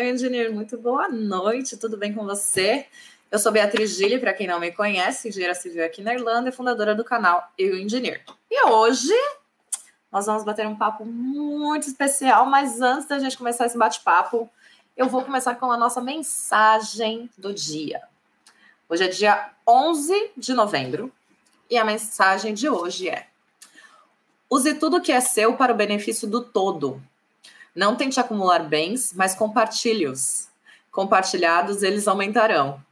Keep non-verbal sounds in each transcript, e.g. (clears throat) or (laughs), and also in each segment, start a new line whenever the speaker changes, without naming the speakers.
eu engenheiro, muito boa noite, tudo bem com você? Eu sou Beatriz Gille, para quem não me conhece, engenheira civil aqui na Irlanda e fundadora do canal Eu Engineer. E hoje nós vamos bater um papo muito especial, mas antes da gente começar esse bate-papo, eu vou começar com a nossa mensagem do dia. Hoje é dia 11 de novembro e a mensagem de hoje é: Use tudo que é seu para o benefício do todo. Não tente acumular bens, mas compartilhe-os. Compartilhados, eles aumentarão.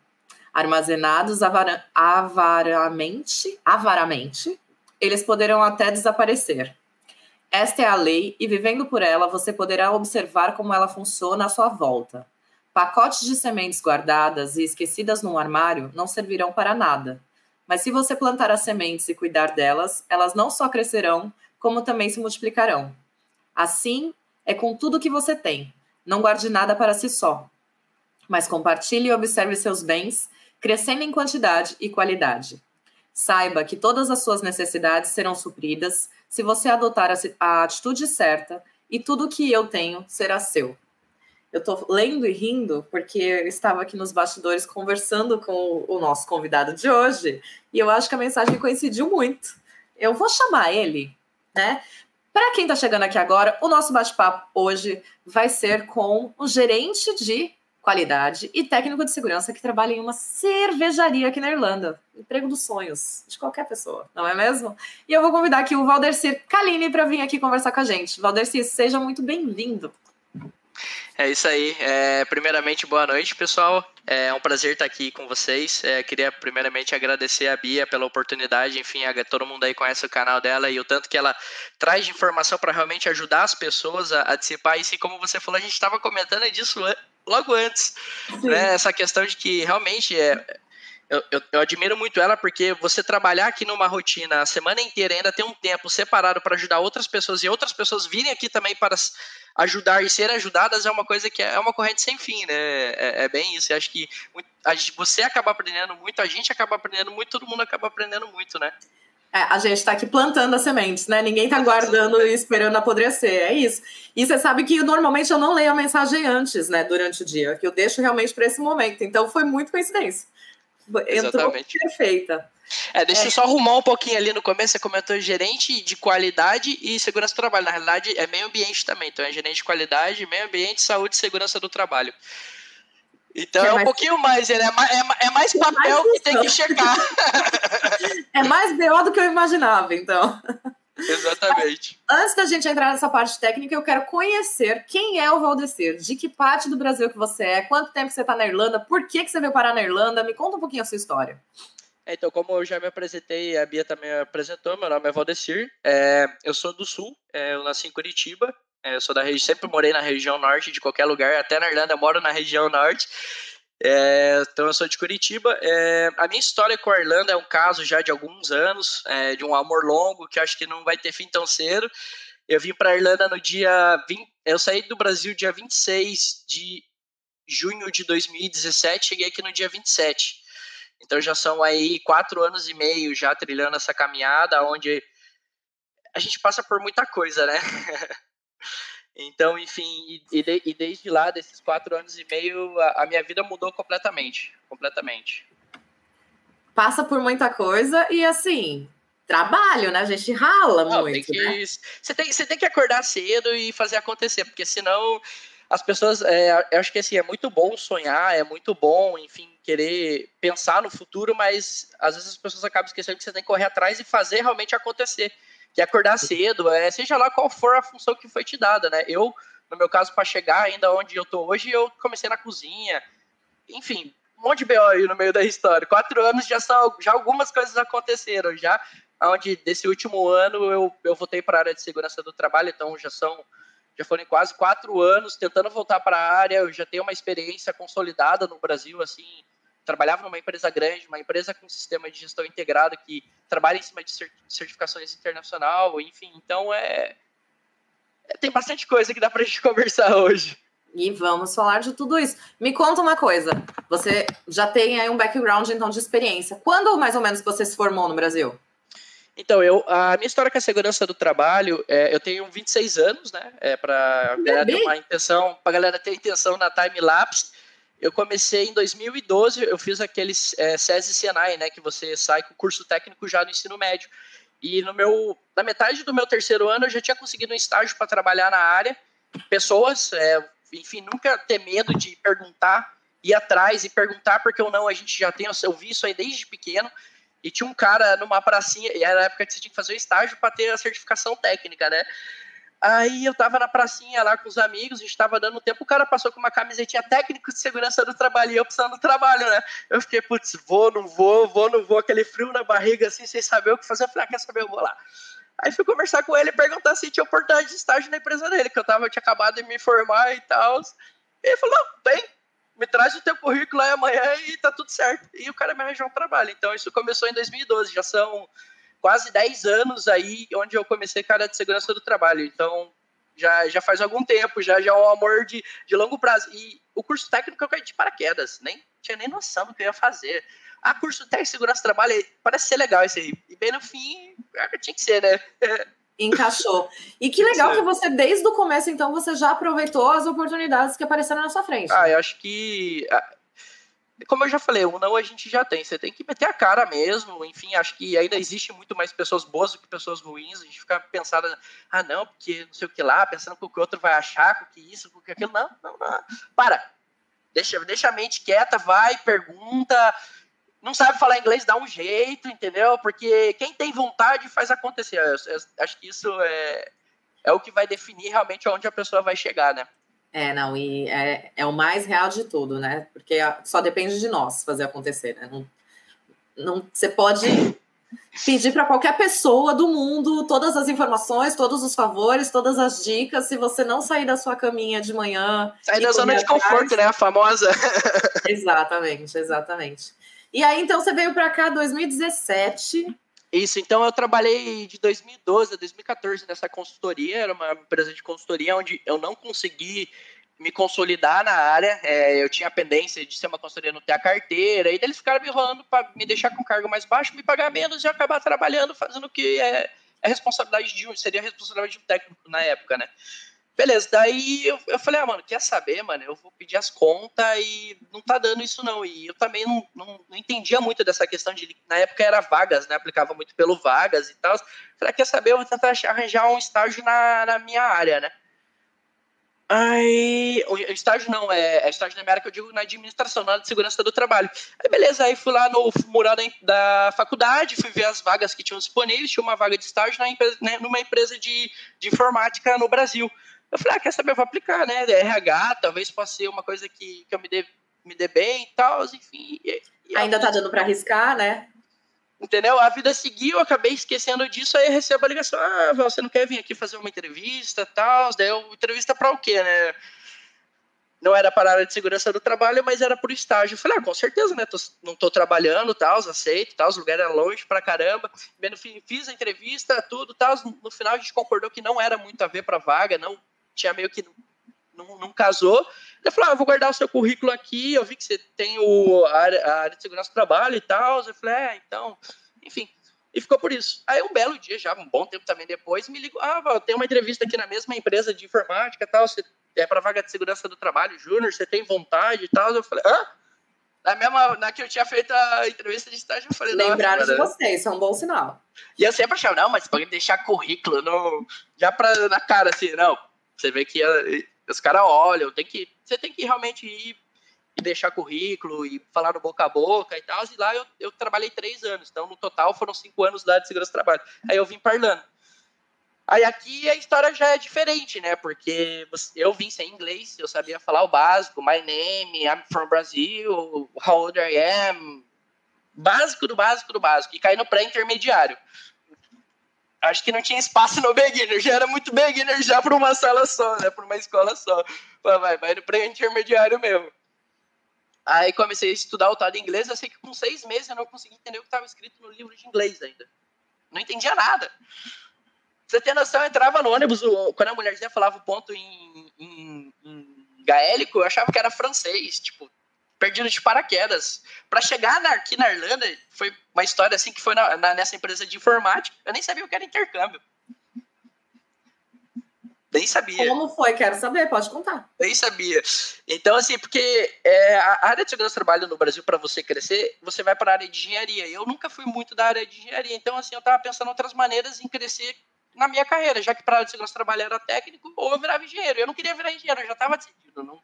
Armazenados avara avaramente, avaramente, eles poderão até desaparecer. Esta é a lei, e vivendo por ela, você poderá observar como ela funciona à sua volta. Pacotes de sementes guardadas e esquecidas num armário não servirão para nada. Mas se você plantar as sementes e cuidar delas, elas não só crescerão, como também se multiplicarão. Assim é com tudo que você tem. Não guarde nada para si só, mas compartilhe e observe seus bens, crescendo em quantidade e qualidade. Saiba que todas as suas necessidades serão supridas se você adotar a atitude certa e tudo que eu tenho será seu. Eu estou lendo e rindo porque eu estava aqui nos bastidores conversando com o nosso convidado de hoje e eu acho que a mensagem coincidiu muito. Eu vou chamar ele né? Para quem está chegando aqui agora, o nosso bate-papo hoje vai ser com o gerente de qualidade e técnico de segurança que trabalha em uma cervejaria aqui na Irlanda. Emprego dos sonhos de qualquer pessoa, não é mesmo? E eu vou convidar aqui o Valdercir Kaline para vir aqui conversar com a gente. Valdercir, seja muito bem-vindo.
É isso aí. É, primeiramente, boa noite, pessoal. É um prazer estar aqui com vocês. É, queria primeiramente agradecer a Bia pela oportunidade. Enfim, a, todo mundo aí conhece o canal dela e o tanto que ela traz de informação para realmente ajudar as pessoas a, a dissipar isso. E como você falou, a gente estava comentando disso logo antes. Né? Essa questão de que realmente é, eu, eu, eu, admiro muito ela porque você trabalhar aqui numa rotina a semana inteira ainda ter um tempo separado para ajudar outras pessoas e outras pessoas virem aqui também para ajudar e ser ajudadas é uma coisa que é uma corrente sem fim, né? É, é bem isso. Eu acho que a, você acaba aprendendo muito, a gente acaba aprendendo muito, todo mundo acaba aprendendo muito, né?
É, a gente está aqui plantando as sementes, né? Ninguém está guardando e esperando apodrecer. É isso. E você sabe que normalmente eu não leio a mensagem antes, né? Durante o dia, que eu deixo realmente para esse momento. Então foi muito coincidência. Entrou Exatamente. perfeita.
É, deixa é. eu só arrumar um pouquinho ali no começo. Você comentou gerente de qualidade e segurança do trabalho. Na realidade, é meio ambiente também. Então, é gerente de qualidade, meio ambiente, saúde e segurança do trabalho. Então é, é um mais... pouquinho mais, né? É mais, é mais é papel mais que tem que checar. (laughs)
é mais BO do que eu imaginava, então.
Exatamente.
Mas, antes da gente entrar nessa parte técnica, eu quero conhecer quem é o Valdecir, de que parte do Brasil que você é, quanto tempo você está na Irlanda, por que, que você veio parar na Irlanda, me conta um pouquinho a sua história.
É, então, como eu já me apresentei, a Bia também me apresentou, meu nome é Valdecir, é, eu sou do Sul, é, eu nasci em Curitiba, é, eu sou da região, sempre morei na região norte de qualquer lugar, até na Irlanda eu moro na região norte, é, então eu sou de Curitiba. É, a minha história com a Irlanda é um caso já de alguns anos, é, de um amor longo que acho que não vai ter fim tão cedo. Eu vim para a Irlanda no dia 20, eu saí do Brasil dia 26 de junho de 2017, cheguei aqui no dia 27. Então já são aí quatro anos e meio já trilhando essa caminhada, onde a gente passa por muita coisa, né? (laughs) Então, enfim, e, de, e, desde lá, desses quatro anos e meio, a, a, minha vida mudou completamente. Completamente.
Passa por muita coisa e assim, trabalho, né? A gente rala Não, muito.
Tem que,
né?
você, tem, você tem que acordar cedo e fazer acontecer, porque senão as pessoas. É, eu acho que assim, é muito bom sonhar, é muito bom, enfim, querer pensar no futuro, mas às vezes as pessoas acabam esquecendo que você tem que correr atrás e fazer realmente acontecer que é acordar cedo, é, seja lá qual for a função que foi te dada, né? Eu, no meu caso, para chegar ainda onde eu tô hoje, eu comecei na cozinha, enfim, um monte de BO aí no meio da história. Quatro anos já são, já algumas coisas aconteceram, já onde desse último ano eu, eu voltei para a área de segurança do trabalho, então já são já foram quase quatro anos tentando voltar para a área, eu já tenho uma experiência consolidada no Brasil, assim, trabalhava numa empresa grande, uma empresa com um sistema de gestão integrado que trabalha em cima de certificações internacional, enfim, então é, é tem bastante coisa que dá para a gente (laughs) conversar hoje.
E vamos falar de tudo isso. Me conta uma coisa, você já tem aí um background então de experiência. Quando mais ou menos você se formou no Brasil?
Então, eu, a minha história com a segurança do trabalho, é, eu tenho 26 anos, né? É, para galera ter uma intenção, para galera ter intenção na time lapse. Eu comecei em 2012, eu fiz aqueles é, SESI Senai, né? Que você sai com curso técnico já no ensino médio. E no meu, na metade do meu terceiro ano, eu já tinha conseguido um estágio para trabalhar na área. Pessoas, é, enfim, nunca ter medo de perguntar, ir atrás e perguntar, porque ou não, a gente já tem, eu vi isso aí desde pequeno. E tinha um cara numa pracinha, e era a época que você tinha que fazer o estágio para ter a certificação técnica, né? Aí eu tava na pracinha lá com os amigos, a gente tava dando tempo, o cara passou com uma camisetinha técnico de segurança do trabalho, e eu precisando do trabalho, né? Eu fiquei, putz, vou, não vou, vou, não vou, aquele frio na barriga, assim, sem saber o que fazer. Eu falei, ah, quer saber, eu vou lá. Aí fui conversar com ele e perguntar se tinha oportunidade de estágio na empresa dele, que eu tava, eu tinha acabado de me formar e tal. E ele falou, tem, me traz o teu currículo aí amanhã e tá tudo certo. E o cara me arranjou um trabalho. Então isso começou em 2012, já são quase 10 anos aí onde eu comecei cara de segurança do trabalho. Então já, já faz algum tempo, já, já é um amor de, de longo prazo. E o curso técnico eu caí de paraquedas, nem tinha nem noção do que eu ia fazer. Ah, curso técnico de segurança do trabalho, parece ser legal esse aí. E bem no fim, é, tinha que ser, né? (laughs)
Encaixou. E que legal que você, desde o começo, então, você já aproveitou as oportunidades que apareceram na sua frente.
Ah, eu acho que. Como eu já falei, o não a gente já tem. Você tem que meter a cara mesmo. Enfim, acho que ainda existe muito mais pessoas boas do que pessoas ruins. A gente fica pensando, ah, não, porque não sei o que lá, pensando com o que o outro vai achar, com o que isso, com o que aquilo. Não, não, não. Para. Deixa, deixa a mente quieta, vai, pergunta não sabe falar inglês, dá um jeito, entendeu? Porque quem tem vontade faz acontecer. Eu, eu, acho que isso é, é o que vai definir realmente onde a pessoa vai chegar, né?
É, não, e é, é o mais real de tudo, né? Porque só depende de nós fazer acontecer, né? Não, não, você pode pedir para qualquer pessoa do mundo todas as informações, todos os favores, todas as dicas. Se você não sair da sua caminha de manhã.
Sair da zona de conforto, né? A famosa.
exatamente, exatamente. E aí, então, você veio para cá em 2017.
Isso, então eu trabalhei de 2012 a 2014 nessa consultoria, era uma empresa de consultoria onde eu não consegui me consolidar na área, é, eu tinha a pendência de ser uma consultoria, não ter a carteira, e eles ficaram me enrolando para me deixar com cargo mais baixo, me pagar menos e acabar trabalhando, fazendo o que é, é responsabilidade de um, seria a responsabilidade de um técnico na época, né? Beleza, daí eu, eu falei, ah, mano, quer saber, mano? Eu vou pedir as contas e não tá dando isso, não. E eu também não, não, não, entendia muito dessa questão de. Na época era vagas, né? Aplicava muito pelo vagas e tal. Falei, ah, quer saber? Eu vou tentar arranjar um estágio na, na minha área, né? Aí, estágio não, é, é estágio na minha área que eu digo na administração, na de segurança do trabalho. Aí, beleza, aí fui lá no mural da, da faculdade, fui ver as vagas que tinham disponíveis, tinha uma vaga de estágio na, né, numa empresa de, de informática no Brasil. Eu falei, ah, quer saber, eu vou aplicar, né? RH, talvez possa ser uma coisa que, que eu me dê, me dê bem e tal, enfim. E,
e Ainda tá dando para arriscar, né?
Entendeu? A vida seguiu, eu acabei esquecendo disso, aí eu recebo a ligação, ah, você não quer vir aqui fazer uma entrevista e tal? Daí eu, entrevista para o quê, né? Não era para a área de segurança do trabalho, mas era por estágio. Eu falei, ah, com certeza, né? Tô, não tô trabalhando, tal, aceito, tal, os lugares eram longe pra caramba. Bem, no fim, fiz a entrevista, tudo, tal. No final a gente concordou que não era muito a ver pra vaga, não tinha meio que não, não casou. Ele falou: ah, eu vou guardar o seu currículo aqui. Eu vi que você tem o, a, área, a área de segurança do trabalho e tal. Eu falei: é, então, enfim. E ficou por isso. Aí um belo dia, já um bom tempo também depois, me ligou: ah, tem uma entrevista aqui na mesma empresa de informática e tal. Você é para vaga de segurança do trabalho, Júnior, você tem vontade e tal. Eu falei: hã? Na mesma, na que eu tinha feito a entrevista de estágio, eu falei,
Lembraram de você, isso é um bom sinal.
E eu sempre achava, não, mas pode deixar currículo, não, já pra, na cara, assim, não, você vê que eh, os caras olham, tem que, você tem que realmente ir e deixar currículo e falar no boca a boca e tal. E lá eu, eu trabalhei três anos, então no total foram cinco anos lá de segurança do trabalho. Aí eu vim parlando. Aí aqui a história já é diferente, né? Porque eu vim sem inglês, eu sabia falar o básico, my name, I'm from Brazil, how old I am, básico do básico do básico, e caí no pré-intermediário acho que não tinha espaço no beginner, já era muito beginner já para uma sala só, né, para uma escola só. Vai, vai no pré-intermediário mesmo. Aí comecei a estudar o tal de inglês, eu sei que com seis meses eu não consegui entender o que estava escrito no livro de inglês ainda. Não entendia nada. Você tem noção, eu entrava no ônibus, quando a mulherzinha falava o ponto em, em, em gaélico, eu achava que era francês, tipo, perdido de paraquedas. Para chegar na, aqui na Irlanda, foi uma história assim que foi na, na, nessa empresa de informática. Eu nem sabia o que era intercâmbio. Nem sabia.
Como foi? Quero saber, pode contar.
Nem sabia. Então, assim, porque é, a área de segurança do trabalho no Brasil, para você crescer, você vai para a área de engenharia. Eu nunca fui muito da área de engenharia. Então, assim, eu estava pensando em outras maneiras em crescer na minha carreira, já que para a área de segurança do trabalho era técnico, ou eu virava engenheiro. Eu não queria virar engenheiro, eu já estava decidido. Não,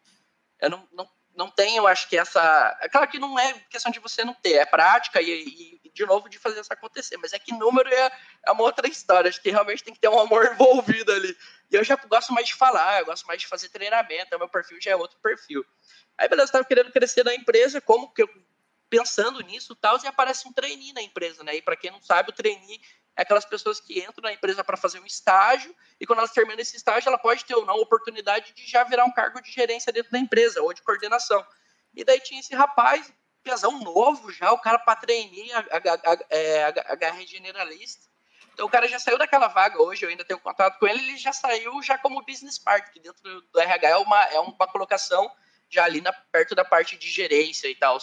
eu não, não, não tenho, acho que essa. É claro que não é questão de você não ter, é prática e, e de novo, de fazer isso acontecer. Mas é que número é, é uma outra história. Acho que realmente tem que ter um amor (laughs) envolvido ali. E eu já gosto mais de falar, eu gosto mais de fazer treinamento, o meu perfil já é outro perfil. Aí, beleza, estava querendo crescer na empresa, como que eu pensando nisso tal, e aparece um trainee na empresa, né? E para quem não sabe, o trainee é aquelas pessoas que entram na empresa para fazer um estágio e quando elas terminam esse estágio, ela pode ter ou não a oportunidade de já virar um cargo de gerência dentro da empresa ou de coordenação. E daí tinha esse rapaz, pesão novo já, o cara para treinar, é, generalista. Então o cara já saiu daquela vaga hoje, eu ainda tenho contato com ele, ele já saiu já como business partner, que dentro do RH é uma, é uma colocação já ali na, perto da parte de gerência e tal.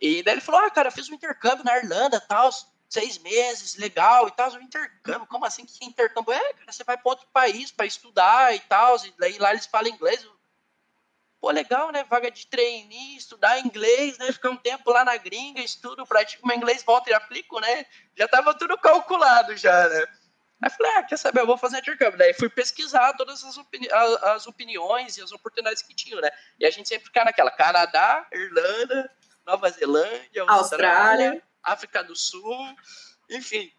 E daí ele falou, ah, cara, fiz um intercâmbio na Irlanda, tal, seis meses, legal e tal, um intercâmbio, como assim que intercâmbio? É, cara, você vai para outro país para estudar e tal, e daí lá eles falam inglês. Pô, legal, né? Vaga de trainee, estudar inglês, né? Ficar um tempo lá na gringa, estudo, pratico meu inglês, volto e aplico, né? Já tava tudo calculado já, né? Aí falei, ah, quer saber, eu vou fazer intercâmbio. Daí fui pesquisar todas as, opini as opiniões e as oportunidades que tinham, né? E a gente sempre fica naquela, Canadá, Irlanda, Nova Zelândia, Austrália, Austrália África do Sul, enfim.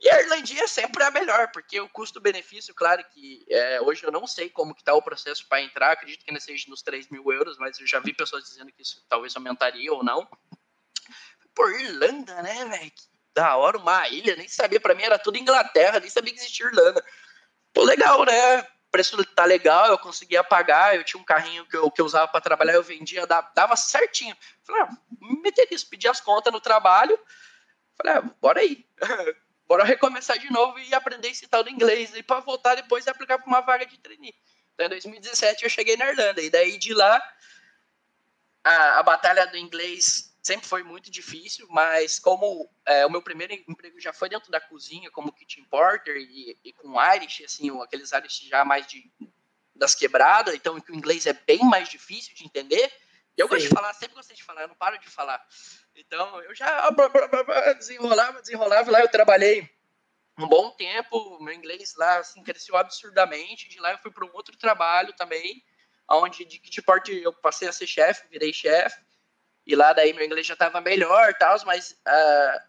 E a Irlandinha sempre é a melhor, porque o custo-benefício, claro que é, hoje eu não sei como que está o processo para entrar, acredito que ainda seja nos 3 mil euros, mas eu já vi pessoas dizendo que isso talvez aumentaria ou não. Por Irlanda, né, velho? Da hora, uma ilha, nem sabia, para mim era tudo Inglaterra, nem sabia que existia Irlanda. Pô, legal, né? O preço tá legal, eu conseguia pagar, eu tinha um carrinho que eu, que eu usava para trabalhar, eu vendia, dava certinho. Falei, ah, me meter nisso, pedi as contas no trabalho, falei, ah, bora aí. (laughs) bora recomeçar de novo e aprender esse tal do inglês e para voltar depois e aplicar para uma vaga de trainee. Então, em 2017 eu cheguei na Irlanda e daí de lá a, a batalha do inglês sempre foi muito difícil, mas como é, o meu primeiro emprego já foi dentro da cozinha como kitchen porter e, e com Irish, assim, aqueles Irish já mais de das quebradas, então o inglês é bem mais difícil de entender. Eu Sim. gosto de falar, sempre gostei de falar, eu não paro de falar. Então, eu já (laughs) desenrolava, desenrolava. Lá eu trabalhei um bom tempo, meu inglês lá assim, cresceu absurdamente. De lá eu fui para um outro trabalho também, onde de kit porte eu passei a ser chefe, virei chefe. E lá daí meu inglês já estava melhor, tal, mas uh,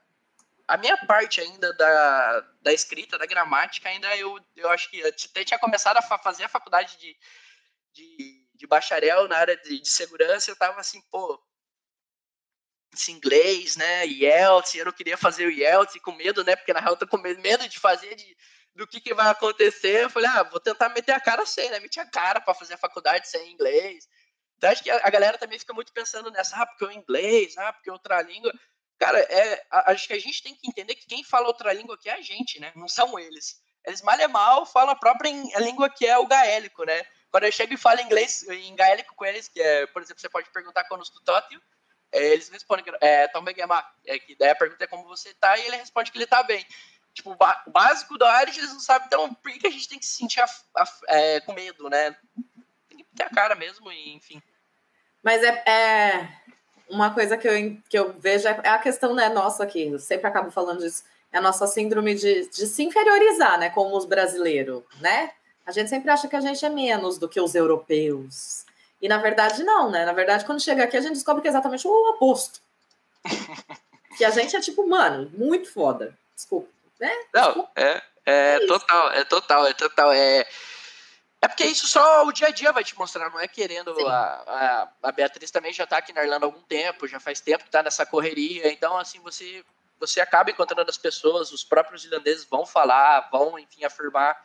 a minha parte ainda da, da escrita, da gramática, ainda eu, eu acho que até tinha começado a fazer a faculdade de, de, de bacharel na área de, de segurança, eu estava assim, pô, esse inglês, né? IELTS, eu não queria fazer o IELTS com medo, né? Porque na real eu tô com medo de fazer, de, do que, que vai acontecer. Eu falei, ah, vou tentar meter a cara sem, né? Meti a cara para fazer a faculdade sem inglês. Então acho que a, galera também fica muito pensando nessa, ah, porque o inglês, ah, porque outra língua. Cara, é, acho que a gente tem que entender que quem fala outra língua aqui é a gente, né? Não são eles. Eles mal é mal falam a própria língua que é o gaélico, né? Quando eu chego e falo inglês em gaélico com eles, que é, por exemplo, você pode perguntar quando do Tótio, é, eles respondem, é, Tom é, que daí a pergunta é como você tá, e ele responde que ele tá bem. Tipo, o básico da Irish eles não sabem, então por que a gente tem que se sentir a, a, é, com medo, né? Tem que ter a cara mesmo, e, enfim.
Mas é, é, uma coisa que eu, que eu vejo é, é a questão né, nossa aqui, eu sempre acabo falando disso, é a nossa síndrome de, de se inferiorizar, né, como os brasileiros, né? A gente sempre acha que a gente é menos do que os europeus. E na verdade, não, né? Na verdade, quando chega aqui, a gente descobre que é exatamente o oposto. (laughs) que a gente é tipo, mano, muito foda. Desculpa. Né?
Não,
Desculpa.
é, é, é total, é total, é total. É, é porque isso só o dia a dia vai te mostrar, não é querendo. A, a, a, Beatriz também já tá aqui na Irlanda há algum tempo, já faz tempo que tá nessa correria. Então, assim, você, você acaba encontrando as pessoas, os próprios irlandeses vão falar, vão, enfim, afirmar.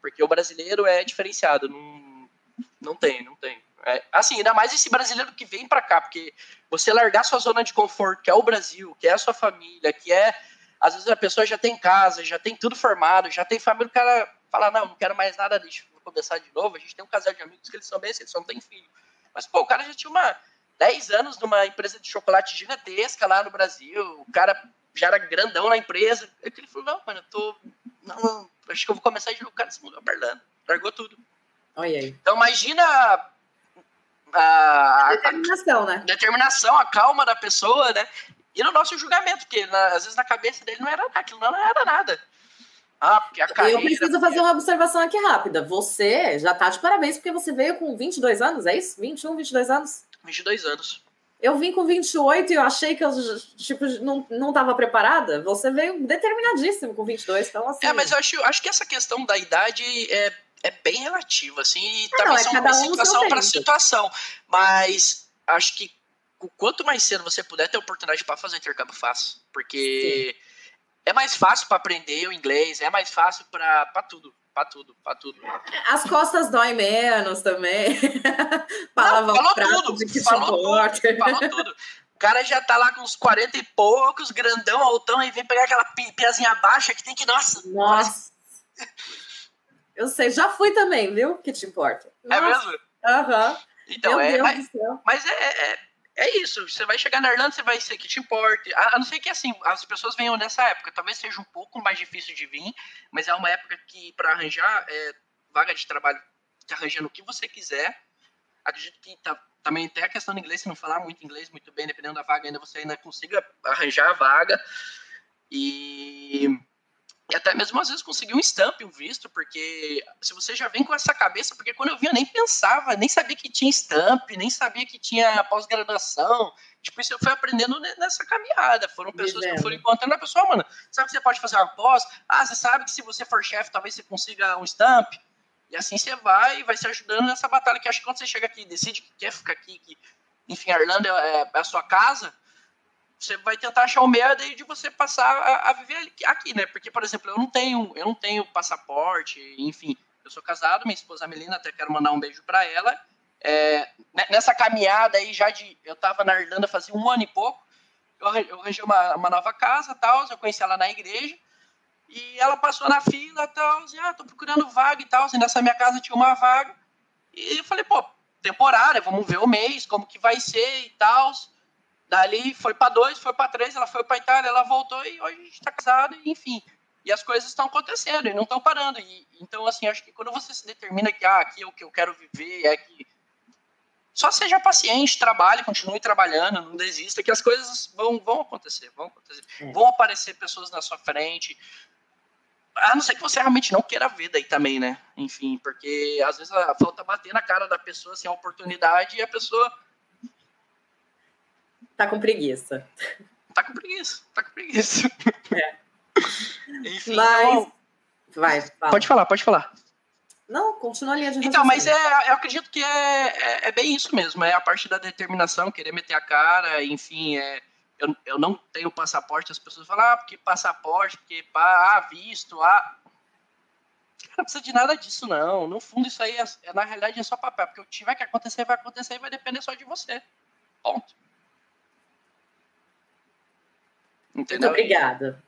Porque o brasileiro é diferenciado. Não, não tem, não tem. É, assim, ainda mais esse brasileiro que vem para cá, porque você largar sua zona de conforto, que é o Brasil, que é a sua família, que é. Às vezes a pessoa já tem casa, já tem tudo formado, já tem família, o cara fala: não, não quero mais nada disso, começar de novo. A gente tem um casal de amigos que eles são bem assim, eles não têm filho. Mas, pô, o cara já tinha uma. 10 anos numa empresa de chocolate gigantesca lá no Brasil. O cara já era grandão na empresa. Ele falou, não, mano, eu tô. Não, acho que eu vou começar a jogar. O cara se mudou Irlanda. Largou tudo.
Olha aí.
Então imagina a,
a determinação, né?
Determinação, a calma da pessoa, né? E no nosso julgamento, porque na, às vezes na cabeça dele não era aquilo, não era nada. Ah, porque a carreira...
Eu preciso fazer uma observação aqui rápida. Você já tá de parabéns, porque você veio com 22 anos, é isso? 21, 22 anos?
22 anos.
Eu vim com 28 e eu achei que eu tipo, não, não tava preparada. Você veio determinadíssimo com 22, então assim...
É, mas eu acho, acho que essa questão da idade é, é bem relativa, assim, e
é, também
são
um
situação para situação. Mas acho que o quanto mais cedo você puder ter oportunidade para fazer intercâmbio, faça. Porque Sim. É mais fácil para aprender o inglês, é mais fácil para tudo. Pra tudo, pra tudo.
As costas doem menos também. (laughs)
Não, falou tudo, falou tudo, falou tudo. O cara já tá lá com uns 40 e poucos, grandão, altão, e vem pegar aquela pezinha baixa que tem que, nossa.
Nossa. (laughs) Eu sei, já fui também, viu? Que te importa.
É nossa. É mesmo?
Aham. Uhum.
Então, Meu é, Deus mas, do céu. mas é, é, é isso. Você vai chegar na Irlanda, você vai ser que te importe. A, a, não ser que assim, as pessoas venham nessa época. Talvez seja um pouco mais difícil de vir, mas é uma época que, para arranjar é, vaga de trabalho, te arranjando o que você quiser. Acredito que tá, também tem a questão do inglês, se não falar muito inglês muito bem, dependendo da vaga, ainda você ainda consiga arranjar a vaga. E e até mesmo às vezes conseguir um stamp, um visto, porque se você já vem com essa cabeça, porque quando eu vi eu nem pensava, nem sabia que tinha stamp, nem sabia que tinha pós-graduação. Tipo, isso eu fui aprendendo nessa caminhada. Foram pessoas que eu fui encontrando a pessoa, mano, sabe que você pode fazer uma pós? Ah, você sabe que se você for chefe, talvez você consiga um stamp. E assim você vai e vai se ajudando nessa batalha que acho que quando você chega aqui decide que quer ficar aqui, que, enfim, a Irlanda é, é a sua casa, você vai tentar achar o meio daí de você passar a, a, viver aqui, né? Porque, por exemplo, eu não tenho, eu não tenho passaporte, enfim, eu sou casado, minha esposa Melina, até quero mandar um beijo para ela. É, nessa caminhada aí já de, eu tava na Irlanda fazia um ano e pouco, eu, arranjei uma, uma nova casa, tal, eu conheci ela na igreja, e ela passou na fila, tal, e, ah, tô procurando vaga e tal, e nessa minha casa tinha uma vaga, e eu falei, pô, temporária, vamos ver o mês, como que vai ser e tal, Dali foi para dois, foi para três, ela foi para Itália, ela voltou e hoje a gente está casado, enfim. E as coisas estão acontecendo e não estão parando. E, então, assim, acho que quando você se determina que ah, aqui é o que eu quero viver, é que. Só seja paciente, trabalhe, continue trabalhando, não desista, que as coisas vão, vão acontecer, vão acontecer. Vão aparecer pessoas na sua frente. A não ser que você realmente não queira ver daí também, né? Enfim, porque às vezes a falta bater na cara da pessoa, assim, a oportunidade e a pessoa
Tá com preguiça.
Tá com preguiça, tá com preguiça.
É. (laughs) Enfim, mas. Então... Vai,
fala. Pode falar, pode falar.
Não, continua a linha de
Então, mas é, eu acredito que é, é, é, bem isso mesmo. É a parte da determinação, querer meter a cara, enfim, é, eu, eu não tenho passaporte, as pessoas falam, ah, porque passaporte, porque pá, ah, visto, ah. Cara, não precisa de nada disso, não. No fundo, isso aí, é, é, na realidade, é só papel. Porque o que tiver que acontecer, vai acontecer e vai depender só de você. Ponto.
Entendeu? Muito obrigada.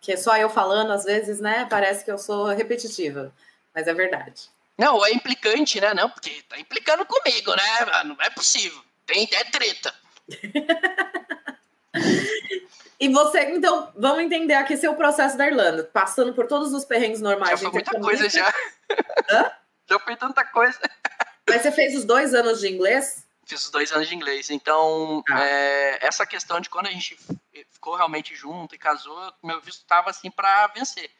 Que só eu falando, às vezes, né? Parece que eu sou repetitiva, mas é verdade.
Não, é implicante, né? Não, porque tá implicando comigo, né? Ah, não é possível. Tem é treta. (laughs)
e você, então, vamos entender aqui seu processo da Irlanda, passando por todos os perrengues normais.
Já foi muita coisa já. Hã? (laughs) Já foi tanta coisa.
Mas você fez os dois anos de inglês?
Fiz os dois anos de inglês. Então, ah. é, essa questão de quando a gente ficou realmente junto e casou, meu visto estava assim para vencer.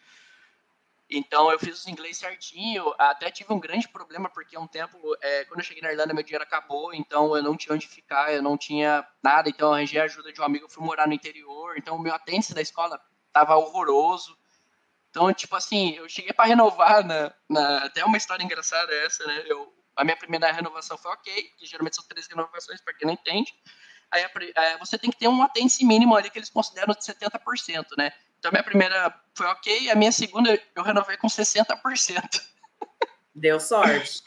Então eu fiz os inglês certinho, até tive um grande problema porque um tempo, é, quando eu cheguei na Irlanda, meu dinheiro acabou, então eu não tinha onde ficar, eu não tinha nada, então eu arranjei a ajuda de um amigo, fui morar no interior, então o meu atendente da escola tava horroroso. Então, tipo assim, eu cheguei para renovar, na, na, até uma história engraçada essa, né? Eu, a minha primeira renovação foi ok, que geralmente são três renovações, para quem não entende aí é, você tem que ter um atendance mínimo ali que eles consideram de 70%, né? Então, a minha primeira foi ok, a minha segunda eu renovei com 60%.
Deu sorte.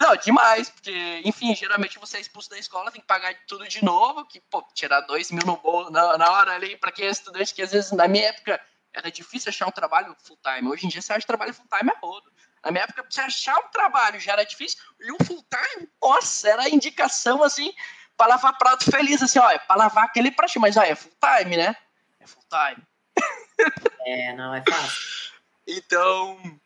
Não, demais, porque, enfim, geralmente você é expulso da escola, tem que pagar tudo de novo, que, pô, tirar dois mil no bolo na, na hora ali, para quem é estudante, que às vezes, na minha época, era difícil achar um trabalho full-time. Hoje em dia, você acha trabalho full-time é rodo. Na minha época, você achar um trabalho já era difícil, e um full-time, nossa, era indicação, assim, pra lavar prato feliz, assim, ó, é pra lavar aquele pratinho, mas ó, é full time, né? É full time. (laughs)
É, não é fácil.
então,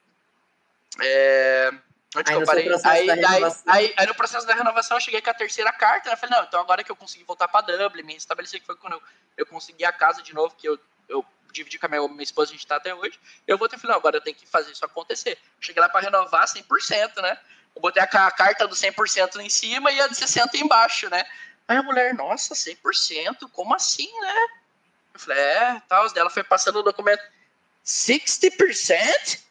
é, Onde aí, que eu parei? Aí, aí, aí, aí, no processo da renovação eu cheguei com a terceira carta, né? Falei, não, então agora que eu consegui voltar para Dublin, me estabeleci que foi quando eu, eu consegui a casa de novo, que eu, eu dividi com a minha, minha esposa, a gente tá até hoje. Eu vou ter falei, não, agora eu tenho que fazer isso acontecer. Cheguei lá para renovar 100%, né? Eu botei a, a carta do 100% em cima e a de 60% embaixo, né? Aí a mulher, nossa, 100%? Como assim, né? Eu falei, é, tal. Dela foi passando o documento. 60%?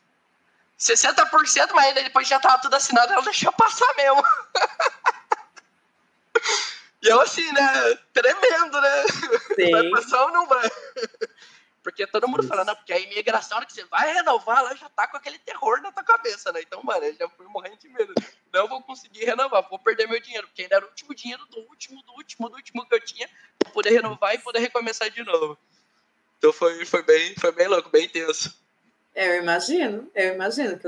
60%, mas depois já tava tudo assinado, ela deixou passar mesmo. (laughs) e eu assim, né? Tremendo, né? Sim. Vai passar ou não vai? Porque todo mundo falando, não, porque a imigração, hora que você vai renovar, ela já tá com aquele terror na tua cabeça, né? Então, mano, eu já fui morrendo de medo. Não vou conseguir renovar, vou perder meu dinheiro, porque ainda era o último dinheiro do último, do último, do último que eu tinha, pra poder renovar e poder recomeçar de novo. Então foi, foi, bem, foi bem louco, bem tenso.
É, eu imagino, eu imagino que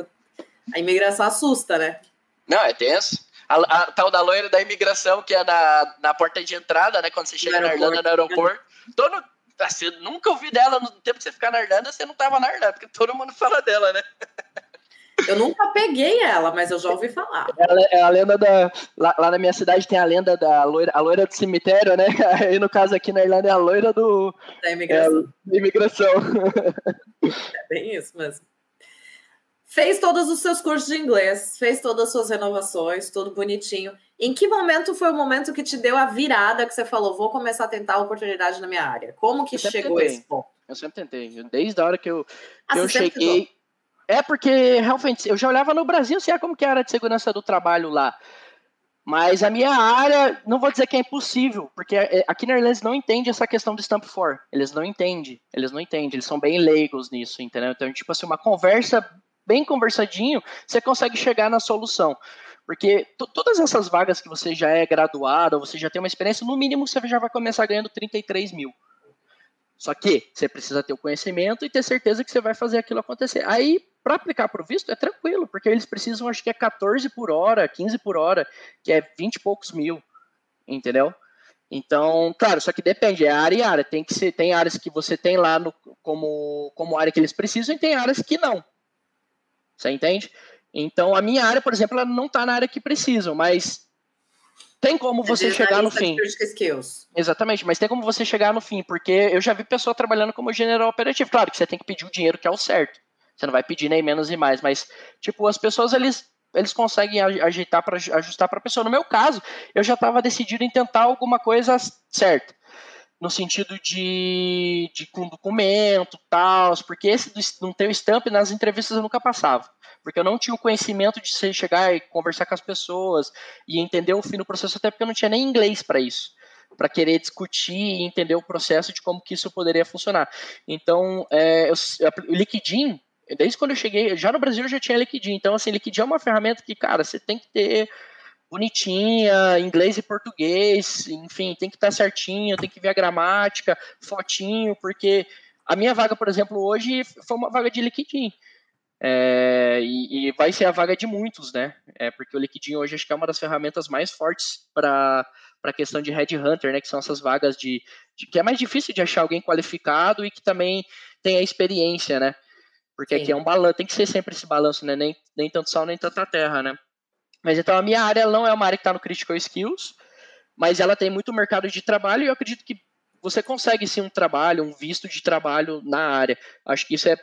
a imigração assusta, né?
Não, é tenso. A, a, tal da loira da imigração, que é na, na porta de entrada, né? Quando você chega na Irlanda, no aeroporto. Todo, você nunca ouvi dela no tempo que você ficar na Irlanda, você não tava na Irlanda, porque todo mundo fala dela, né?
Eu nunca peguei ela, mas eu já ouvi falar.
É a lenda da. Lá, lá, na minha cidade tem a lenda da loira, a loira do cemitério, né? (laughs) Aí no caso aqui na Irlanda é a loira do.
Da imigração.
É, da imigração.
É bem isso mesmo. Fez todos os seus cursos de inglês, fez todas as suas renovações, tudo bonitinho. Em que momento foi o momento que te deu a virada que você falou, vou começar a tentar a oportunidade na minha área? Como que chegou tentei. esse ponto?
Eu sempre tentei. Desde a hora que eu, que ah, eu cheguei. É porque realmente eu já olhava no Brasil, sei como que era de segurança do trabalho lá. Mas a minha área, não vou dizer que é impossível, porque é, aqui na Irlanda eles não entendem essa questão do Stamp for. Eles não entendem, eles não entendem, eles são bem leigos nisso, entendeu? Então, tipo assim, uma conversa bem conversadinho, você consegue chegar na solução. Porque todas essas vagas que você já é graduado, você já tem uma experiência, no mínimo você já vai começar ganhando 33 mil. Só que você precisa ter o conhecimento e ter certeza que você vai fazer aquilo acontecer. Aí, para aplicar para o visto, é tranquilo, porque eles precisam, acho que é 14 por hora, 15 por hora, que é 20 e poucos mil, entendeu? Então, claro, só que depende, é área e área. Tem que ser, tem áreas que você tem lá no, como, como área que eles precisam e tem áreas que não. Você entende? Então, a minha área, por exemplo, ela não está na área que precisam, mas tem como você chegar no fim. Exatamente, mas tem como você chegar no fim, porque eu já vi pessoa trabalhando como general operativo. Claro que você tem que pedir o dinheiro que é o certo. Você não vai pedir nem menos e mais, mas tipo, as pessoas eles eles conseguem ajeitar para ajustar para a pessoa. No meu caso, eu já estava decidido em tentar alguma coisa certa no sentido de, de com documento, tal, porque esse do, não ter o stamp nas entrevistas eu nunca passava, porque eu não tinha o conhecimento de você chegar e conversar com as pessoas e entender o fim do processo, até porque eu não tinha nem inglês para isso, para querer discutir e entender o processo de como que isso poderia funcionar. Então, é, eu, o Liquidin, desde quando eu cheguei, já no Brasil eu já tinha Liquidin, então assim, Liquidin é uma ferramenta que, cara, você tem que ter bonitinha, inglês e português, enfim, tem que estar tá certinho, tem que ver a gramática, fotinho, porque a minha vaga, por exemplo, hoje foi uma vaga de liquidinho. É, e, e, vai ser a vaga de muitos, né? É, porque o liquidinho hoje acho que é uma das ferramentas mais fortes para a questão de headhunter, né? Que são essas vagas de, de, que é mais difícil de achar alguém qualificado e que também tem a experiência, né? Porque Sim. aqui é um balanço, tem que ser sempre esse balanço, né? Nem, nem tanto sol, nem tanta terra, né? Mas então a minha área não é uma área que está no Critical Skills, mas ela tem muito mercado de trabalho e eu acredito que você consegue sim um trabalho, um visto de trabalho na área. Acho que isso é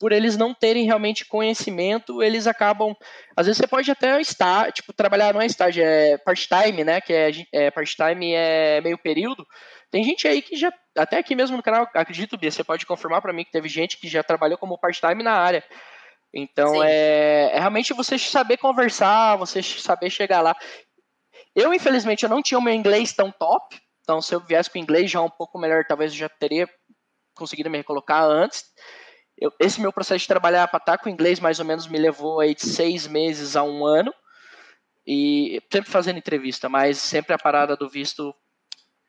por eles não terem realmente conhecimento, eles acabam. Às vezes você pode até estar, tipo, trabalhar não é estágio, é part-time, né? Que é, é part-time é meio período. Tem gente aí que já, até aqui mesmo no canal, acredito, Bia, você pode confirmar para mim que teve gente que já trabalhou como part-time na área. Então é, é, realmente você saber conversar, você saber chegar lá. Eu, infelizmente, eu não tinha o meu inglês tão top. Então, se eu viesse com o inglês já um pouco melhor, talvez eu já teria conseguido me recolocar antes. Eu, esse meu processo de trabalhar para estar com o inglês mais ou menos me levou aí de seis meses a um ano. E sempre fazendo entrevista, mas sempre a parada do visto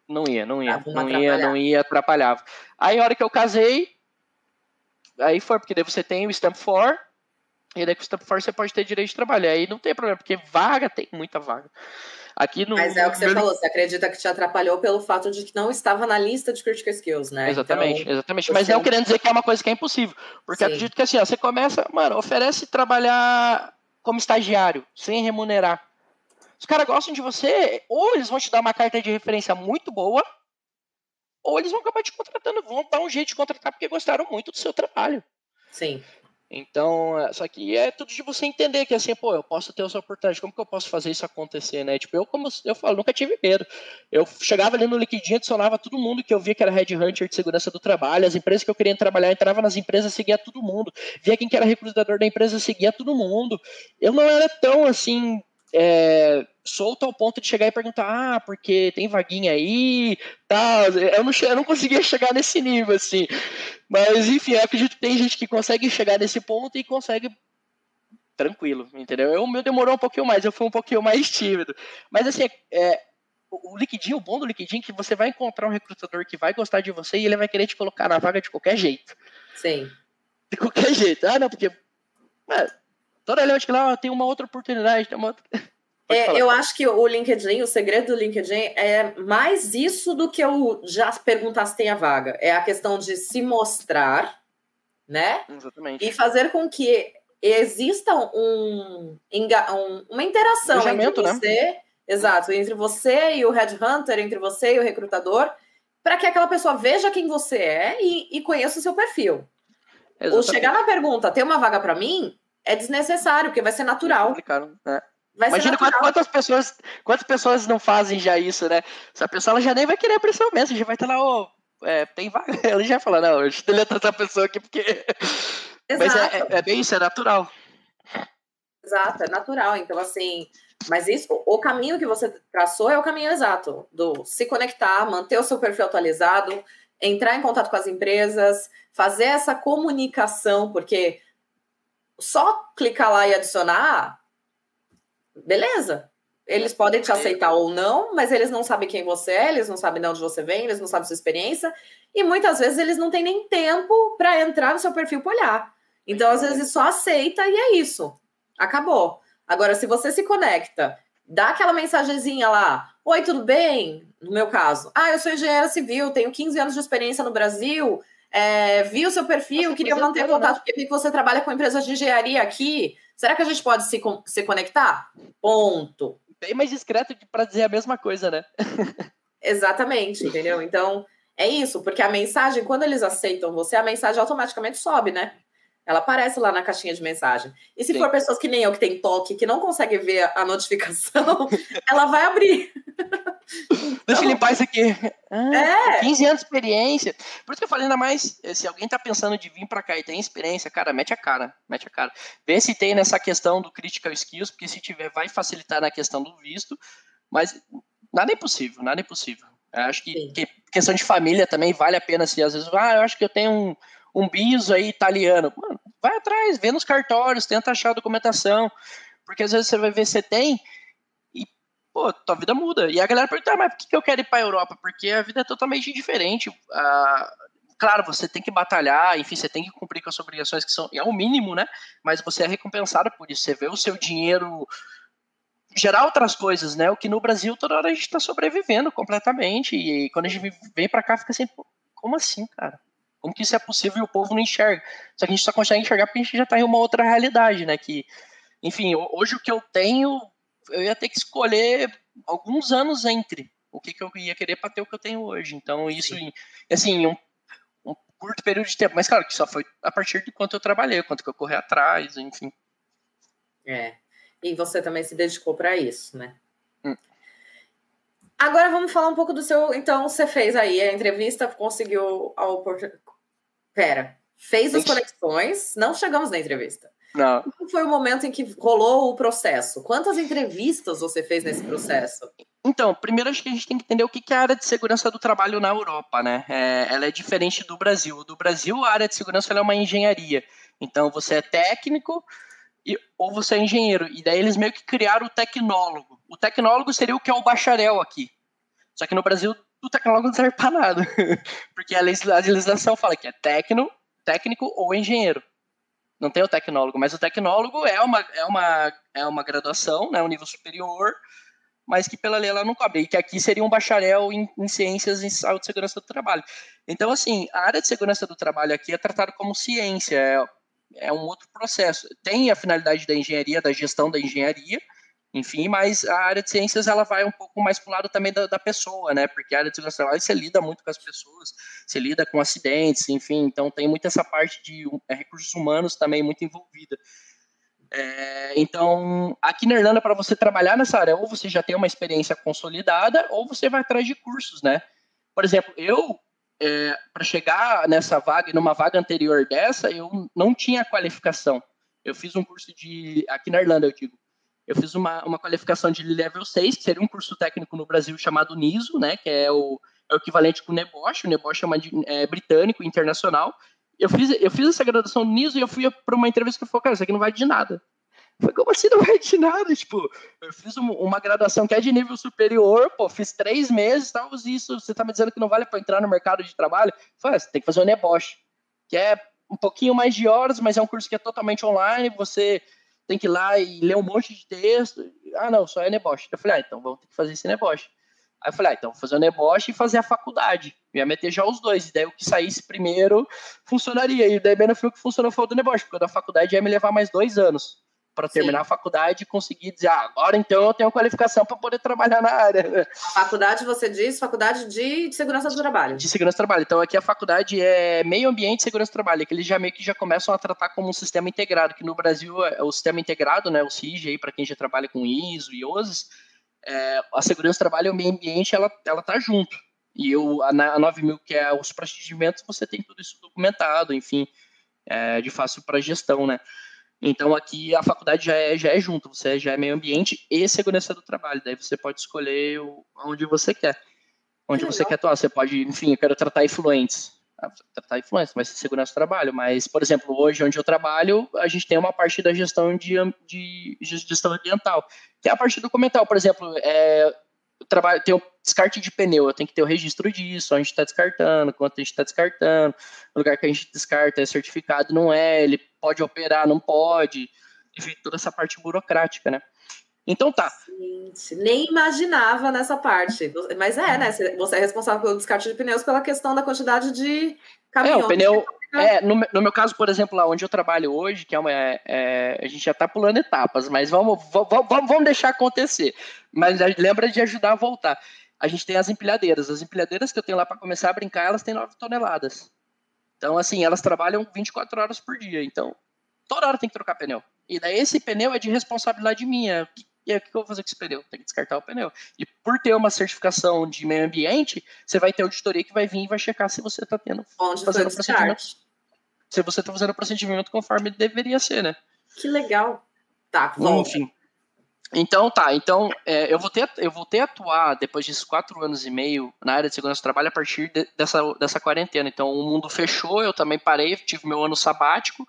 não ia, não ia, ah, não ia, não ia, atrapalhava. Aí, a hora que eu casei, aí foi, porque daí você tem o Stamp for, e daí com o Stamp for você pode ter direito de trabalho. Aí não tem problema, porque vaga tem muita vaga. Aqui no.
Mas é o que você meu... falou, você acredita que te atrapalhou pelo fato de que não estava na lista de critical skills, né?
Exatamente, então, exatamente. Mas não querendo dizer que é uma coisa que é impossível. Porque Sim. acredito que assim, ó, você começa, mano, oferece trabalhar como estagiário, sem remunerar. Os caras gostam de você, ou eles vão te dar uma carta de referência muito boa, ou eles vão acabar te contratando, vão dar um jeito de contratar porque gostaram muito do seu trabalho.
Sim.
Então, é, só que é tudo de você entender que assim, pô, eu posso ter essa oportunidade, como que eu posso fazer isso acontecer, né? Tipo, eu, como eu falo, nunca tive medo. Eu chegava ali no LinkedIn, adicionava todo mundo que eu via que era headhunter de segurança do trabalho, as empresas que eu queria trabalhar, entrava nas empresas, seguia todo mundo, via quem que era recrutador da empresa, seguia todo mundo. Eu não era tão assim é, solto ao ponto de chegar e perguntar, ah, porque tem vaguinha aí, tá? Eu não, eu não conseguia chegar nesse nível, assim. Mas, enfim, eu acredito que tem gente que consegue chegar nesse ponto e consegue tranquilo, entendeu? Eu, o meu demorou um pouquinho mais, eu fui um pouquinho mais tímido. Mas, assim, é, o LinkedIn, o bom do LinkedIn é que você vai encontrar um recrutador que vai gostar de você e ele vai querer te colocar na vaga de qualquer jeito.
Sim.
De qualquer jeito. Ah, não, porque... Mano, toda olhando que lá tem uma outra oportunidade, tem uma outra... (laughs)
É, eu acho que o LinkedIn, o segredo do LinkedIn é mais isso do que eu já perguntar se tem a vaga. É a questão de se mostrar, né?
Exatamente.
E fazer com que exista um, um uma interação entre né? você, né? exato, entre você e o headhunter, entre você e o recrutador, para que aquela pessoa veja quem você é e, e conheça o seu perfil. Exatamente. O chegar na pergunta, tem uma vaga para mim, é desnecessário, porque vai ser natural.
É Imagina quantas, quantas, pessoas, quantas pessoas não fazem já isso, né? Essa pessoa ela já nem vai querer aparecer o mesmo, já vai estar lá, oh, é, tem vaga. (laughs) Ela já vai falar, não, eu deletar essa pessoa aqui, porque. Exato. (laughs) Mas é, é, é, bem isso, é natural.
Exato, é natural. Então, assim, mas isso, o caminho que você traçou é o caminho exato do se conectar, manter o seu perfil atualizado, entrar em contato com as empresas, fazer essa comunicação, porque só clicar lá e adicionar beleza. Eles podem te aceitar ou não, mas eles não sabem quem você é, eles não sabem de onde você vem, eles não sabem sua experiência, e muitas vezes eles não têm nem tempo para entrar no seu perfil para olhar. Então, às vezes, só aceita e é isso. Acabou. Agora, se você se conecta, dá aquela mensagenzinha lá: Oi, tudo bem? No meu caso, ah, eu sou engenheira civil, tenho 15 anos de experiência no Brasil, é, vi o seu perfil, queria manter contato, né? porque vi que você trabalha com empresas de engenharia aqui. Será que a gente pode se, se conectar? Ponto.
Bem mais discreto para dizer a mesma coisa, né? (laughs)
Exatamente, entendeu? Então, é isso, porque a mensagem, quando eles aceitam você, a mensagem automaticamente sobe, né? Ela aparece lá na caixinha de mensagem. E se Sim. for pessoas que nem eu, que tem toque, que não consegue ver a notificação, (laughs) ela vai abrir. (laughs)
Deixa limpar isso aqui. Ah, é. 15 anos de experiência. Por isso que eu falei ainda mais, eh, se alguém tá pensando de vir para cá e tem experiência, cara, mete a cara, mete a cara. Vê se tem nessa questão do critical skills, porque se tiver, vai facilitar na questão do visto, mas nada é impossível, nada é impossível. Eu acho que, que, questão de família também vale a pena, se às vezes, ah, eu acho que eu tenho um, um biso aí italiano. Mano, vai atrás, vê nos cartórios, tenta achar a documentação, porque às vezes você vai ver se tem pô, tua vida muda. E a galera pergunta, ah, mas por que eu quero ir para a Europa? Porque a vida é totalmente diferente. Ah, claro, você tem que batalhar, enfim, você tem que cumprir com as obrigações que são, é o mínimo, né? Mas você é recompensado por isso. Você vê o seu dinheiro gerar outras coisas, né? O que no Brasil toda hora a gente está sobrevivendo completamente. E quando a gente vem para cá, fica assim, como assim, cara? Como que isso é possível e o povo não enxerga? Só que a gente só consegue enxergar porque a gente já está em uma outra realidade, né? Que, enfim, hoje o que eu tenho eu ia ter que escolher alguns anos entre o que, que eu ia querer para ter o que eu tenho hoje. Então, isso, em, assim, um, um, curto período de tempo. Mas, claro, que só foi a partir de quanto eu trabalhei, quanto que eu corri atrás, enfim.
É. E você também se dedicou para isso, né? Hum. Agora vamos falar um pouco do seu. Então, você fez aí a entrevista, conseguiu a oportunidade. Pera, fez as conexões, não chegamos na entrevista.
Não.
Qual foi o momento em que rolou o processo? Quantas entrevistas você fez nesse processo?
Então, primeiro acho que a gente tem que entender o que é a área de segurança do trabalho na Europa, né? É, ela é diferente do Brasil. Do Brasil, a área de segurança é uma engenharia. Então, você é técnico e, ou você é engenheiro. E daí eles meio que criaram o tecnólogo. O tecnólogo seria o que é o bacharel aqui. Só que no Brasil, o tecnólogo não serve para nada. (laughs) Porque a legislação fala que é técnico, técnico ou engenheiro não tem o tecnólogo, mas o tecnólogo é uma, é uma, é uma graduação, né, um nível superior, mas que pela lei ela não cobre, e que aqui seria um bacharel em, em ciências em saúde e segurança do trabalho. Então, assim, a área de segurança do trabalho aqui é tratada como ciência, é, é um outro processo. Tem a finalidade da engenharia, da gestão da engenharia, enfim, mas a área de ciências ela vai um pouco mais para o lado também da, da, pessoa, né? Porque a área de segurança trabalho você lida muito com as pessoas, você lida com acidentes, enfim, então tem muito essa parte de é, recursos humanos também muito envolvida. É, então, aqui na Irlanda, para você trabalhar nessa área, ou você já tem uma experiência consolidada, ou você vai atrás de cursos, né? Por exemplo, eu, é, para chegar nessa vaga, numa vaga anterior dessa, eu não tinha qualificação. Eu fiz um curso de. Aqui na Irlanda, eu digo. Eu fiz uma, uma qualificação de level 6, que seria um curso técnico no Brasil chamado NISO, né? Que é o, é o equivalente com o NEBOSH. O NEBOSH é, uma, é britânico, internacional eu fiz, eu fiz essa graduação nisso e eu fui para uma entrevista que falou, cara, isso aqui não vai de nada. Foi como assim não vai de nada? Tipo, eu fiz uma, graduação que é de nível superior, pô, fiz três meses, tal, isso, você tá me dizendo que não vale para entrar no mercado de trabalho? Falei, ah, você tem que fazer o Nebosh, que é um pouquinho mais de horas, mas é um curso que é totalmente online, você tem que ir lá e ler um monte de texto. Ah, não, só é Nebosh. Eu falei, ah, então vamos ter que fazer esse Nebosh. Aí eu falei, ah, então vou fazer o Nebosh e fazer a faculdade. Eu ia meter já os dois. E daí o que saísse primeiro funcionaria. E daí bem no fim o que funcionou foi o do Nebosh, porque o da faculdade ia me levar mais dois anos para terminar Sim. a faculdade e conseguir dizer, ah, agora então eu tenho qualificação para poder trabalhar na área.
Faculdade, você diz, faculdade de segurança do trabalho.
De segurança do trabalho. Então aqui a faculdade é meio ambiente e segurança do trabalho, que eles já meio que já começam a tratar como um sistema integrado, que no Brasil é o sistema integrado, né, o CIG para quem já trabalha com ISO e OSIS, é, a segurança do trabalho e o meio ambiente, ela, ela tá junto. E eu, a, a 9000, que é os procedimentos, você tem tudo isso documentado, enfim, é, de fácil para gestão, né? Então aqui a faculdade já é, já é junto, você já é meio ambiente e segurança do trabalho, daí você pode escolher o, onde você quer. Onde você quer atuar, você pode, enfim, eu quero tratar influentes tratar influência, vai ser segurança do trabalho. Mas, por exemplo, hoje onde eu trabalho, a gente tem uma parte da gestão de, de gestão ambiental, que é a parte documental. Por exemplo, é, trabalho, tem o descarte de pneu, eu tenho que ter o registro disso, onde a gente está descartando, quanto a gente está descartando, o lugar que a gente descarta é certificado, não é, ele pode operar, não pode, enfim, toda essa parte burocrática, né? Então tá.
Gente, nem imaginava nessa parte. Mas é, né? Você é responsável pelo descarte de pneus pela questão da quantidade de caminhões.
É, o pneu. É, no, no, meu caso, por exemplo, lá onde eu trabalho hoje, que é uma. É, é, a gente já tá pulando etapas, mas vamos, vamos, vamos deixar acontecer. Mas lembra de ajudar a voltar. A gente tem as empilhadeiras. As empilhadeiras que eu tenho lá para começar a brincar, elas têm 9 toneladas. Então, assim, elas trabalham 24 horas por dia. Então, toda hora tem que trocar pneu. E daí esse pneu é de responsabilidade minha. E aí, o que eu vou fazer com esse pneu? Tem que descartar o pneu. E por ter uma certificação de meio ambiente, você vai ter auditoria que vai vir e vai checar se você está tendo
Onde fazendo procedimento.
Se você está fazendo o procedimento conforme deveria ser, né?
Que legal. Tá, vamos.
Enfim. Então tá, então é, eu, vou ter, eu vou ter atuar depois desses quatro anos e meio na área de segurança do trabalho a partir de, dessa, dessa quarentena. Então o mundo fechou, eu também parei, tive meu ano sabático.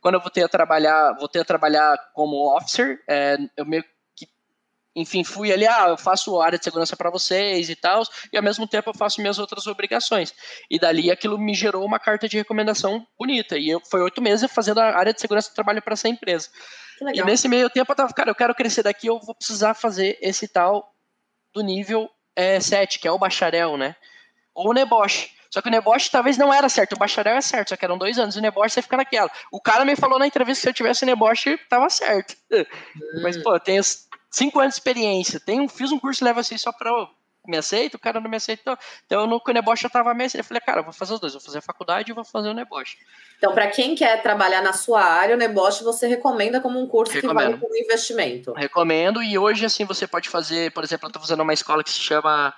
Quando eu voltei a trabalhar, voltei a trabalhar como officer, é, eu meio enfim, fui ali, ah, eu faço área de segurança para vocês e tal, e ao mesmo tempo eu faço minhas outras obrigações. E dali aquilo me gerou uma carta de recomendação bonita. E eu foi oito meses fazendo a área de segurança do trabalho para essa empresa. E nesse meio tempo eu tava, cara, eu quero crescer daqui, eu vou precisar fazer esse tal do nível é, 7, que é o bacharel, né? Ou o Nebosh. Só que o Nebosh talvez não era certo, o bacharel é certo, só que eram dois anos. O Nebosh você fica naquela. O cara me falou na entrevista que se eu tivesse Nebosh, tava certo. (laughs) Hum. Mas, pô, eu tenho cinco anos de experiência. Um, fiz um curso leva assim só para me aceita, o cara não me aceitou. Então, no o Nebosh eu tava meio eu falei, cara, eu vou fazer os dois, vou fazer a faculdade e vou fazer o Nebosh.
Então, para quem quer trabalhar na sua área, o Nebosh você recomenda como um curso Recomendo. que vale como investimento?
Recomendo, e hoje, assim, você pode fazer, por exemplo, eu tô fazendo uma escola que se chama,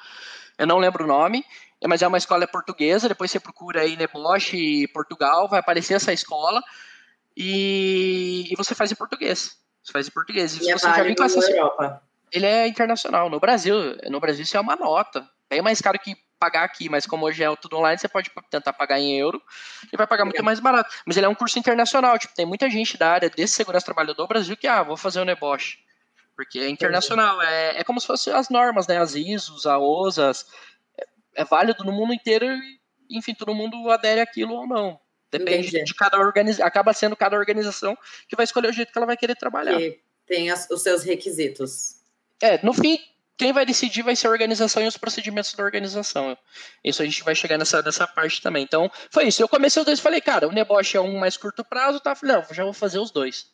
eu não lembro o nome, mas é uma escola portuguesa, depois você procura aí Nebosh Portugal, vai aparecer essa escola, e, e você faz em português. Você faz em português. E,
e você já vem com essa... Europa.
Ele é internacional. No Brasil, no Brasil isso é uma nota. Bem mais caro que pagar aqui, mas como hoje é tudo online, você pode tentar pagar em euro e vai pagar muito mais barato. Mas ele é um curso internacional, tipo, tem muita gente da área de segurança trabalho do Brasil que, ah, vou fazer o um Nebosh. Porque é internacional, é, é como se fossem as normas, né? As ISOs, a OSAS, é, é válido no mundo inteiro e, enfim, todo mundo adere àquilo ou não. Depende Entendi. de cada organização, acaba sendo cada organização que vai escolher o jeito que ela vai querer trabalhar. Que
tem as, os seus requisitos.
É, no fim, quem vai decidir vai ser a organização e os procedimentos da organização. Isso a gente vai chegar nessa, nessa parte também. Então, foi isso. Eu comecei os dois e falei, cara, o negócio é um mais curto prazo, tá? Falei, não, já vou fazer os dois.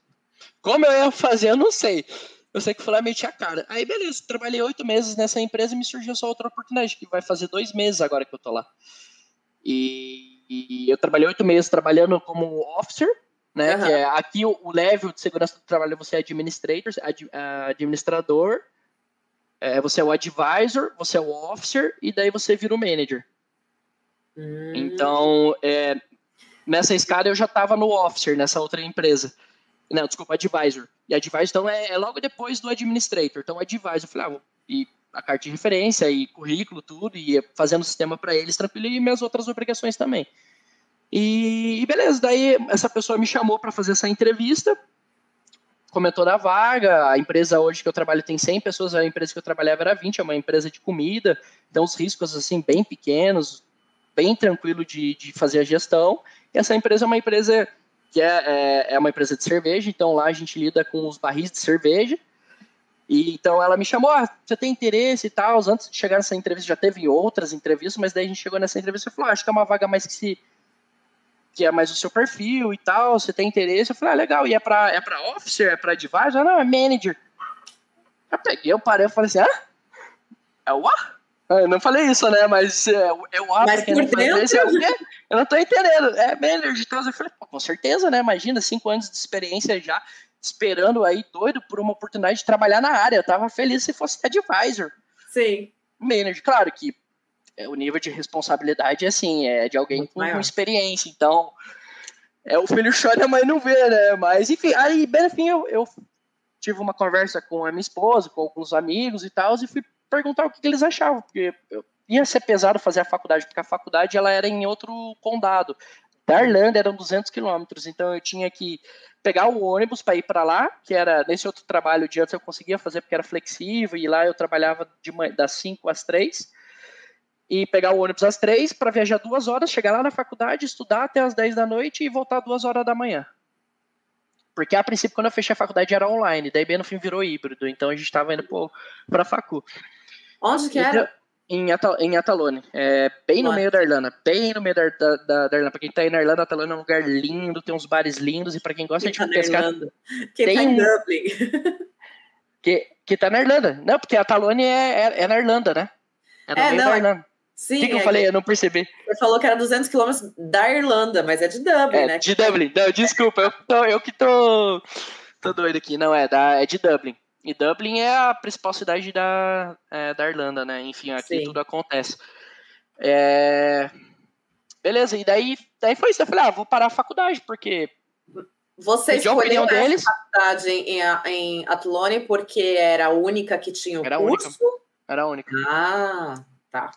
Como eu ia fazer, eu não sei. Eu sei que fui lá meti a cara. Aí, beleza, trabalhei oito meses nessa empresa e me surgiu só outra oportunidade, que vai fazer dois meses agora que eu tô lá. E, e eu trabalhei oito meses trabalhando como officer, né? Uhum. É, aqui o, o, level de segurança do trabalho você é administrator, ad, administrador, é, você é o advisor, você é o officer e daí você vira o manager. Hum. Então, é, nessa escada eu já estava no officer, nessa outra empresa. Não, desculpa, advisor. E advisor, então, é, é logo depois do administrator. Então, advisor, eu falei, ah, e a carta de referência, e currículo, tudo, e fazendo o sistema para eles tranquilo, e minhas outras obrigações também. E, e beleza, daí essa pessoa me chamou para fazer essa entrevista, comentou da vaga, a empresa hoje que eu trabalho tem 100 pessoas, a empresa que eu trabalhava era 20, é uma empresa de comida, então os riscos, assim, bem pequenos, bem tranquilo de, de fazer a gestão, e essa empresa é uma empresa que é, é, é uma empresa de cerveja, então lá a gente lida com os barris de cerveja, e então ela me chamou, ah, você tem interesse e tal, antes de chegar nessa entrevista já teve outras entrevistas, mas daí a gente chegou nessa entrevista e falou, ah, acho que é uma vaga mais que se que é mais o seu perfil e tal, você tem interesse. Eu falei, ah, legal, e é pra, é pra officer, é pra advisor? Não, é manager. Eu peguei, eu parei, eu falei assim, ah, é o A? Eu não falei isso, né, mas é, é o A.
Mas por dentro...
É o quê? Eu não tô entendendo, é manager de tal. Eu falei, com certeza, né, imagina, cinco anos de experiência já, esperando aí, doido, por uma oportunidade de trabalhar na área. Eu tava feliz se fosse advisor.
Sim.
Manager, claro que é, o nível de responsabilidade assim, é de alguém com, experiência. Então, é o filho chora mãe não vê, né? Mas, enfim, aí, bem enfim, eu, eu tive uma conversa com a minha esposa, com alguns amigos e tal, e fui perguntar o que, que eles achavam, porque eu, ia ser pesado fazer a faculdade, porque a faculdade ela era em outro condado. Da Irlanda eram 200 quilômetros, então eu tinha que pegar o ônibus para ir para lá, que era nesse outro trabalho de antes eu conseguia fazer porque era flexível, e lá eu trabalhava de das 5 às 3 e pegar o ônibus às três para viajar duas horas, chegar lá na faculdade, estudar até as 10 da noite e voltar duas horas da manhã. Porque a princípio, quando eu fechei a faculdade, era online, daí bem no fim virou híbrido, então a gente estava indo para a facu.
Onde que era?
Em, Atal em Atalone, é, bem no meio da Irlanda, bem no meio da, da, da, da Irlanda. Pra quem tá aí na Irlanda, Atalone é um lugar lindo, tem uns bares lindos, e para quem gosta quem de tá pescar.
Quem tem... tá em Dublin. (laughs)
que, que tá na Irlanda. Não, porque Atalone é, é, é na Irlanda, né?
É no é, meio não, da Irlanda.
Sim. O que, que eu é falei? Eu não percebi.
Você falou que era 200 quilômetros da Irlanda, mas é de Dublin,
é,
né?
De Dublin. Não, desculpa, eu, tô, eu que tô, tô doido aqui. Não, é, da, é de Dublin. E Dublin é a principal cidade da, é, da Irlanda, né? Enfim, aqui Sim. tudo acontece. É... Beleza, e daí, daí foi isso. Eu falei, ah, vou parar a faculdade, porque.
Você escolheu a deles. faculdade em, em Athlone porque era a única que tinha o
era
curso?
Única. Era a única.
Ah. Tá.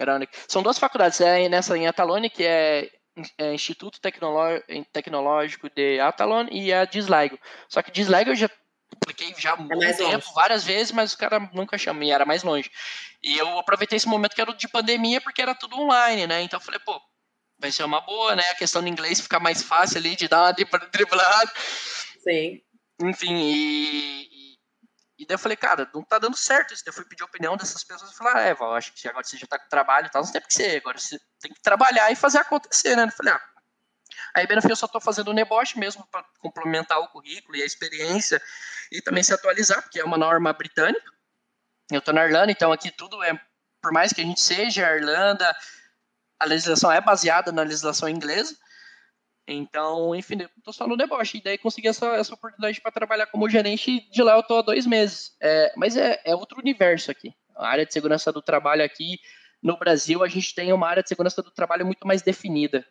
São duas faculdades, é nessa em Atalone, que é, é Instituto Tecnológico de Atalone, e a Dislaigo. Só que Dislaigo eu já apliquei já há é muito tempo, longe. várias vezes, mas o cara nunca chamou, e era mais longe. E eu aproveitei esse momento que era de pandemia, porque era tudo online, né? Então eu falei, pô, vai ser uma boa, né? A questão do inglês fica mais fácil ali de dar uma driblada.
Sim.
Enfim, e, e daí eu falei, cara, não tá dando certo isso. Daí eu fui pedir a opinião dessas pessoas e falei, ah, é, Val, acho que agora você já tá com trabalho e tal, não tem que ser, agora você tem que trabalhar e fazer acontecer, né? Eu falei, ah. Aí, bem no fim, eu só tô fazendo o deboche mesmo para complementar o currículo e a experiência e também se atualizar, porque é uma norma britânica. Eu tô na Irlanda, então aqui tudo é, por mais que a gente seja a Irlanda, a legislação é baseada na legislação inglesa. Então, enfim, eu só no deboche. E daí consegui essa, essa oportunidade para trabalhar como gerente. De lá eu tô há dois meses. É, mas é, é outro universo aqui. A área de segurança do trabalho aqui no Brasil, a gente tem uma área de segurança do trabalho muito mais definida.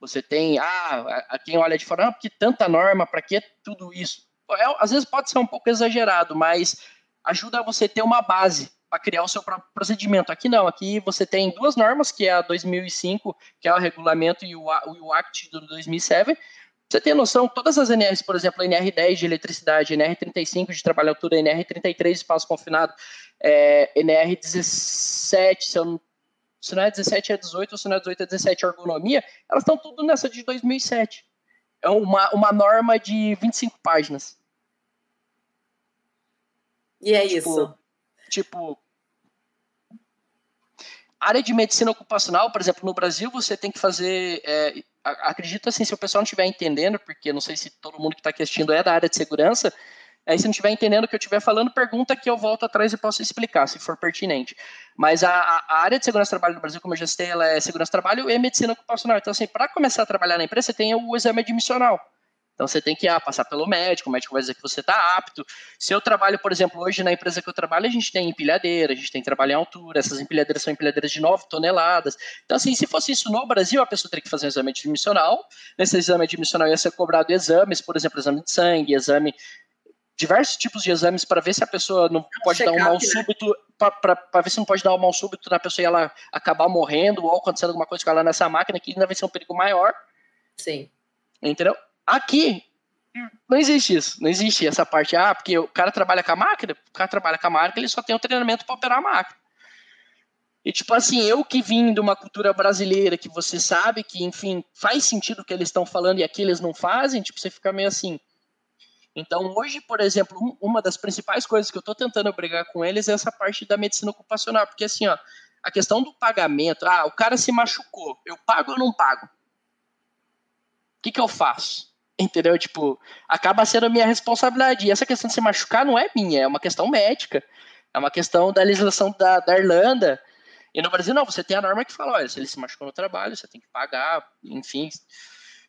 Você tem, ah, a quem olha de fora, ah, porque tanta norma, para que tudo isso? É, às vezes pode ser um pouco exagerado, mas ajuda você ter uma base para criar o seu próprio procedimento. Aqui não, aqui você tem duas normas, que é a 2005, que é o regulamento, e o, o Act do 2007. Você tem noção, todas as NRs, por exemplo, a NR10 de eletricidade, NR35 de trabalho altura, NR33 de espaço confinado, é, NR17, se, eu, se não é 17 é 18, ou se não é 18 é 17 ergonomia, elas estão tudo nessa de 2007. É uma, uma norma de 25 páginas.
E é tipo, isso
tipo, área de medicina ocupacional, por exemplo, no Brasil, você tem que fazer. É, acredito assim, se o pessoal não estiver entendendo, porque não sei se todo mundo que está assistindo é da área de segurança, aí se não estiver entendendo o que eu estiver falando, pergunta que eu volto atrás e posso explicar, se for pertinente. Mas a, a área de segurança do trabalho no Brasil, como eu já citei, ela é segurança do trabalho e medicina ocupacional. Então, assim, para começar a trabalhar na empresa, você tem o exame admissional. Então você tem que ah, passar pelo médico, o médico vai dizer que você está apto. Se eu trabalho, por exemplo, hoje na empresa que eu trabalho, a gente tem empilhadeira, a gente tem trabalho em altura, essas empilhadeiras são empilhadeiras de 9 toneladas. Então, assim, se fosse isso no Brasil, a pessoa teria que fazer um exame admissional. Nesse exame admissional ia ser cobrado exames, por exemplo, exame de sangue, exame diversos tipos de exames para ver se a pessoa não pode dar um mal né? súbito, para ver se não pode dar um mal súbito na pessoa e ela acabar morrendo ou acontecendo alguma coisa com ela nessa máquina, que ainda vai ser um perigo maior.
Sim.
Entendeu? Aqui, não existe isso. Não existe essa parte, ah, porque o cara trabalha com a máquina, o cara trabalha com a máquina, ele só tem o treinamento para operar a máquina. E tipo assim, eu que vim de uma cultura brasileira que você sabe que, enfim, faz sentido o que eles estão falando e aqui eles não fazem, tipo, você fica meio assim. Então, hoje, por exemplo, uma das principais coisas que eu estou tentando brigar com eles é essa parte da medicina ocupacional, porque assim, ó, a questão do pagamento, ah, o cara se machucou, eu pago ou não pago? O que, que eu faço? Entendeu? Tipo, acaba sendo a minha responsabilidade. E essa questão de se machucar não é minha, é uma questão médica. É uma questão da legislação da, da Irlanda. E no Brasil, não, você tem a norma que fala: olha, se ele se machucou no trabalho, você tem que pagar, enfim.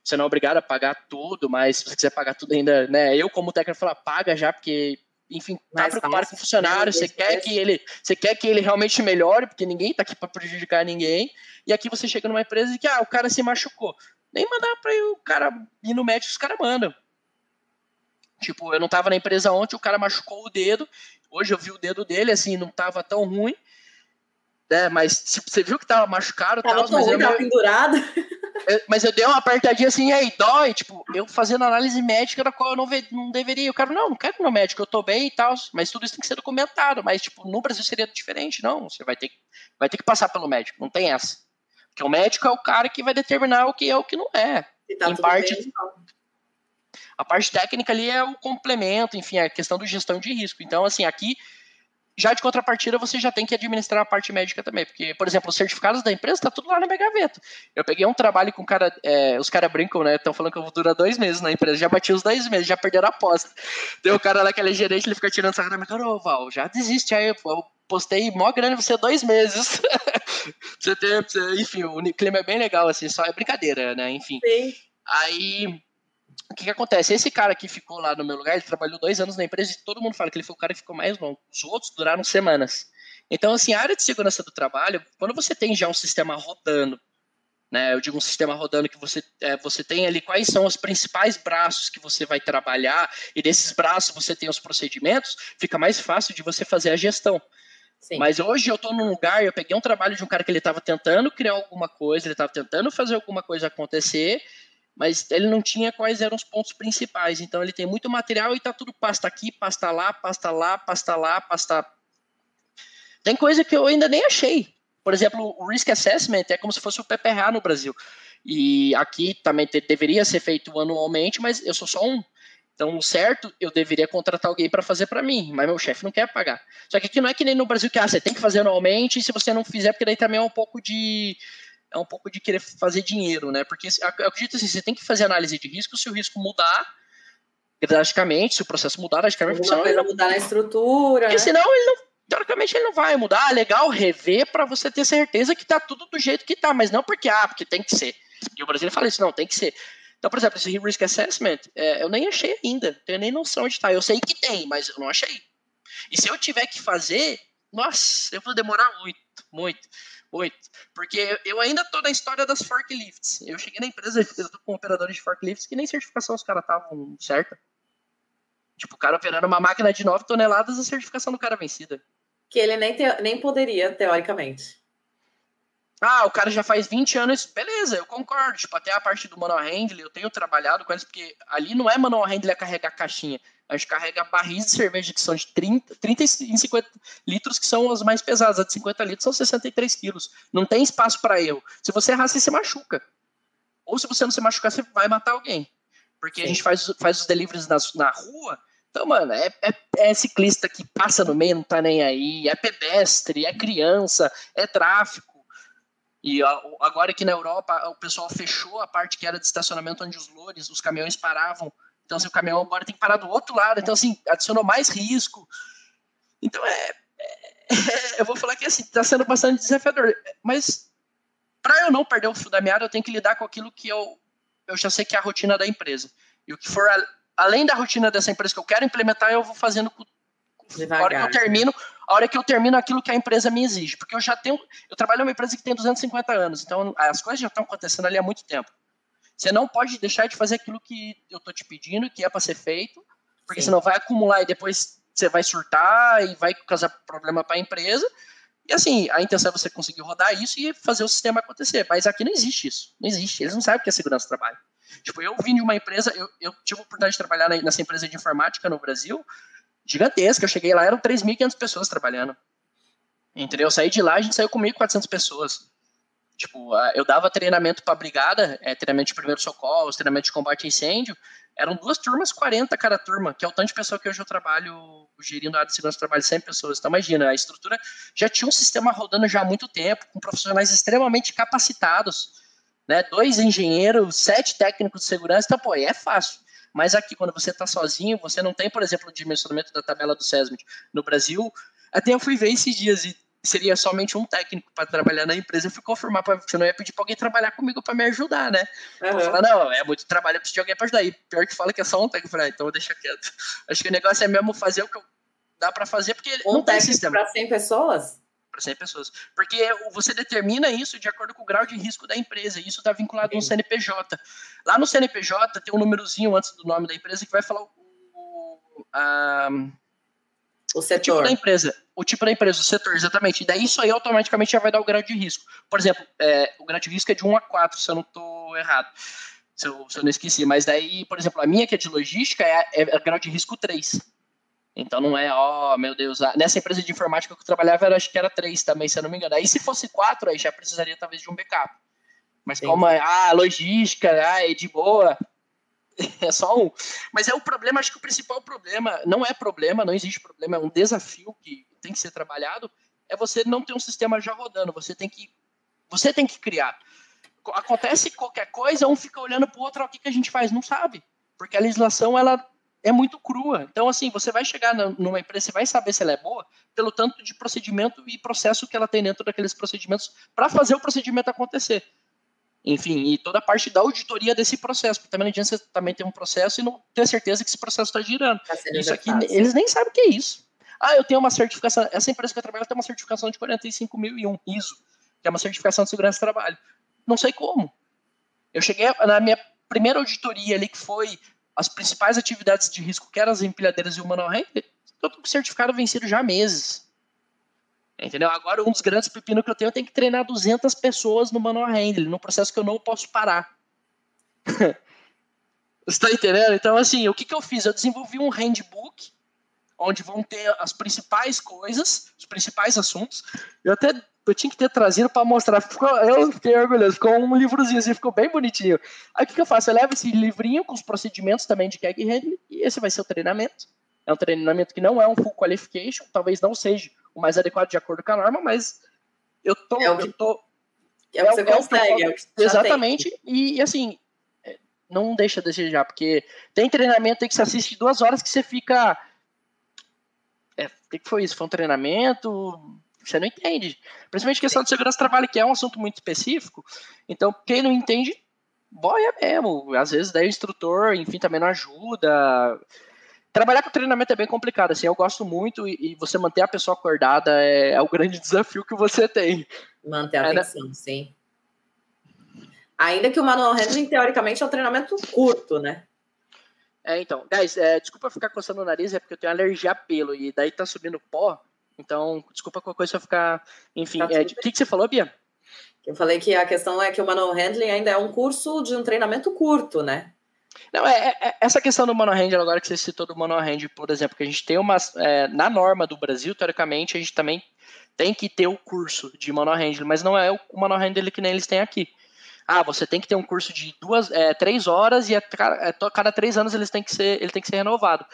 Você não é obrigado a pagar tudo, mas se você quiser pagar tudo ainda, né? Eu, como técnico, falo, paga já, porque, enfim, tá mais preocupado com o funcionário, você quer que ele, você quer que ele realmente melhore, porque ninguém tá aqui para prejudicar ninguém. E aqui você chega numa empresa e que, ah, o cara se machucou nem mandar para o cara ir no médico, os caras mandam. Tipo, eu não tava na empresa ontem, o cara machucou o dedo. Hoje eu vi o dedo dele, assim, não tava tão ruim. Né, mas tipo, você viu que tava machucado,
tava
tal, mas
ruim, eu, pendurado. (laughs)
Eu, mas eu dei uma apertadinha assim, aí dói, tipo, eu fazendo análise médica da qual eu não, ve, não deveria. O cara, não, não quero ir no médico, eu tô bem e tal, mas tudo isso tem que ser documentado. Mas, tipo, no Brasil seria diferente, não. Você vai ter, vai ter que passar pelo médico, não tem essa. Porque o médico é o cara que vai determinar o que é o que não é.
Tá em parte, bem, então.
a parte técnica ali é o complemento, enfim, a questão do gestão de risco. Então, assim, aqui já de contrapartida, você já tem que administrar a parte médica também. Porque, por exemplo, os certificados da empresa tá tudo lá na minha gaveta. Eu peguei um trabalho com um cara, é, os caras brincam, né? Estão falando que eu vou durar dois meses na empresa. Já bati os dois meses, já perderam a aposta. Tem o cara lá que ele é gerente, ele fica tirando essa cara, cara, ô Val, já desiste aí. Eu postei mó grande você dois meses. (laughs) você tem, enfim, o clima é bem legal, assim, só é brincadeira, né? Enfim.
Sim.
Aí, o que, que acontece? Esse cara que ficou lá no meu lugar, ele trabalhou dois anos na empresa e todo mundo fala que ele foi o cara que ficou mais longo. Os outros duraram semanas. Então, assim, a área de segurança do trabalho, quando você tem já um sistema rodando, né, eu digo um sistema rodando que você, é, você tem ali quais são os principais braços que você vai trabalhar, e desses braços você tem os procedimentos, fica mais fácil de você fazer a gestão. Sim. Mas hoje eu estou num lugar, eu peguei um trabalho de um cara que ele estava tentando criar alguma coisa, ele estava tentando fazer alguma coisa acontecer, mas ele não tinha quais eram os pontos principais. Então ele tem muito material e está tudo pasta aqui, pasta lá, pasta lá, pasta lá, pasta. Tem coisa que eu ainda nem achei. Por exemplo, o Risk Assessment é como se fosse o PPRA no Brasil. E aqui também te, deveria ser feito anualmente, mas eu sou só um. Então, certo, eu deveria contratar alguém para fazer para mim, mas meu chefe não quer pagar. Só que aqui não é que nem no Brasil que ah, você tem que fazer anualmente, e se você não fizer, porque daí também é um pouco de é um pouco de querer fazer dinheiro, né? Porque eu acredito assim, você tem que fazer análise de risco, se o risco mudar drasticamente, se o processo mudar drasticamente,
senão ele não mudar na estrutura.
Porque né? senão ele não, teoricamente ele não vai mudar. Ah, legal rever para você ter certeza que tá tudo do jeito que tá, mas não porque ah, porque tem que ser. E o Brasil fala isso, não, tem que ser. Então, por exemplo, esse Risk Assessment, é, eu nem achei ainda, tenho nem noção de estar. Tá. Eu sei que tem, mas eu não achei. E se eu tiver que fazer, nossa, eu vou demorar muito, muito, muito. Porque eu ainda tô na história das forklifts. Eu cheguei na empresa, eu tô com operadores de forklifts que nem certificação os caras estavam certa. Tipo, o cara operando uma máquina de 9 toneladas, a certificação do cara é vencida.
Que ele nem, te, nem poderia, teoricamente.
Ah, o cara já faz 20 anos, beleza, eu concordo. Tipo, até a parte do manual handling, eu tenho trabalhado com eles, porque ali não é manual handling a carregar caixinha. A gente carrega barris de cerveja que são de 30, 30 e 50 litros, que são as mais pesadas. A de 50 litros são 63 quilos. Não tem espaço para erro. Se você errar, você se machuca. Ou se você não se machucar, você vai matar alguém. Porque Sim. a gente faz, faz os deliveries na, na rua. Então, mano, é, é, é ciclista que passa no meio, não tá nem aí. É pedestre, é criança, é tráfico E agora aqui na Europa, o pessoal fechou a parte que era de estacionamento onde os lores, os caminhões paravam. Então, assim, o caminhão agora tem que parar do outro lado. Então, assim, adicionou mais risco. Então, é, é (laughs) eu vou falar que, assim, está sendo bastante desafiador. Mas, para eu não perder o fio da meada, eu tenho que lidar com aquilo que eu, eu já sei que é a rotina da empresa. E o que for a, além da rotina dessa empresa que eu quero implementar, eu vou fazendo com, a hora que eu termino, a hora que eu termino aquilo que a empresa me exige. Porque eu já tenho. Eu trabalho numa empresa que tem 250 anos, então as coisas já estão acontecendo ali há muito tempo. Você não pode deixar de fazer aquilo que eu estou te pedindo, que é para ser feito, porque Sim. senão vai acumular e depois você vai surtar e vai causar problema para a empresa. E assim, a intenção é você conseguir rodar isso e fazer o sistema acontecer. Mas aqui não existe isso. Não existe. Eles não sabem o que é segurança do trabalho. Tipo, eu vim de uma empresa, eu, eu tive a oportunidade de trabalhar nessa empresa de informática no Brasil, gigantesca. Eu cheguei lá, eram 3.500 pessoas trabalhando. Entendeu? Eu saí de lá, a gente saiu com 1.400 pessoas. Tipo, eu dava treinamento para brigada, é, treinamento de primeiro socorro, treinamento de combate a incêndio. Eram duas turmas, 40 cada turma, que é o tanto de pessoa que hoje eu trabalho gerindo a área de segurança do trabalho, 100 pessoas. Então, imagina, a estrutura já tinha um sistema rodando já há muito tempo, com profissionais extremamente capacitados né? Dois engenheiros, sete técnicos de segurança, então, pô, é fácil. Mas aqui, quando você está sozinho, você não tem, por exemplo, o dimensionamento da tabela do SESMIT. No Brasil, até eu fui ver esses dias e seria somente um técnico para trabalhar na empresa. Eu fui confirmar, pra, eu não ia pedir para alguém trabalhar comigo para me ajudar, né? Uhum. Eu não, é muito trabalho, eu preciso de alguém para ajudar. E pior que fala que é só um técnico. Eu falei, ah, então deixa quieto. Acho que o negócio é mesmo fazer o que dá para fazer, porque
um não tem sistema. para 100 pessoas?
para 100 pessoas. Porque você determina isso de acordo com o grau de risco da empresa, e isso está vinculado no CNPJ. Lá no CNPJ tem um númerozinho antes do nome da empresa que vai falar o, o, a,
o setor.
O tipo da empresa. O tipo da empresa, o setor, exatamente. E daí isso aí automaticamente já vai dar o grau de risco. Por exemplo, é, o grau de risco é de 1 a 4, se eu não estou errado. Se eu, se eu, não esqueci. Mas daí, por exemplo, a minha que é de logística é, é, é grau de risco 3. Então não é, ó, oh, meu Deus, nessa empresa de informática que eu trabalhava, era, acho que era três também, se eu não me engano. Aí se fosse quatro, aí já precisaria talvez de um backup. Mas como, é, ah, logística, ah, é de boa, (laughs) é só um. Mas é o problema, acho que o principal problema, não é problema, não existe problema, é um desafio que tem que ser trabalhado, é você não ter um sistema já rodando, você tem que, você tem que criar. Acontece qualquer coisa, um fica olhando para o outro, o que, que a gente faz? Não sabe. Porque a legislação, ela é muito crua. Então, assim, você vai chegar numa empresa, você vai saber se ela é boa pelo tanto de procedimento e processo que ela tem dentro daqueles procedimentos para fazer o procedimento acontecer. Enfim, e toda a parte da auditoria desse processo, porque também não adianta você também ter um processo e não ter certeza que esse processo está girando. Tá isso aqui, eles nem sabem o que é isso. Ah, eu tenho uma certificação, essa empresa que eu trabalho tem uma certificação de 45001 ISO, que é uma certificação de segurança do trabalho. Não sei como. Eu cheguei na minha primeira auditoria ali, que foi as principais atividades de risco, que eram as empilhadeiras e o manual handling, eu tô com certificado vencido já há meses. Entendeu? Agora, um dos grandes pepinos que eu tenho, eu tenho que treinar 200 pessoas no manual handling, num processo que eu não posso parar. (laughs) Você está entendendo? Então, assim, o que, que eu fiz? Eu desenvolvi um handbook, onde vão ter as principais coisas, os principais assuntos. Eu até eu tinha que ter trazido para mostrar. Ficou, eu fiquei orgulhoso. Ficou um livrozinho assim, ficou bem bonitinho. Aí o que, que eu faço? Eu levo esse livrinho com os procedimentos também de Keg Handling e esse vai ser o treinamento. É um treinamento que não é um full qualification, talvez não seja o mais adequado de acordo com a norma, mas eu tô. É o que, eu tô
é o que você é, consegue. É o que
exatamente. E, e assim, é, não deixa de desejar, porque tem treinamento aí que você assiste duas horas que você fica. É, o que foi isso? Foi um treinamento? Você não entende. Principalmente questão de segurança do trabalho, que é um assunto muito específico. Então, quem não entende, boia mesmo. Às vezes, daí o instrutor, enfim, também não ajuda. Trabalhar com treinamento é bem complicado, assim, eu gosto muito e, e você manter a pessoa acordada é, é, o grande (laughs) desafio que você tem.
Manter a atenção, né? sim. Ainda que o manual handling, teoricamente, é um treinamento curto, né?
É, então, guys, é, desculpa ficar coçando o nariz, é porque eu tenho alergia a pelo e daí tá subindo pó, então, desculpa qualquer coisa ficar. Enfim, tá é, o que, que você falou, Bia?
Eu falei que a questão é que o manual handling ainda é um curso de um treinamento curto, né?
Não, é, é, essa questão do manual handling, agora que você citou do manual handling, por exemplo, que a gente tem uma. É, na norma do Brasil, teoricamente, a gente também tem que ter o curso de manual handling, mas não é o, handling que nem eles têm aqui. Ah, você tem que ter um curso de duas, é, três horas e a, a, a, cada três anos eles têm que ser, ele tem que ser renovado.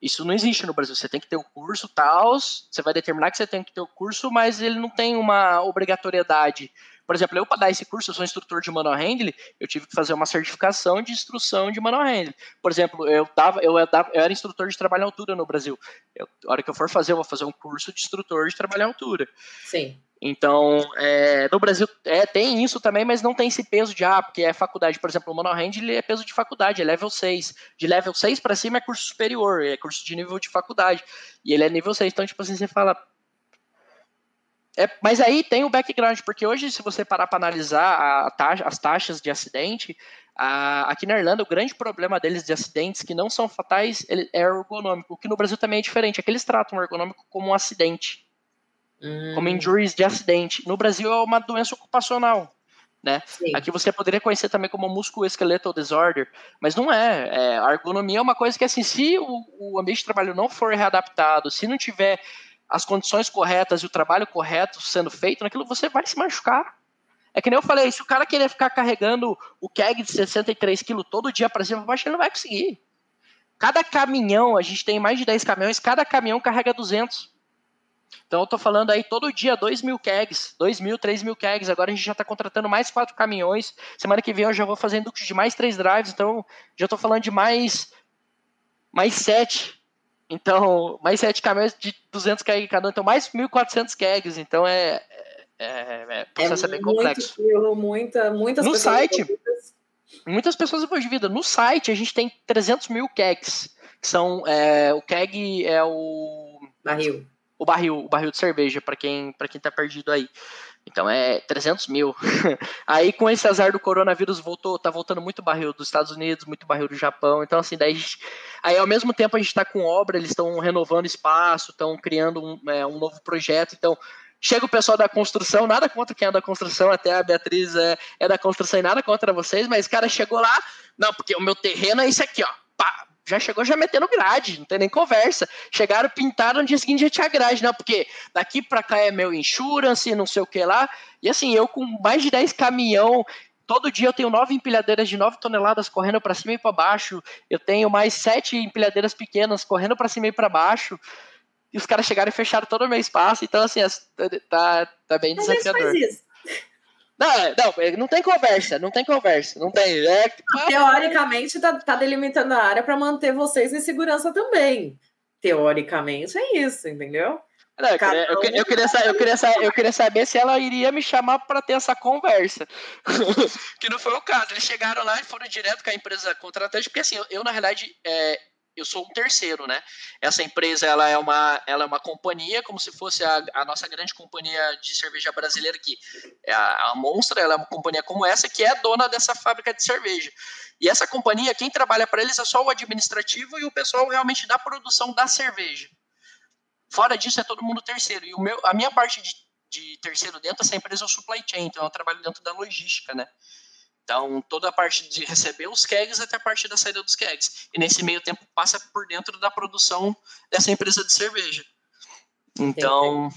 Isso não existe no Brasil. Você tem que ter o curso, tal, você vai determinar que você tem que ter o curso, mas ele não tem uma obrigatoriedade. Por exemplo, eu para dar esse curso, eu sou instrutor de manual handling, eu tive que fazer uma certificação de instrução de manual handling. Por exemplo, eu dava, eu, dava, eu era instrutor de trabalho em altura no Brasil. Eu, a hora que eu for fazer, eu vou fazer um curso de instrutor de trabalho em altura.
Sim.
Então, é, no Brasil é, tem isso também, mas não tem esse peso de, ah, porque é faculdade. Por exemplo, o Manual Hand é peso de faculdade, é level 6. De level 6 para cima é curso superior, é curso de nível de faculdade. E ele é nível 6. Então, tipo assim, você fala. É, mas aí tem o background, porque hoje, se você parar para analisar taxa, as taxas de acidente, a, aqui na Irlanda, o grande problema deles de acidentes que não são fatais ele, é ergonômico, o que no Brasil também é diferente, é que eles tratam o ergonômico como um acidente como hum. injuries de acidente. No Brasil é uma doença ocupacional. Né? Aqui você poderia conhecer também como musculoskeletal disorder, mas não é. é. A ergonomia é uma coisa que, assim, se o, o, ambiente de trabalho não for readaptado, se não tiver as condições corretas e o trabalho correto sendo feito, naquilo você vai se machucar. É que nem eu falei, se o cara querer ficar carregando o keg de 63 quilos todo dia para cima para baixo, ele não vai conseguir. Cada caminhão, a gente tem mais de 10 caminhões, cada caminhão carrega 200. Então eu tô falando aí todo dia 2 mil kegs, 2 mil, 3 mil kegs. Agora a gente já está contratando mais quatro caminhões. Semana que vem eu já vou fazer de mais três drives, então já estou falando de mais mais sete. Então, mais sete caminhões de 200 kegs cada um, então mais 1.400 kegs. Então é, é, é, é, processo é, é bem complexo.
Muito, muita, muitas
no site, envolvidas. muitas pessoas envolvidas. No site a gente tem 300 mil kegs, que são é, o keg é o
barril
o barril, o barril de cerveja, para quem, para quem tá perdido aí. Então é 300 mil. (laughs) aí com esse azar do coronavírus voltou, tá voltando muito barril dos Estados Unidos, muito barril do Japão. Então assim, daí gente, aí ao mesmo tempo a gente está com obra, eles estão renovando espaço, estão criando um, é, um novo projeto. Então chega o pessoal da construção, nada contra quem é da construção, até a Beatriz é, é da construção e nada contra vocês, mas cara chegou lá, não, porque o meu terreno é esse aqui, ó. Pá, já chegou já metendo grade, não tem nem conversa. Chegaram, pintaram, no dia seguinte já tinha grade, não, porque daqui para cá é meu insurance, não sei o que lá. E assim, eu com mais de 10 caminhão, todo dia eu tenho nove empilhadeiras de 9 toneladas correndo para cima e para baixo. Eu tenho mais sete empilhadeiras pequenas correndo para cima e para baixo. E os caras chegaram e fecharam todo o meu espaço. Então, assim, tá, tá bem desafiador. Faz isso. Não, é, não, é, não tem conversa, não tem conversa, não tem. É...
Teoricamente, tá, tá delimitando a área para manter vocês em segurança também. Teoricamente é isso, entendeu?
Não, eu, queria, eu, eu, queria, eu, queria, eu queria saber se ela iria me chamar para ter essa conversa. (laughs) que não foi o caso. Eles chegaram lá e foram direto com a empresa contratante, porque assim, eu, eu na realidade, é, eu sou um terceiro, né? Essa empresa ela é uma, ela é uma companhia, como se fosse a, a nossa grande companhia de cerveja brasileira aqui. É a, a Monstra, ela é uma companhia como essa que é dona dessa fábrica de cerveja. E essa companhia, quem trabalha para eles é só o administrativo e o pessoal realmente da produção da cerveja. Fora disso é todo mundo terceiro. E o meu, a minha parte de, de terceiro dentro dessa empresa é o supply chain, então eu trabalho dentro da logística, né? Então, toda a parte de receber os kegs até a parte da saída dos kegs. E nesse meio tempo passa por dentro da produção dessa empresa de cerveja. Então,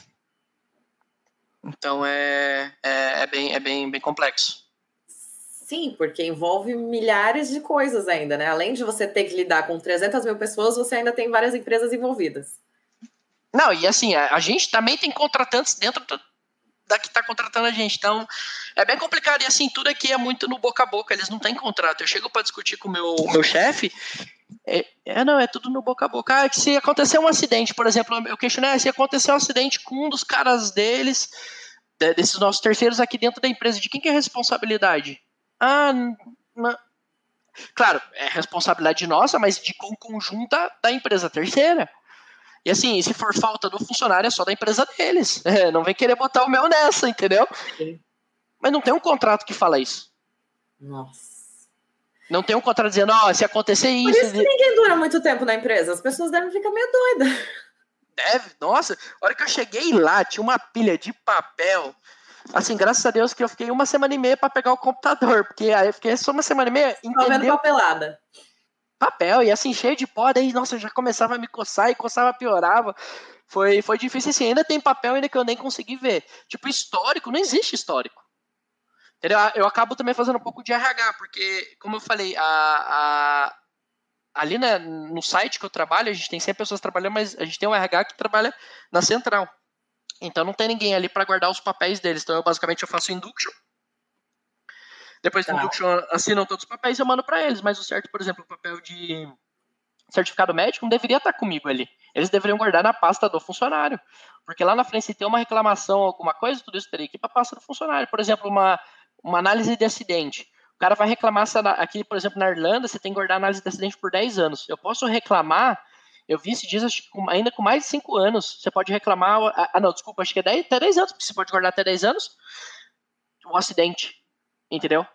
então é, é, é, bem, é bem, bem complexo.
Sim, porque envolve milhares de coisas ainda, né? Além de você ter que lidar com 300 mil pessoas, você ainda tem várias empresas envolvidas.
Não, e assim, a, a gente também tem contratantes dentro do, da que está contratando a gente. Então, é bem complicado. E assim, tudo aqui é muito no boca a boca, eles não têm contrato. Eu chego para discutir com o meu, meu chefe, é, é, não, é tudo no boca a boca. Ah, que se acontecer um acidente, por exemplo, eu questionei, ah, se acontecer um acidente com um dos caras deles, desses nossos terceiros aqui dentro da empresa, de quem que é a responsabilidade? Ah. Claro, é responsabilidade nossa, mas de conjunta da empresa terceira. E assim, se for falta do funcionário, é só da empresa deles. (laughs) É, não vem querer botar o meu nessa, entendeu? Sim. Mas não tem um contrato que fala isso.
Nossa.
Não tem um contrato dizendo, ó, oh, se acontecer isso.
Por isso que ninguém dura muito tempo na empresa. As pessoas devem ficar meio doidas.
Deve, nossa. A hora que eu cheguei lá, tinha uma pilha de papel. Assim, graças a Deus que eu fiquei uma semana e meia para pegar o computador, porque aí eu fiquei só uma semana e meia.
Entendeu? Só vendo papelada
papel, e assim, cheio de pó, daí, nossa, já começava a me coçar e coçava, piorava. Foi, foi difícil, assim, ainda tem papel ainda que eu nem consegui ver. Tipo, histórico, não existe histórico. Entendeu? Eu acabo também fazendo um pouco de RH, porque, como eu falei, a, a, ali né, no site que eu trabalho, a gente tem 100 pessoas trabalhando, mas a gente tem um RH que trabalha na central. Então não tem ninguém ali para guardar os papéis deles. Então eu basicamente eu faço induction. Depois tá. do induction assinam todos os papéis eu mando para eles. Mas o certo, por exemplo, o papel de certificado médico não deveria estar comigo ali. Eles deveriam guardar na pasta do funcionário. Porque lá na frente, se tem uma reclamação, alguma coisa, tudo isso teria que ir para a pasta do funcionário. Por exemplo, uma, uma análise de acidente. O cara vai reclamar aqui, por exemplo, na Irlanda, você tem que guardar análise de acidente por 10 anos. Eu posso reclamar, eu vi esses dias, ainda com mais de 5 anos, você pode reclamar. Ah, não, desculpa, acho que é 10, até 10 anos, porque você pode guardar até 10 anos o acidente. Entendeu?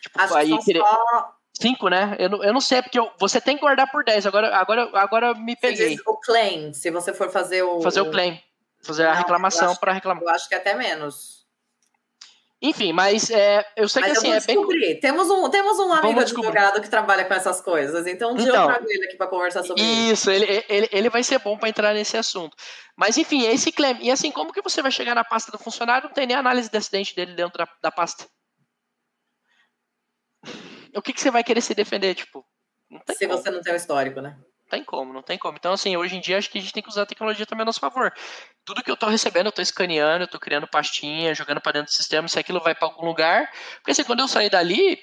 Tipo, acho aí, que são só...
5, né? Eu não, eu não sei, porque eu, você tem que guardar por 10. Agora, agora, agora me peguei.
O claim, se você for fazer o.
Fazer o claim. Fazer não, a reclamação para reclamar.
Eu acho que é até menos.
Enfim, mas é, eu sei mas que assim é bem.
Temos um, temos um amigo advogado que trabalha com essas coisas, então um dia então, eu trago ele aqui para conversar sobre
isso. Isso, ele, ele, ele vai ser bom para entrar nesse assunto. Mas enfim, esse claim. E assim, como que você vai chegar na pasta do funcionário? Não tem nem análise de acidente dele dentro da, da pasta. O que, que você vai querer se defender? Tipo,
se como. você não tem o histórico, né?
tem como, não tem como. Então, assim, hoje em dia acho que a gente tem que usar a tecnologia também a nosso favor. Tudo que eu tô recebendo, eu tô escaneando, eu tô criando pastinha, jogando para dentro do sistema, se aquilo vai para algum lugar. Porque assim, quando eu sair dali,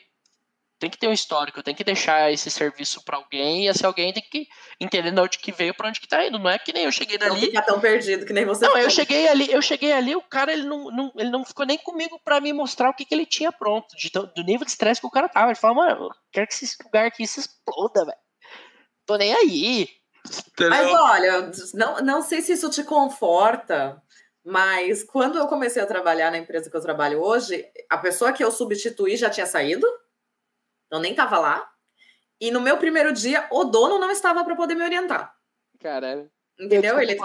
tem que ter um histórico, tem que deixar esse serviço para alguém, e esse alguém tem que entender de onde que veio, para onde que tá indo. Não é que nem eu cheguei dali. Não
fica tão perdido que nem você.
Não, eu cheguei ali, eu cheguei ali, o cara ele não, não ele não ficou nem comigo para me mostrar o que, que ele tinha pronto, de, do nível de estresse que o cara tava. Ele falou, mano, eu quero que esse lugar aqui se exploda, velho. Tô nem aí.
Mas olha, não, não sei se isso te conforta, mas quando eu comecei a trabalhar na empresa que eu trabalho hoje, a pessoa que eu substituí já tinha saído, eu nem estava lá. E no meu primeiro dia, o dono não estava para poder me orientar.
Caralho.
Entendeu? Ele,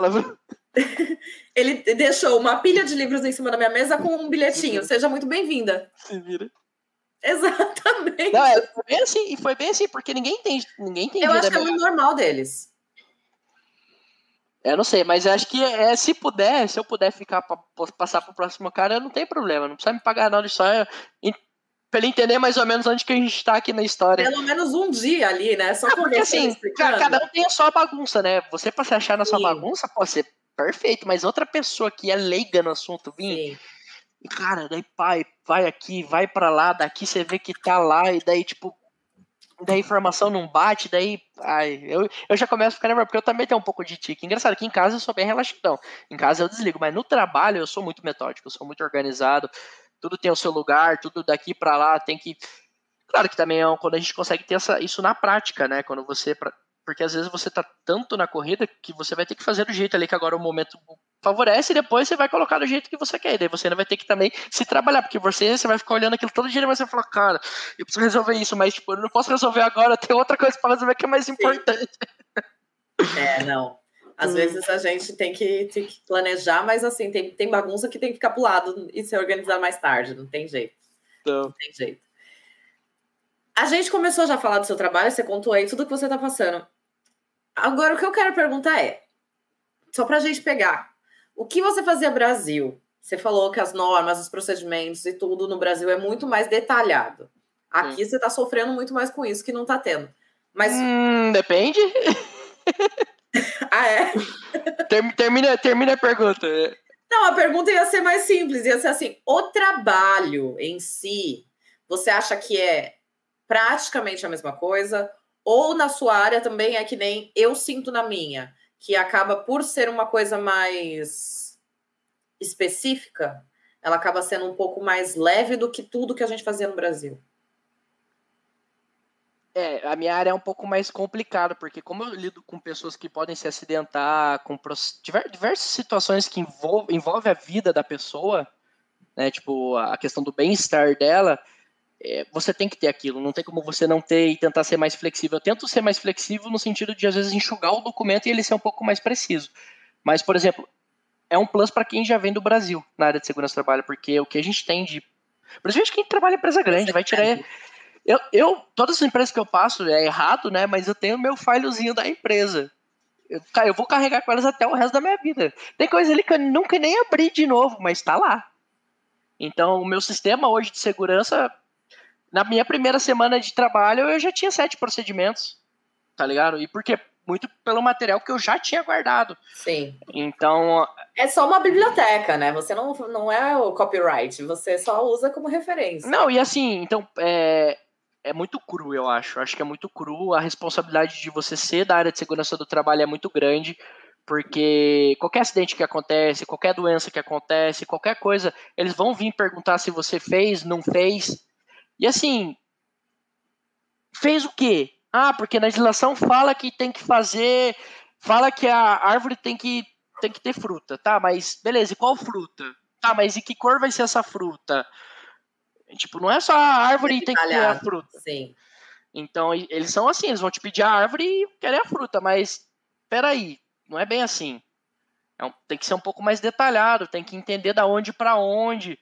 (laughs) ele deixou uma pilha de livros em cima da minha mesa com um bilhetinho. Seja muito bem-vinda.
Se vira.
Exatamente.
Não, é, foi bem assim, e foi bem assim, porque ninguém tem. Ninguém tem
eu acho que é o normal deles.
Eu não sei, mas acho que é, se puder, se eu puder ficar pra, passar pro próximo cara, não tem problema. Não precisa me pagar nada, só é, pra ele entender mais ou menos onde que a gente tá aqui na história.
Pelo menos um dia ali, né? Só
é, porque assim, cada um tem a sua bagunça, né? Você pra se achar na sua Sim. bagunça pode ser perfeito, mas outra pessoa que é leiga no assunto vir. Cara, daí pai, vai aqui, vai para lá, daqui você vê que tá lá, e daí, tipo, daí a informação não bate, daí. Ai, eu, eu já começo a ficar nervoso, porque eu também tenho um pouco de tique. Engraçado que em casa eu sou bem relaxadão. Em casa eu desligo, mas no trabalho eu sou muito metódico, eu sou muito organizado. Tudo tem o seu lugar, tudo daqui para lá tem que. Claro que também é quando a gente consegue ter essa, isso na prática, né? Quando você. Porque às vezes você tá tanto na corrida que você vai ter que fazer do jeito ali que agora o momento favorece e depois você vai colocar do jeito que você quer. E daí você ainda vai ter que também se trabalhar, porque você, você vai ficar olhando aquilo todo dia e você vai falar, cara, eu preciso resolver isso, mas tipo, eu não posso resolver agora, (laughs) tem outra coisa para resolver que é mais importante.
É, não. Às hum. vezes a gente tem que, tem que, planejar, mas assim, tem, tem bagunça que tem que ficar pro lado e se organizar mais tarde, não tem jeito.
Não,
não tem jeito. A gente começou já a falar do seu trabalho, você contou aí tudo que você tá passando. Agora, o que eu quero perguntar é, só pra gente pegar, o que você fazia Brasil? Você falou que as normas, os procedimentos e tudo no Brasil é muito mais detalhado. Aqui você está sofrendo muito mais com isso que não está tendo. Mas.
Hum, depende. (laughs)
ah, é?
termina, termina a pergunta.
Não, a pergunta ia ser mais simples, ia ser assim: o trabalho em si, você acha que é praticamente a mesma coisa? Ou na sua área também é que nem eu sinto na minha? que acaba por ser uma coisa mais específica, ela acaba sendo um pouco mais leve do que tudo que a gente fazia no Brasil.
É, a minha área é um pouco mais complicada, porque como eu lido com pessoas que podem se acidentar, com diversas situações que envolvem envolve a vida da pessoa, né, tipo a questão do bem-estar dela, é, você tem que ter aquilo, não tem como você não ter e tentar ser mais flexível. Eu tento ser mais flexível no sentido de, às vezes, enxugar o documento e ele ser um pouco mais preciso. Mas, por exemplo, é um plus para quem já vem do Brasil na área de segurança do trabalho, porque o que a gente tem de. Principalmente quem trabalha em empresa grande, vai tirar. Eu, eu, todas as empresas que eu passo, é errado, né? Mas eu tenho o meu filezinho da empresa. Eu, eu vou carregar com elas até o resto da minha vida. Tem coisa ali que eu nunca nem abri de novo, mas está lá. Então, o meu sistema hoje de segurança na minha primeira semana de trabalho, eu já tinha sete procedimentos, tá ligado? E por quê? muito pelo material que eu já tinha guardado.
Sim.
Então.
É só uma biblioteca, né? Você não, não é o copyright, você só usa como referência.
Não, e assim, então, é, é muito cru, eu acho. Acho que é muito cru. A responsabilidade de você ser da área de segurança do trabalho é muito grande, porque qualquer acidente que acontece, qualquer doença que acontece, qualquer coisa, eles vão vir perguntar se você fez, não fez. E assim, fez o quê? Ah, porque na legislação fala que tem que fazer, fala que a árvore tem que, tem que ter fruta, tá? Mas beleza, e qual fruta? Tá, mas e que cor vai ser essa fruta? Tipo, não é só a árvore que, tem que ter a fruta.
Sim.
Então, eles são assim, eles vão te pedir a árvore e querem a fruta, mas peraí, não é bem assim. É um, tem que ser um pouco mais detalhado, tem que entender da onde para onde.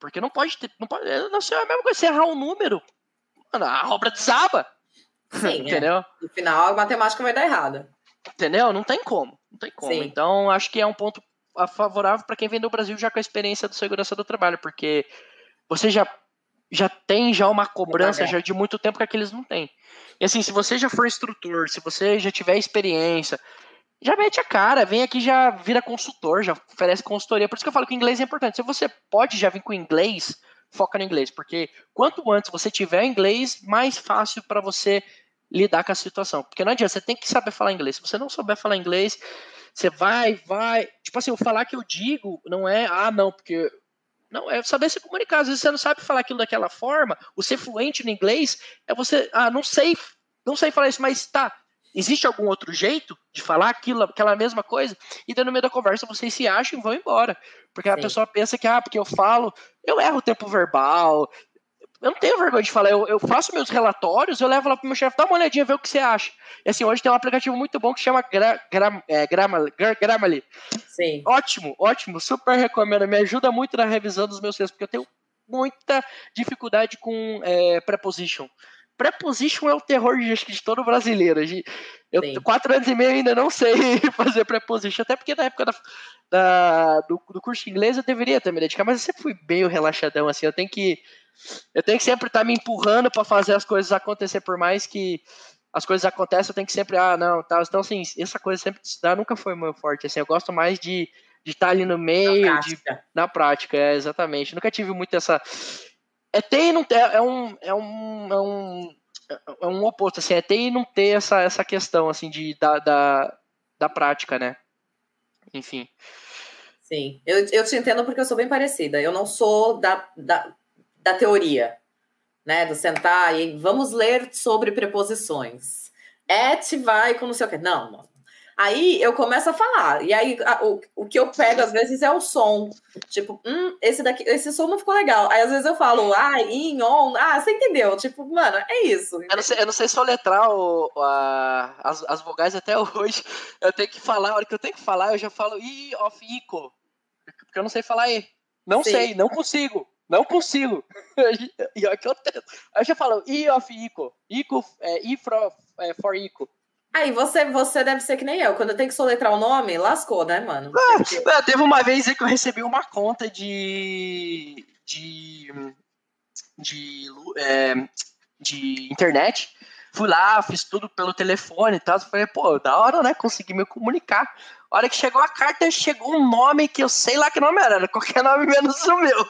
Porque não pode ter. Não pode, não sei, é a mesma coisa, você errar um número, mano, a obra desaba.
Sim, é. entendeu? É. No final, a matemática vai dar errada.
Entendeu? Não tem como. Não tem como. Sim. Então, acho que é um ponto favorável para quem vem do Brasil já com a experiência do segurança do trabalho, porque você já, já tem já uma cobrança já de muito tempo que aqueles não têm. E assim, se você já for instrutor, se você já tiver experiência, já mete a cara, vem aqui já vira consultor, já oferece consultoria. Por isso que eu falo que inglês é importante. Se você pode já vir com inglês, foca no inglês, porque quanto antes você tiver inglês, mais fácil para você lidar com a situação. Porque não adianta, você tem que saber falar inglês. Se você não souber falar inglês, você vai, vai. Tipo assim, o falar que eu digo não é, ah, não, porque. Não, é saber se comunicar. Às vezes você não sabe falar aquilo daquela forma. O ser fluente no inglês é você, ah, não sei, não sei falar isso, mas tá. Existe algum outro jeito de falar aquilo, aquela mesma coisa? E daí no meio da conversa vocês se acham e vão embora. Porque Sim. a pessoa pensa que, ah, porque eu falo, eu erro o tempo verbal, eu não tenho vergonha de falar, eu, eu faço meus relatórios, eu levo lá pro meu chefe, dá uma olhadinha, ver o que você acha. E assim, hoje tem um aplicativo muito bom que chama Gra, Gra, é, Grammarly, Grammarly.
Sim.
Ótimo, ótimo, super recomendo, me ajuda muito na revisão dos meus textos, porque eu tenho muita dificuldade com é, preposition. Preposition é o terror de, de todo brasileiro. Eu, Sim. quatro anos e meio ainda não sei (laughs) fazer preposition, até porque na época da, da do, do, curso de inglês eu deveria ter me dedicado, mas eu sempre fui meio relaxadão, assim, eu tenho que eu tenho que sempre estar tá me empurrando para fazer as coisas acontecer, por mais que as coisas acontecem, eu tenho que sempre, ah, não, tá. Então, assim, essa coisa sempre de estudar nunca foi meu forte. Assim, eu gosto mais de de estar tá ali no meio, na prática, de, na prática é, exatamente. Nunca tive muito essa. É ter e não ter, é um, é um, é um, é um oposto, assim, é ter e não ter essa, essa questão, assim, de, da, da, da prática, né? Enfim.
Sim, eu, eu te entendo porque eu sou bem parecida. Eu não sou da, da da teoria, né? Do sentar e vamos ler sobre preposições. Et vai com não sei o quê. Não, Aí eu começo a falar, e aí a, o, o que eu pego às vezes é o som. Tipo, hum, esse daqui, esse som não ficou legal. Aí às vezes eu falo, ah, in, on, ah, você entendeu? Tipo, mano, é isso.
Eu não sei, eu não sei soletrar o, a, as, as vogais até (laughs) hoje. Eu tenho que falar, a hora que eu tenho que falar, eu já falo i of ico. Porque eu não sei falar e. Não Sim. sei, não consigo. Não consigo. (laughs) e aqui eu tento. Aí eu já falo, I of Ico. Ico, é, I for, é, for Ico.
Aí você, você deve ser que nem eu. Quando eu tenho que soletrar o nome, lascou, né, mano?
Ah, (laughs) teve uma vez que eu recebi uma conta de. de. de, é, de internet. Fui lá, fiz tudo pelo telefone e tal. Falei, pô, da hora, né? Consegui me comunicar. A hora que chegou a carta, chegou um nome que eu sei lá que nome era, qualquer nome menos o meu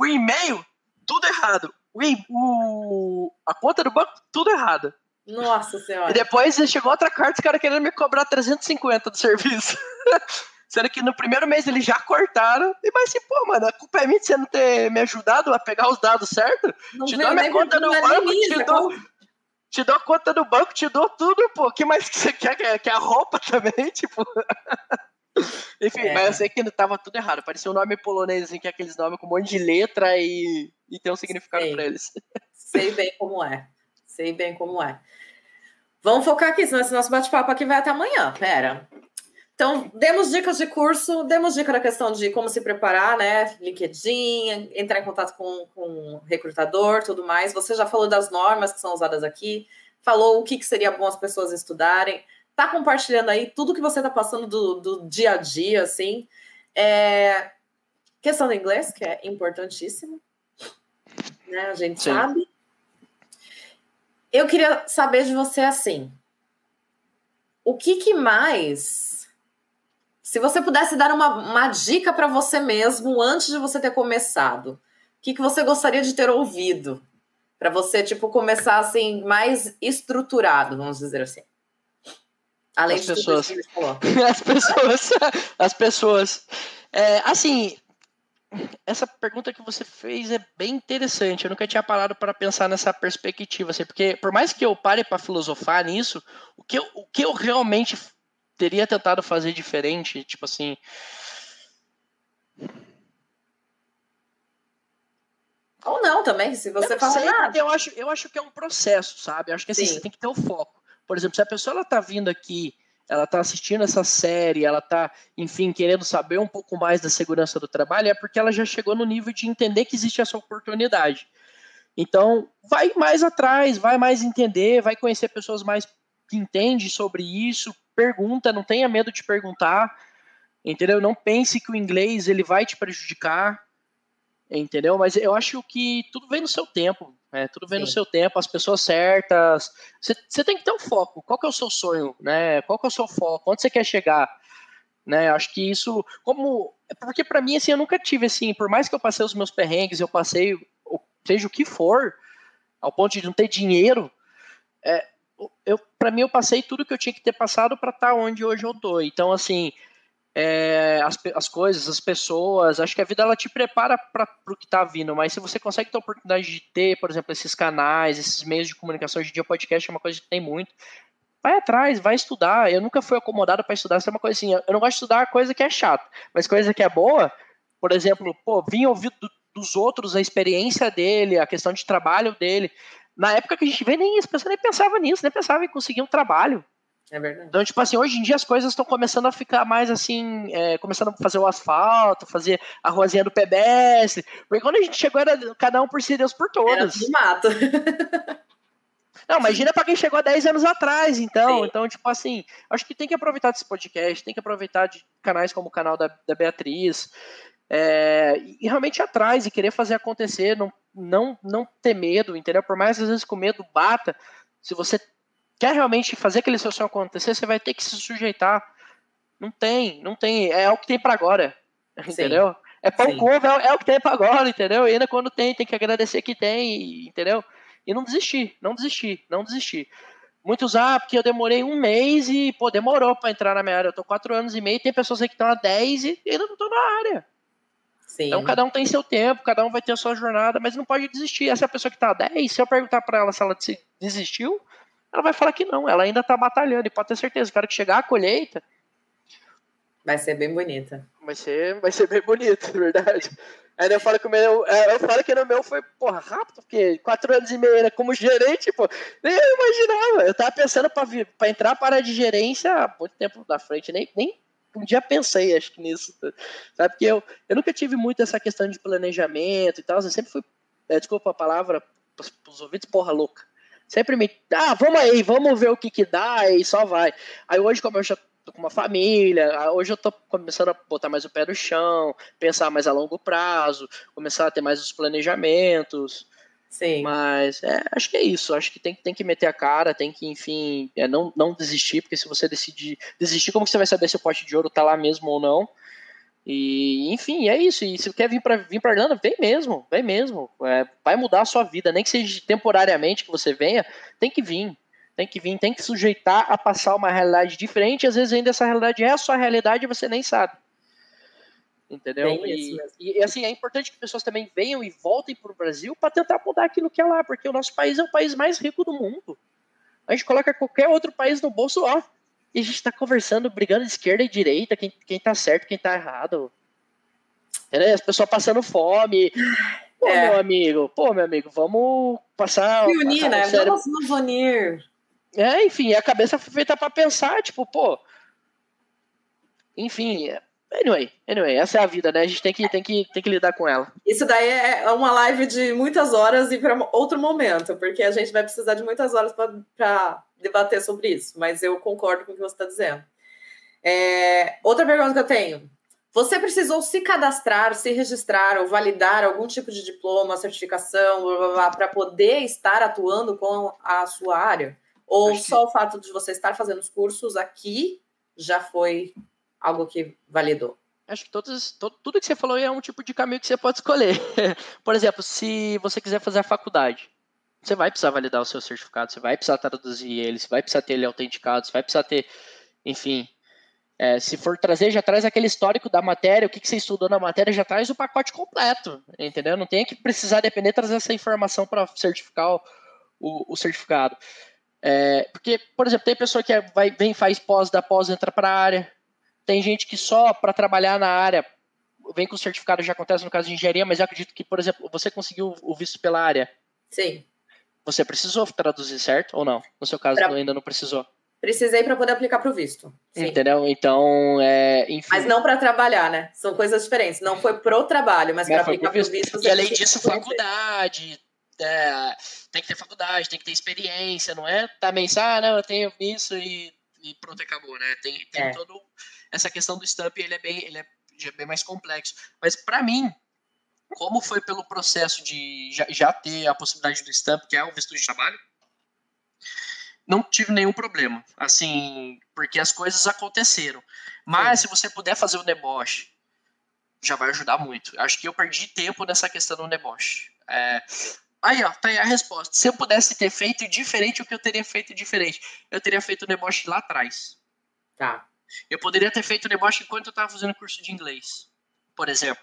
o e-mail, tudo errado. O, o, a conta do banco, tudo errado.
Nossa senhora.
E depois chegou outra carta, os caras querendo me cobrar 350 do serviço. (laughs) Sendo que no primeiro mês eles já cortaram. E mas assim, pô, mano, a culpa é minha de você não ter me ajudado a pegar os dados certo? Não te dou minha conta no banco, te dou, te dou a conta do banco, te dou tudo, pô. O que mais que você quer? Quer, quer a roupa (laughs) também? Tipo. (laughs) Enfim, é. mas eu sei que tava tudo errado. Parecia um nome polonês, assim, que é aqueles nomes com um monte de letra e, e tem um significado para eles.
Sei bem como é. Sei bem como é. Vamos focar aqui, senão esse nosso bate-papo aqui vai até amanhã. Pera. Então, demos dicas de curso, demos dica da questão de como se preparar, né? LinkedIn, entrar em contato com, com o recrutador, tudo mais. Você já falou das normas que são usadas aqui, falou o que, que seria bom as pessoas estudarem tá compartilhando aí tudo que você tá passando do, do dia a dia, assim. É... Questão do inglês, que é importantíssimo. Né? A gente Sim. sabe. Eu queria saber de você assim. o que, que mais? Se você pudesse dar uma, uma dica para você mesmo antes de você ter começado, o que, que você gostaria de ter ouvido? Para você, tipo, começar assim, mais estruturado, vamos dizer assim.
Além as de pessoas. tudo que falou. (laughs) as pessoas. As pessoas. É, assim, essa pergunta que você fez é bem interessante. Eu nunca tinha parado para pensar nessa perspectiva, assim, porque por mais que eu pare para filosofar nisso, o que, eu, o que eu realmente teria tentado fazer diferente, tipo assim.
Ou não também, se você falar.
Sei, eu acho, eu acho que é um processo, sabe? Eu acho que assim, você tem que ter o foco. Por exemplo, se a pessoa ela tá vindo aqui ela está assistindo essa série, ela está, enfim, querendo saber um pouco mais da segurança do trabalho, é porque ela já chegou no nível de entender que existe essa oportunidade. Então, vai mais atrás, vai mais entender, vai conhecer pessoas mais que entendem sobre isso, pergunta, não tenha medo de perguntar, entendeu? Não pense que o inglês ele vai te prejudicar, entendeu? Mas eu acho que tudo vem no seu tempo, né? Tudo vem Sim. no seu tempo, as pessoas certas. Você, tem que ter um foco. Qual que é o seu sonho, né? Qual que é o seu foco? Onde você quer chegar? Né? Acho que isso, como, porque para mim assim, eu nunca tive assim, por mais que eu passei os meus perrengues, eu passei, seja o que for, ao ponto de não ter dinheiro, é, eu, para mim eu passei tudo que eu tinha que ter passado para estar tá onde hoje eu tô. Então assim, é, as, as coisas, as pessoas. Acho que a vida ela te prepara para o que está vindo, mas se você consegue ter a oportunidade de ter, por exemplo, esses canais, esses meios de comunicação, hoje em dia podcast é uma coisa que tem muito. Vai atrás, vai estudar. Eu nunca fui acomodado para estudar. Isso é uma coisa assim. Eu não gosto de estudar coisa que é chata, mas coisa que é boa, por exemplo, pô, vim ouvir do, dos outros a experiência dele, a questão de trabalho dele. Na época que a gente vê, nem as pessoas nem pensavam nisso, nem pensavam em conseguir um trabalho.
É verdade.
Então, tipo assim, hoje em dia as coisas estão começando a ficar mais assim, é, começando a fazer o asfalto, fazer a ruazinha do PBS. Porque quando a gente chegou era cada um por si, Deus por todos. Era
tudo mato. (laughs)
Não, imagina para quem chegou há 10 anos atrás, então. Sim. Então, tipo assim, acho que tem que aproveitar desse podcast, tem que aproveitar de canais como o canal da, da Beatriz. É, e realmente atrás e querer fazer acontecer, não, não, não ter medo, entendeu? Por mais às vezes que o medo bata, se você quer realmente fazer aquele seu sonho acontecer, você vai ter que se sujeitar. Não tem, não tem. É o que tem para agora. Entendeu? Sim. É pão com é, é, o que tem para agora, entendeu? E ainda quando tem, tem que agradecer que tem, entendeu? E não desistir, não desistir, não desistir. Muitos, ah, porque eu demorei um mês e, pô, demorou para entrar na minha área. Eu tô quatro anos e meio, tem pessoas aí que estão há dez e ainda não estão na área. Sim. Então cada um tem seu tempo, cada um vai ter a sua jornada, mas não pode desistir. Essa pessoa que tá há 10, se eu perguntar para ela se ela desistiu, ela vai falar que não, ela ainda está batalhando, e pode ter certeza, cara, que chegar a colheita.
Vai ser bem bonita.
Vai ser, vai ser bem bonita, é verdade. Aí eu falo que o meu. É, eu falo que no meu foi, porra, rápido, porque quatro anos e meio era como gerente, pô. Nem eu imaginava. Eu tava pensando pra, vir, pra entrar para a de gerência há muito tempo na frente, nem, nem um dia pensei, acho que nisso. Sabe? Porque eu, eu nunca tive muito essa questão de planejamento e tal. Eu sempre fui, é, desculpa a palavra, pros, pros ouvidos, porra louca. Sempre me. Ah, vamos aí, vamos ver o que que dá e só vai. Aí hoje, como eu já tô com uma família, ah, hoje eu tô começando a botar mais o pé no chão, pensar mais a longo prazo, começar a ter mais os planejamentos.
Sim.
Mas é, acho que é isso. Acho que tem, tem que meter a cara, tem que, enfim, é, não, não desistir, porque se você decidir desistir, como que você vai saber se o pote de ouro tá lá mesmo ou não? E, enfim, é isso. E se quer vir para vir para Irlanda, vem mesmo, vem mesmo. É, vai mudar a sua vida, nem que seja temporariamente que você venha, tem que vir. Tem que vir, tem que sujeitar a passar uma realidade diferente. Às vezes ainda essa realidade é a sua realidade e você nem sabe. Entendeu? E, e, assim, é importante que pessoas também venham e voltem para o Brasil para tentar mudar aquilo que é lá, porque o nosso país é o país mais rico do mundo. A gente coloca qualquer outro país no bolso, ó, e a gente tá conversando, brigando de esquerda e direita, quem, quem tá certo, quem tá errado. Entendeu? As pessoas passando fome. Pô, é. meu amigo, pô, meu amigo, vamos passar.
Se unir, né? Vamos nos unir.
É, enfim, a cabeça foi feita para pensar, tipo, pô. Enfim, Anyway, anyway, essa é a vida, né? A gente tem que, tem que, tem que lidar com ela.
Isso daí é uma live de muitas horas e para outro momento, porque a gente vai precisar de muitas horas para debater sobre isso, mas eu concordo com o que você está dizendo. É, outra pergunta que eu tenho. Você precisou se cadastrar, se registrar ou validar algum tipo de diploma, certificação, para poder estar atuando com a sua área? Ou Acho só que... o fato de você estar fazendo os cursos aqui já foi algo que validou?
Acho que todos, todo, tudo que você falou é um tipo de caminho que você pode escolher. (laughs) Por exemplo, se você quiser fazer a faculdade, você vai precisar validar o seu certificado, você vai precisar traduzir ele, você vai precisar ter ele autenticado, você vai precisar ter, enfim. É, se for trazer, já traz aquele histórico da matéria, o que, que você estudou na matéria, já traz o pacote completo, entendeu? Não tem que precisar depender de trazer essa informação para certificar o, o, certificado. É, porque, por exemplo, tem pessoa que vai, vem, faz pós, da pós, entra para a área, tem gente que só para trabalhar na área vem com certificado, já acontece no caso de engenharia, mas eu acredito que, por exemplo, você conseguiu o visto pela área.
Sim.
Você precisou traduzir, certo? Ou não? No seu caso, pra... ainda não precisou?
Precisei para poder aplicar para o visto.
Sim. Entendeu? Então, é, enfim.
Mas não para trabalhar, né? São coisas diferentes. Não foi pro trabalho, mas para aplicar para o visto.
E além disso, faculdade. É, tem que ter faculdade, tem que ter experiência, não é também, ah, não, eu tenho isso e, e pronto, acabou, né? Tem, tem é. todo essa questão do stamp ele é bem, ele é, é bem mais complexo. Mas para mim, como foi pelo processo de já, já, ter a possibilidade do stamp, que é o visto de trabalho, não tive nenhum problema. Assim, porque as coisas aconteceram. Mas Sim. se você puder fazer o deboche, já vai ajudar muito. Acho que eu perdi tempo nessa questão do deboche. É, Aí, ó, tá aí a resposta. Se eu pudesse ter feito diferente, o que eu teria feito diferente? Eu teria feito o deboche lá atrás.
Tá.
Eu poderia ter feito o deboche enquanto eu estava fazendo curso de inglês, por exemplo.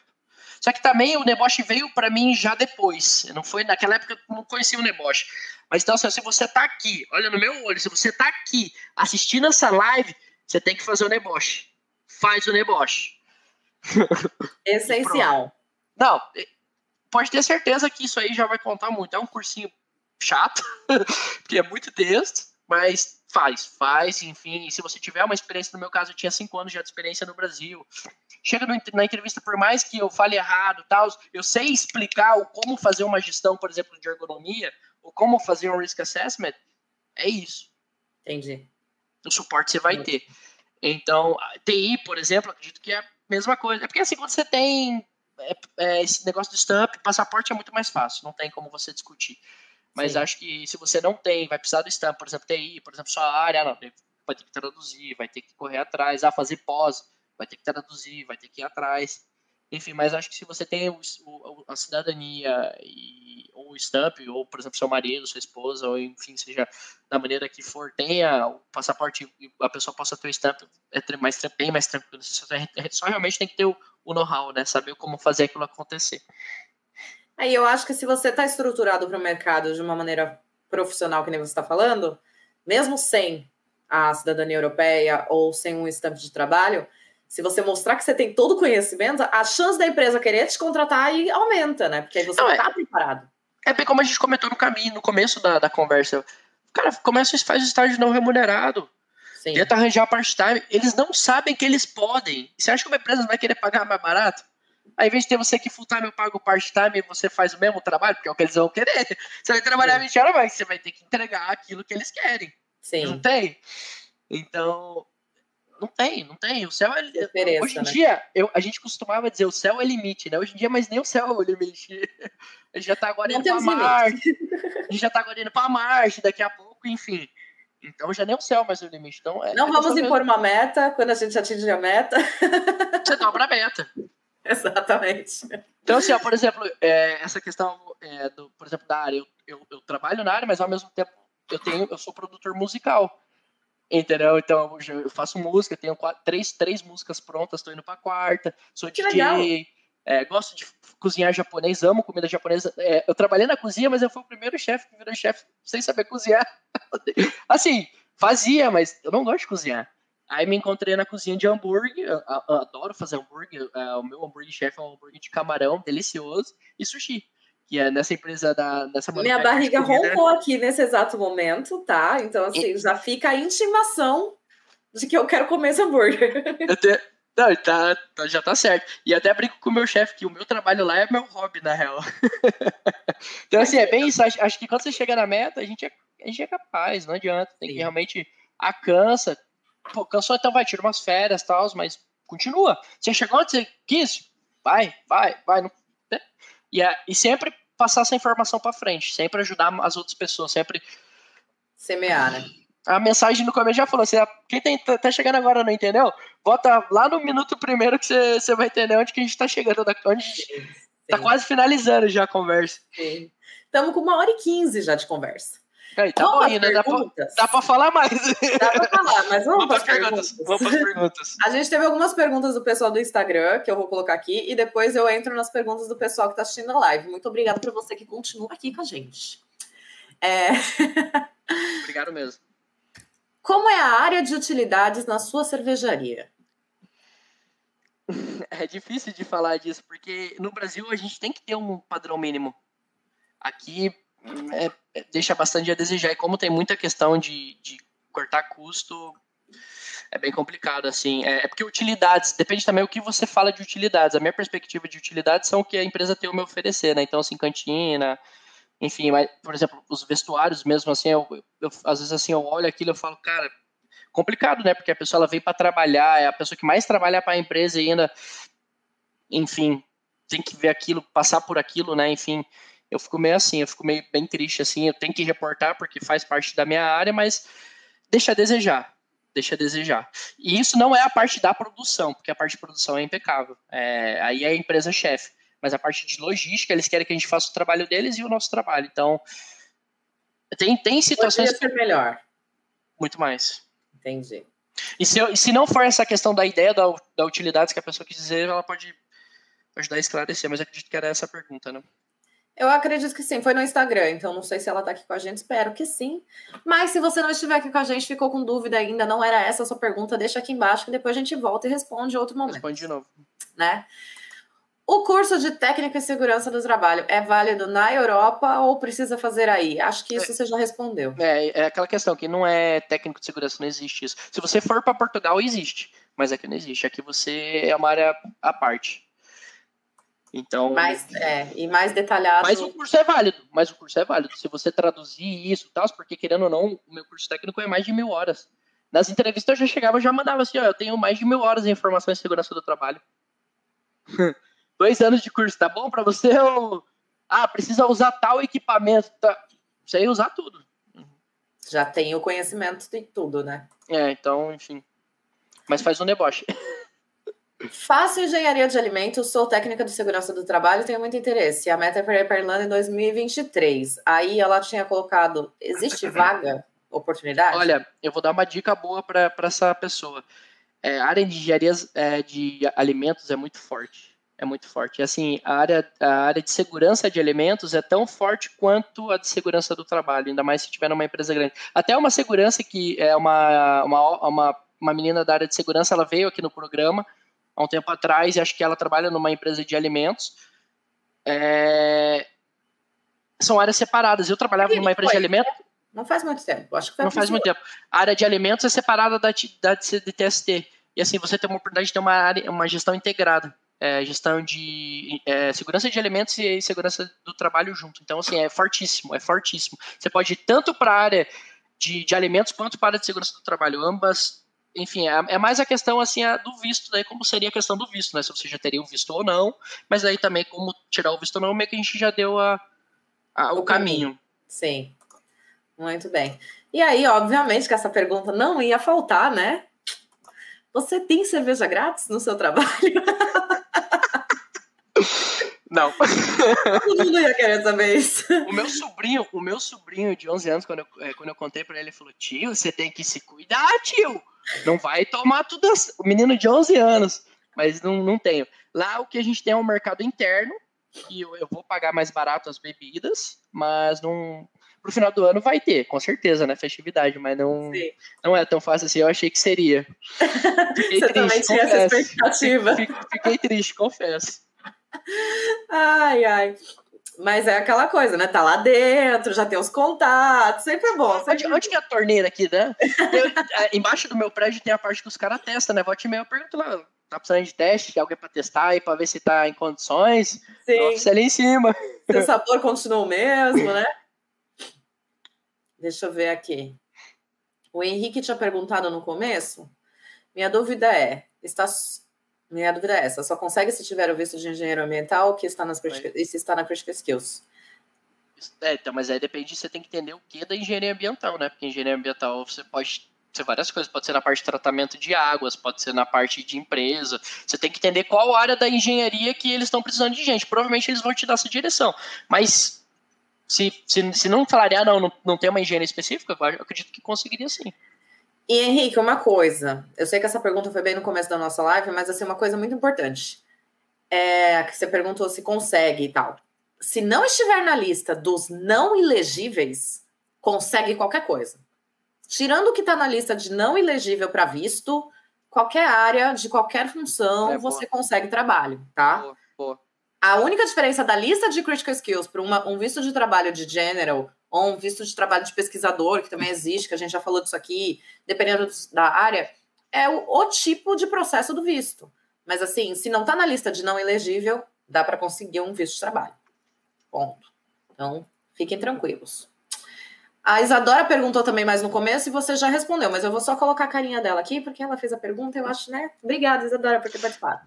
Só que também o deboche veio para mim já depois. Não foi naquela época eu não conhecia o deboche. Mas então, assim, se você tá aqui, olha no meu olho, se você tá aqui assistindo essa live, você tem que fazer o deboche. Faz o deboche. (laughs)
Essencial.
não, pode ter certeza que isso aí já vai contar muito. É um cursinho chato, (laughs) porque é muito texto, mas faz, faz, enfim. Se você tiver uma experiência, no meu caso, eu tinha cinco anos já de experiência no Brasil. Chega na entrevista, por mais que eu fale errado, tal, eu sei explicar o como fazer uma gestão, por exemplo, de ergonomia, ou como fazer um risk assessment. É isso.
Entendi.
O suporte você vai Entendi. ter. Então, TI, por exemplo, acredito que é a mesma coisa. É porque assim, quando você tem é, é, esse negócio do stamp, passaporte é muito mais fácil, não tem como você discutir. Mas Sim. acho que se você não tem, vai precisar do stamp, por exemplo, TI, por exemplo, sua área, não, vai ter que traduzir, vai ter que correr atrás, ah, fazer pós, vai ter que traduzir, vai ter que ir atrás. Enfim, mas acho que se você tem o, o, a cidadania e, ou o stamp, ou, por exemplo, seu marido, sua esposa, ou enfim, seja da maneira que for, tenha o passaporte e a pessoa possa ter o stamp, é mais, bem mais tranquilo. Você só, só realmente tem que ter o, o know-how, né? Saber como fazer aquilo acontecer.
Aí eu acho que se você está estruturado para o mercado de uma maneira profissional, que nem você está falando, mesmo sem a cidadania europeia ou sem um estampo de trabalho, se você mostrar que você tem todo o conhecimento, a chance da empresa querer te contratar aí aumenta, né? Porque aí você não está é, preparado.
É bem como a gente comentou no caminho, no começo da, da conversa. Cara começa e faz o estágio não remunerado. Sim. Tenta arranjar part-time. Eles não sabem que eles podem. Você acha que uma empresa vai querer pagar mais barato? Ao invés de ter você que full time, eu pago part-time e você faz o mesmo trabalho, porque é o que eles vão querer. (laughs) Você vai trabalhar 20 horas, mas você vai ter que entregar aquilo que eles querem.
Sim.
Não tem? Então, não tem, não tem. O céu é. Hoje em né? dia, eu, a gente costumava dizer o céu é limite, né? Hoje em dia, mas nem o céu é o limite. (laughs) A gente já tá agora não indo pra Marte. A gente já tá agora indo pra Marte daqui a pouco, enfim. Então já nem o céu mais é o limite. Então,
é, não é vamos impor mesmo. uma meta quando a gente atinge a meta.
Você dobra a meta. (laughs)
Exatamente.
Então, assim, ó, por exemplo, é, essa questão, é, do, por exemplo, da área, eu, eu, eu, trabalho na área, mas ao mesmo tempo eu tenho, eu sou produtor musical. Entendeu? Então eu faço música, tenho quatro, três, três músicas prontas, estou indo para quarta, sou que DJ, é, gosto de cozinhar japonês, amo comida japonesa. É, eu trabalhei na cozinha, mas eu fui o primeiro chefe que virou chefe sem saber cozinhar. (laughs) assim, fazia, mas eu não gosto de cozinhar. Aí me encontrei na cozinha de hambúrguer, eu, eu adoro fazer hambúrguer, é, o meu hambúrguer chefe é um hambúrguer de camarão, delicioso, e sushi, que é nessa empresa da nessa
Minha barriga roncou aqui nesse exato momento, tá? Então assim, e... já fica a intimação de que eu quero comer esse hambúrguer.
Não, tá, tá, já tá certo. E até brinco com o meu chefe que o meu trabalho lá é meu hobby, na real. (laughs) então, assim, é bem isso. Acho, que quando você chega na meta, a gente é, a gente é capaz, não adianta. Tem que realmente. A cansa, pô, cansou, então vai, tira umas férias e tal, mas continua. Você chegou onde você quis, vai, vai, vai. Não, e, e sempre passar essa informação para frente, sempre ajudar as outras pessoas, sempre
Semear, né?
A mensagem no começo já falou: assim, quem tá, tá chegando agora não entendeu? Volta lá no minuto primeiro que você, você vai entender onde que a gente tá chegando, onde sim, tá quase finalizando já a conversa.
Estamos com uma hora e quinze já de conversa.
Aí, tá bom ainda, dá pra, dá pra falar mais.
Dá pra falar, mas vamos, vamos para as perguntas.
perguntas. Vamos para as perguntas. (laughs)
A gente teve algumas perguntas do pessoal do Instagram, que eu vou colocar aqui, e depois eu entro nas perguntas do pessoal que está assistindo a live. Muito obrigada para você que continua aqui com a gente. É... (laughs)
Obrigado mesmo.
Como é a área de utilidades na sua cervejaria? (laughs)
É difícil de falar disso, porque no Brasil a gente tem que ter um padrão mínimo. Aqui é, é, deixa bastante a desejar. E como tem muita questão de, de cortar custo, é bem complicado, assim. É, é, porque utilidades, depende também o que você fala de utilidades. A minha perspectiva de utilidades são o que a empresa tem a me oferecer, né? Então, assim, cantina, enfim, mas, por exemplo, os vestuários mesmo, assim, eu, eu, às vezes, assim, eu olho aquilo e falo, cara, complicado, né? Porque a pessoa, ela vem para trabalhar, é a pessoa que mais trabalha para a empresa e ainda, enfim, tem que ver aquilo, passar por aquilo, né? Enfim, eu fico meio assim, eu fico meio bem triste assim, eu tenho que reportar porque faz parte da minha área, mas deixa a desejar, deixa a desejar. E isso não é a parte da produção, porque a parte de produção é impecável, é, aí é a empresa chefe, mas a parte de logística, eles querem que a gente faça o trabalho deles e o nosso trabalho, então tem, tem situações...
Poderia ser melhor.
Muito mais.
Entendi.
E se, eu, se não for essa questão da ideia da, da utilidade que a pessoa quis dizer, ela pode ajudar a esclarecer, mas acredito que era essa a pergunta, né?
Eu acredito que sim, foi no Instagram, então não sei se ela está aqui com a gente, espero que sim. Mas se você não estiver aqui com a gente, ficou com dúvida ainda, não era essa a sua pergunta, deixa aqui embaixo que depois a gente volta e responde em outro momento.
Responde de novo.
Né? O curso de técnica e segurança do trabalho é válido na Europa ou precisa fazer aí? Acho que isso é, você já respondeu.
É, é aquela questão que não é técnico de segurança, não existe isso. Se você for para Portugal, existe, mas aqui não existe. Aqui você é uma área à parte. Então.
Mais, é, e mais detalhado.
Mas o curso é válido. Mas o curso é válido. Se você traduzir isso, tal, porque querendo ou não, o meu curso técnico é mais de mil horas. Nas entrevistas eu já chegava, já mandava assim, ó, eu tenho mais de mil horas de informação em segurança do trabalho. (laughs) Dois anos de curso, tá bom para você? Ou... Ah, precisa usar tal equipamento. Tá? Sei usar tudo.
Já tem o conhecimento de tudo, né?
É, então, enfim. Mas faz um deboche. (laughs)
Faço engenharia de alimentos, sou técnica de segurança do trabalho, tenho muito interesse. A meta é para ir para Irlanda em 2023. Aí ela tinha colocado: existe (clears throat) vaga, oportunidade?
Olha, eu vou dar uma dica boa para essa pessoa. É, a área de engenharia é, de alimentos é muito forte. É muito forte. Assim, a área, a área de segurança de alimentos é tão forte quanto a de segurança do trabalho, ainda mais se tiver numa empresa grande. Até uma segurança que é uma, uma, uma, uma menina da área de segurança, ela veio aqui no programa há um tempo atrás, e acho que ela trabalha numa empresa de alimentos. É... São áreas separadas. Eu trabalhava numa empresa de alimentos.
Não faz muito tempo. Acho que
Não faz muito tempo. A área de alimentos é separada da, da de TST. E assim, você tem uma oportunidade de ter uma, área, uma gestão integrada. É, gestão de é, segurança de alimentos e segurança do trabalho junto. Então, assim, é fortíssimo, é fortíssimo. Você pode ir tanto para a área de, de alimentos quanto para a área de segurança do trabalho. Ambas enfim, é, é, mais a questão assim a do visto, daí como seria a questão do visto, né? Se você já teria o visto ou não, mas aí também como tirar o visto ou não, meio que a gente já deu a, a o, o caminho. caminho.
Sim. Muito bem. E aí, obviamente, que essa pergunta não ia faltar, né? Você tem cerveja grátis no seu trabalho? (laughs)
Não. (laughs)
Todo mundo ia querer saber isso.
O meu sobrinho, o meu sobrinho de 11 anos, quando eu, é, quando eu contei pra ele, ele falou: Tio, você tem que se cuidar, tio. Não vai tomar tudo. Assim. O menino de 11 anos, mas não, não tenho. Lá o que a gente tem é um mercado interno, que eu, eu vou pagar mais barato as bebidas, mas não. Pro final do ano vai ter, com certeza, né? Festividade, mas não, não é tão fácil assim. Eu achei que seria. (laughs)
Fiquei Você triste, também tinha confesso. essa expectativa.
Fiquei, fiquei triste, confesso.
Ai, ai. Mas é aquela coisa, né? Tá lá dentro, já tem os contatos, sempre é bom. Sempre...
Onde, onde que é a torneira aqui, né? Eu, embaixo do meu prédio tem a parte que os caras testam, né? Volte e meio, eu pergunto lá, tá precisando de teste, de alguém pra testar aí, pra ver se tá em condições. Sim. Nossa, ali em cima. (laughs)
Se o sabor continua o mesmo, né? Deixa eu ver aqui. O Henrique tinha perguntado no começo. Minha dúvida é: está minha dúvida é essa: só consegue se tiver o visto de engenheiro ambiental que está nas e se está na Critical Skills.
É, então, mas aí depende, você tem que entender o que da engenharia ambiental, né? Porque engenharia ambiental você pode ser várias coisas, pode ser na parte de tratamento de águas, pode ser na parte de empresa. Você tem que entender qual área da engenharia que eles estão precisando de gente. Provavelmente eles vão te dar essa direção. Mas se, se, se não falarem, ah, não, não, não tem uma engenharia específica, eu acredito que conseguiria sim.
E Henrique, uma coisa, eu sei que essa pergunta foi bem no começo da nossa live, mas assim, uma coisa muito importante. É que você perguntou se consegue e tal. Se não estiver na lista dos não elegíveis, consegue qualquer coisa. Tirando o que está na lista de não elegível para visto, qualquer área, de qualquer função, é, você consegue trabalho, tá? Boa, boa. A única diferença da lista de critical skills para um visto de trabalho de general ou um visto de trabalho de pesquisador, que também existe, que a gente já falou disso aqui, dependendo da área, é o, o tipo de processo do visto. Mas assim, se não está na lista de não elegível, dá para conseguir um visto de trabalho. Ponto. Então, fiquem tranquilos. A Isadora perguntou também mais no começo e você já respondeu, mas eu vou só colocar a carinha dela aqui, porque ela fez a pergunta, eu acho, né? Obrigada, Isadora, por ter participado.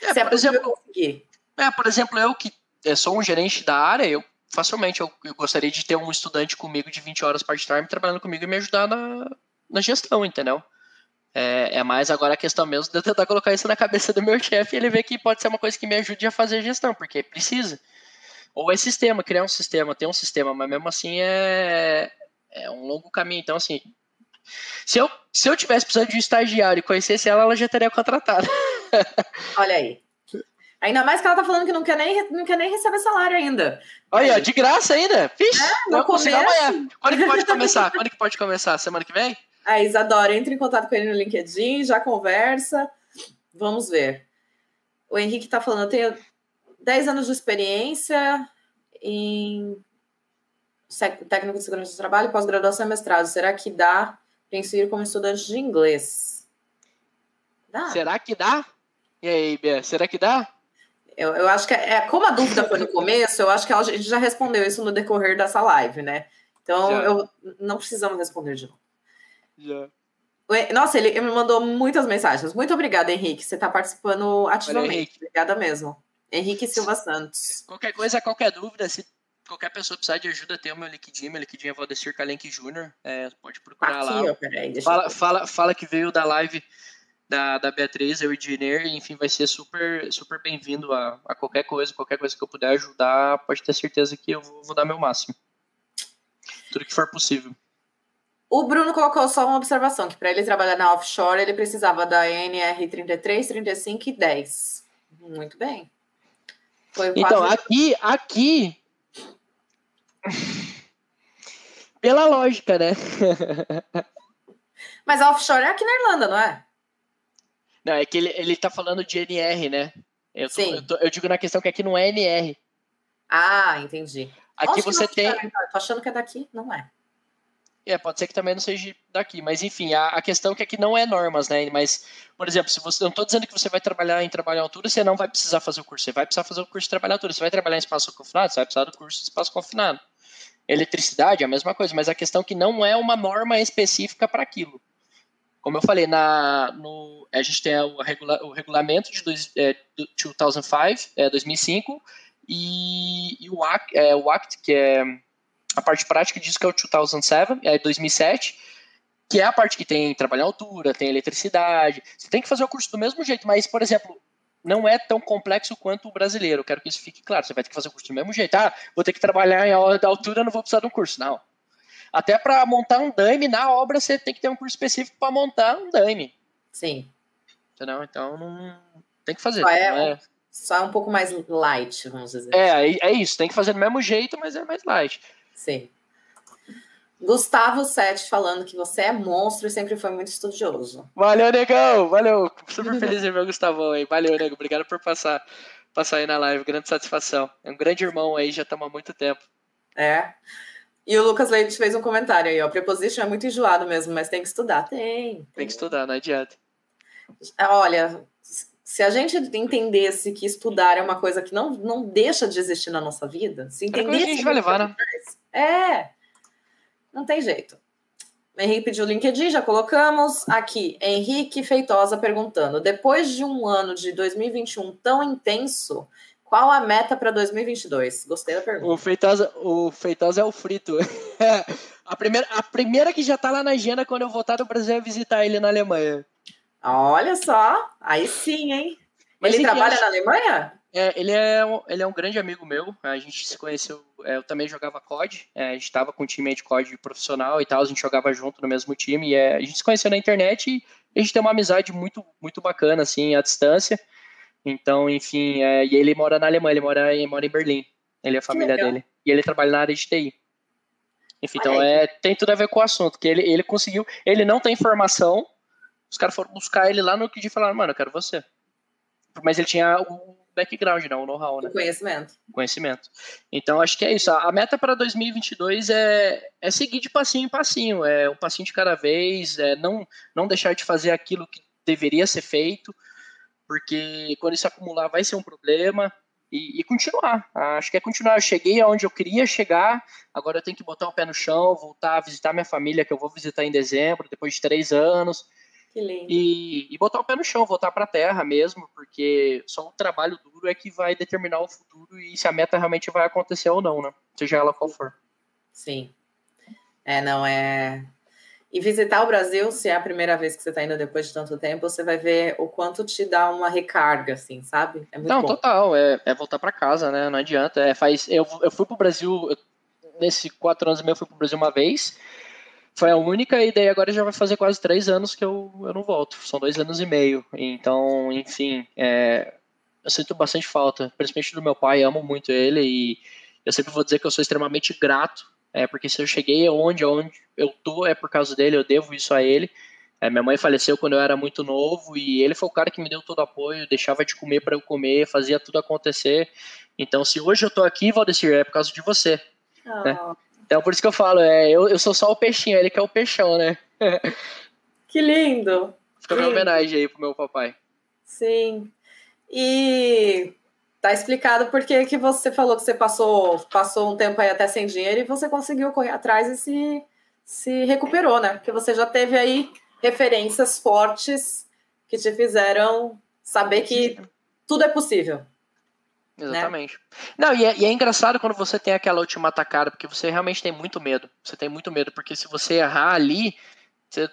É, Se é por exemplo, conseguir. É, por exemplo, eu que sou um gerente da área, eu facilmente eu, eu, gostaria de ter um estudante comigo de 20 horas part-time trabalhando comigo e me ajudar na, na gestão, entendeu? É, é, mais agora a questão mesmo de eu tentar colocar isso na cabeça do meu chefe e ele ver que pode ser uma coisa que me ajude a fazer gestão, porque precisa. Ou é sistema, criar um sistema, ter um sistema, mas mesmo assim é, é um longo caminho. Então, assim, se eu, se eu tivesse precisando de um estagiário e conhecesse ela, ela já teria contratado. (laughs)
Olha aí. Ainda mais que ela tá falando que não quer nem, não quer nem receber salário ainda.
Olha, de graça ainda. Vixe, é, não consigo amanhã. Quando que pode começar? Quando que pode começar? Semana que vem?
A Isadora, entre em contato com ele no LinkedIn, já conversa. Vamos ver. O Henrique tá falando, eu tenho 10 anos de experiência em técnico de segurança do trabalho, pós-graduação e mestrado. Será que dá para inserir como estudante de inglês?
Dá. Será que dá? E aí, Bia, será que dá?
Eu, eu acho que é, é, como a dúvida foi no começo, eu acho que a gente já respondeu isso no decorrer dessa live, né? Então já. eu não precisamos responder de novo. Já. Nossa, ele, me mandou muitas mensagens. Muito obrigada, Henrique. Você está participando ativamente. Obrigada mesmo. Henrique Silva Santos.
Qualquer coisa, qualquer dúvida, se qualquer pessoa precisar de ajuda, tem o meu LinkedIn, meu LinkedIn é Valdecir Kalenk Jr. É, pode procurar Aqui, lá. Ó, peraí, fala, fala, fala que veio da live da, da Beatriz, eu engineer, enfim, vai ser super, super bem-vindo a, a qualquer coisa, qualquer coisa que eu puder ajudar, pode ter certeza que eu vou, vou dar meu máximo. Tudo que for possível.
O Bruno colocou só uma observação, que para ele trabalhar na offshore, ele precisava da NR 33, 35 e 10. Muito bem.
então, aqui, aqui... Pela lógica, né? (laughs)
Mas a offshore é aqui na Irlanda, não é?
Não, é que ele, ele tá falando de NR, né? Eu, tô, Sim. Eu, tô, eu digo na questão que aqui não é NR.
Ah, entendi.
Aqui você tem.
Tô achando que é daqui, não é.
É, pode ser que também não seja daqui, mas enfim, a, a questão é que aqui não é normas, né? Mas, por exemplo, se você. Não estou dizendo que você vai trabalhar em trabalho em altura, você não vai precisar fazer o curso. Você vai precisar fazer o curso de trabalho em altura. Você vai trabalhar em espaço confinado, você vai precisar do curso de espaço confinado. Eletricidade é a mesma coisa, mas a questão é que não é uma norma específica para aquilo. Como eu falei, na, no, a gente tem o, regula, o regulamento de dois, é, 2005, é, 2005 e, e o, ACT, é, o ACT, que é a parte prática diz que é o 2007, é 2007, que é a parte que tem trabalho em altura, tem eletricidade. Você tem que fazer o curso do mesmo jeito, mas, por exemplo, não é tão complexo quanto o brasileiro. Eu quero que isso fique claro. Você vai ter que fazer o curso do mesmo jeito. Ah, vou ter que trabalhar em altura, não vou precisar de um curso. Não. Até para montar um daime na obra, você tem que ter um curso específico para montar um daime.
Sim.
Entendeu? Então, não tem que fazer.
Só é, é... Só é um pouco mais light, vamos dizer.
É, é isso. Tem que fazer do mesmo jeito, mas é mais light.
Sim. Gustavo Sete falando que você é monstro e sempre foi muito estudioso.
Valeu, negão! Valeu! Super feliz de ver o Gustavão aí. Valeu, nego. Obrigado por passar, passar aí na live. Grande satisfação. É um grande irmão aí, já estamos há muito tempo.
É. E o Lucas Leite fez um comentário aí, ó. Preposition é muito enjoado mesmo, mas tem que estudar. Tem.
Tem, que estudar, não adianta.
Olha, se a gente entendesse que estudar é uma coisa que não, não deixa de existir na nossa vida, se entendesse. É
a gente vai levar, né?
É. Não tem jeito. Henrique pediu o LinkedIn, já colocamos. Aqui, Henrique Feitosa perguntando: depois de um ano de 2021 tão intenso, qual a meta para 2022? Gostei da pergunta.
O Feitosa, o Feitosa é o frito. (laughs) a, primeira, a primeira que já tá lá na agenda quando eu voltar do Brasil é visitar ele na Alemanha.
Olha só, aí sim, hein? Mas ele trabalha na Alemanha?
É, ele, é um, ele é um grande amigo meu. A gente se conheceu. É, eu também jogava COD. É, a gente estava com um time de COD profissional e tal. A gente jogava junto no mesmo time. E é, a gente se conheceu na internet e a gente tem uma amizade muito, muito bacana, assim, à distância. Então, enfim, é, e ele mora na Alemanha, ele mora, ele mora em Berlim. Ele é a família dele. E ele trabalha na área de TI. Enfim, então é, tem tudo a ver com o assunto, que ele, ele conseguiu, ele não tem formação, os caras foram buscar ele lá no que de falaram, mano, eu quero você. Mas ele tinha o background, não, o know-how, né?
O conhecimento.
Conhecimento. Então, acho que é isso. A meta para 2022 é, é seguir de passinho em passinho, é um passinho de cada vez, é não, não deixar de fazer aquilo que deveria ser feito, porque quando isso acumular vai ser um problema. E, e, continuar. Acho que é continuar. Eu cheguei aonde eu queria chegar, agora eu tenho que botar o pé no chão, voltar a visitar minha família, que eu vou visitar em dezembro, depois de três anos.
Que lindo.
E, e botar o pé no chão, voltar para a terra mesmo, porque só o trabalho duro é que vai determinar o futuro e se a meta realmente vai acontecer ou não, né? Seja ela qual for.
Sim. É, não é. E visitar o Brasil, se é a primeira vez que você está indo depois de tanto tempo, você vai ver o quanto te dá uma recarga, assim, sabe?
É Não, bom. total, é, é voltar para casa, né? Não adianta. É, faz, eu, eu fui pro Brasil, eu, nesse quatro anos e meio, eu fui pro Brasil uma vez. Foi a única, e daí agora já vai fazer quase três anos que eu, eu não volto. São dois anos e meio. Então, enfim, é, eu sinto bastante falta, principalmente do meu pai, amo muito ele e eu sempre vou dizer que eu sou extremamente grato é, porque se eu cheguei onde, onde eu tô é por causa dele, eu devo isso a ele. É, minha mãe faleceu quando eu era muito novo e ele foi o cara que me deu todo o apoio, deixava de comer para eu comer, fazia tudo acontecer. Então, se hoje eu tô aqui, Valdecir, é por causa de você. Oh. Né? Então, por isso que eu falo, é, eu, eu sou só o peixinho, ele que é o peixão, né? (laughs)
que lindo!
Fica uma homenagem aí pro meu papai.
Sim. E Tá explicado porque que você falou que você passou, passou um tempo aí até sem dinheiro e você conseguiu correr atrás e se, se recuperou, né? Porque você já teve aí referências fortes que te fizeram saber que tudo é possível.
Né? Exatamente. Né? Não, e é, e é, engraçado quando você tem aquela última atacada, porque você realmente tem muito medo. Você tem muito medo, porque se você errar ali, você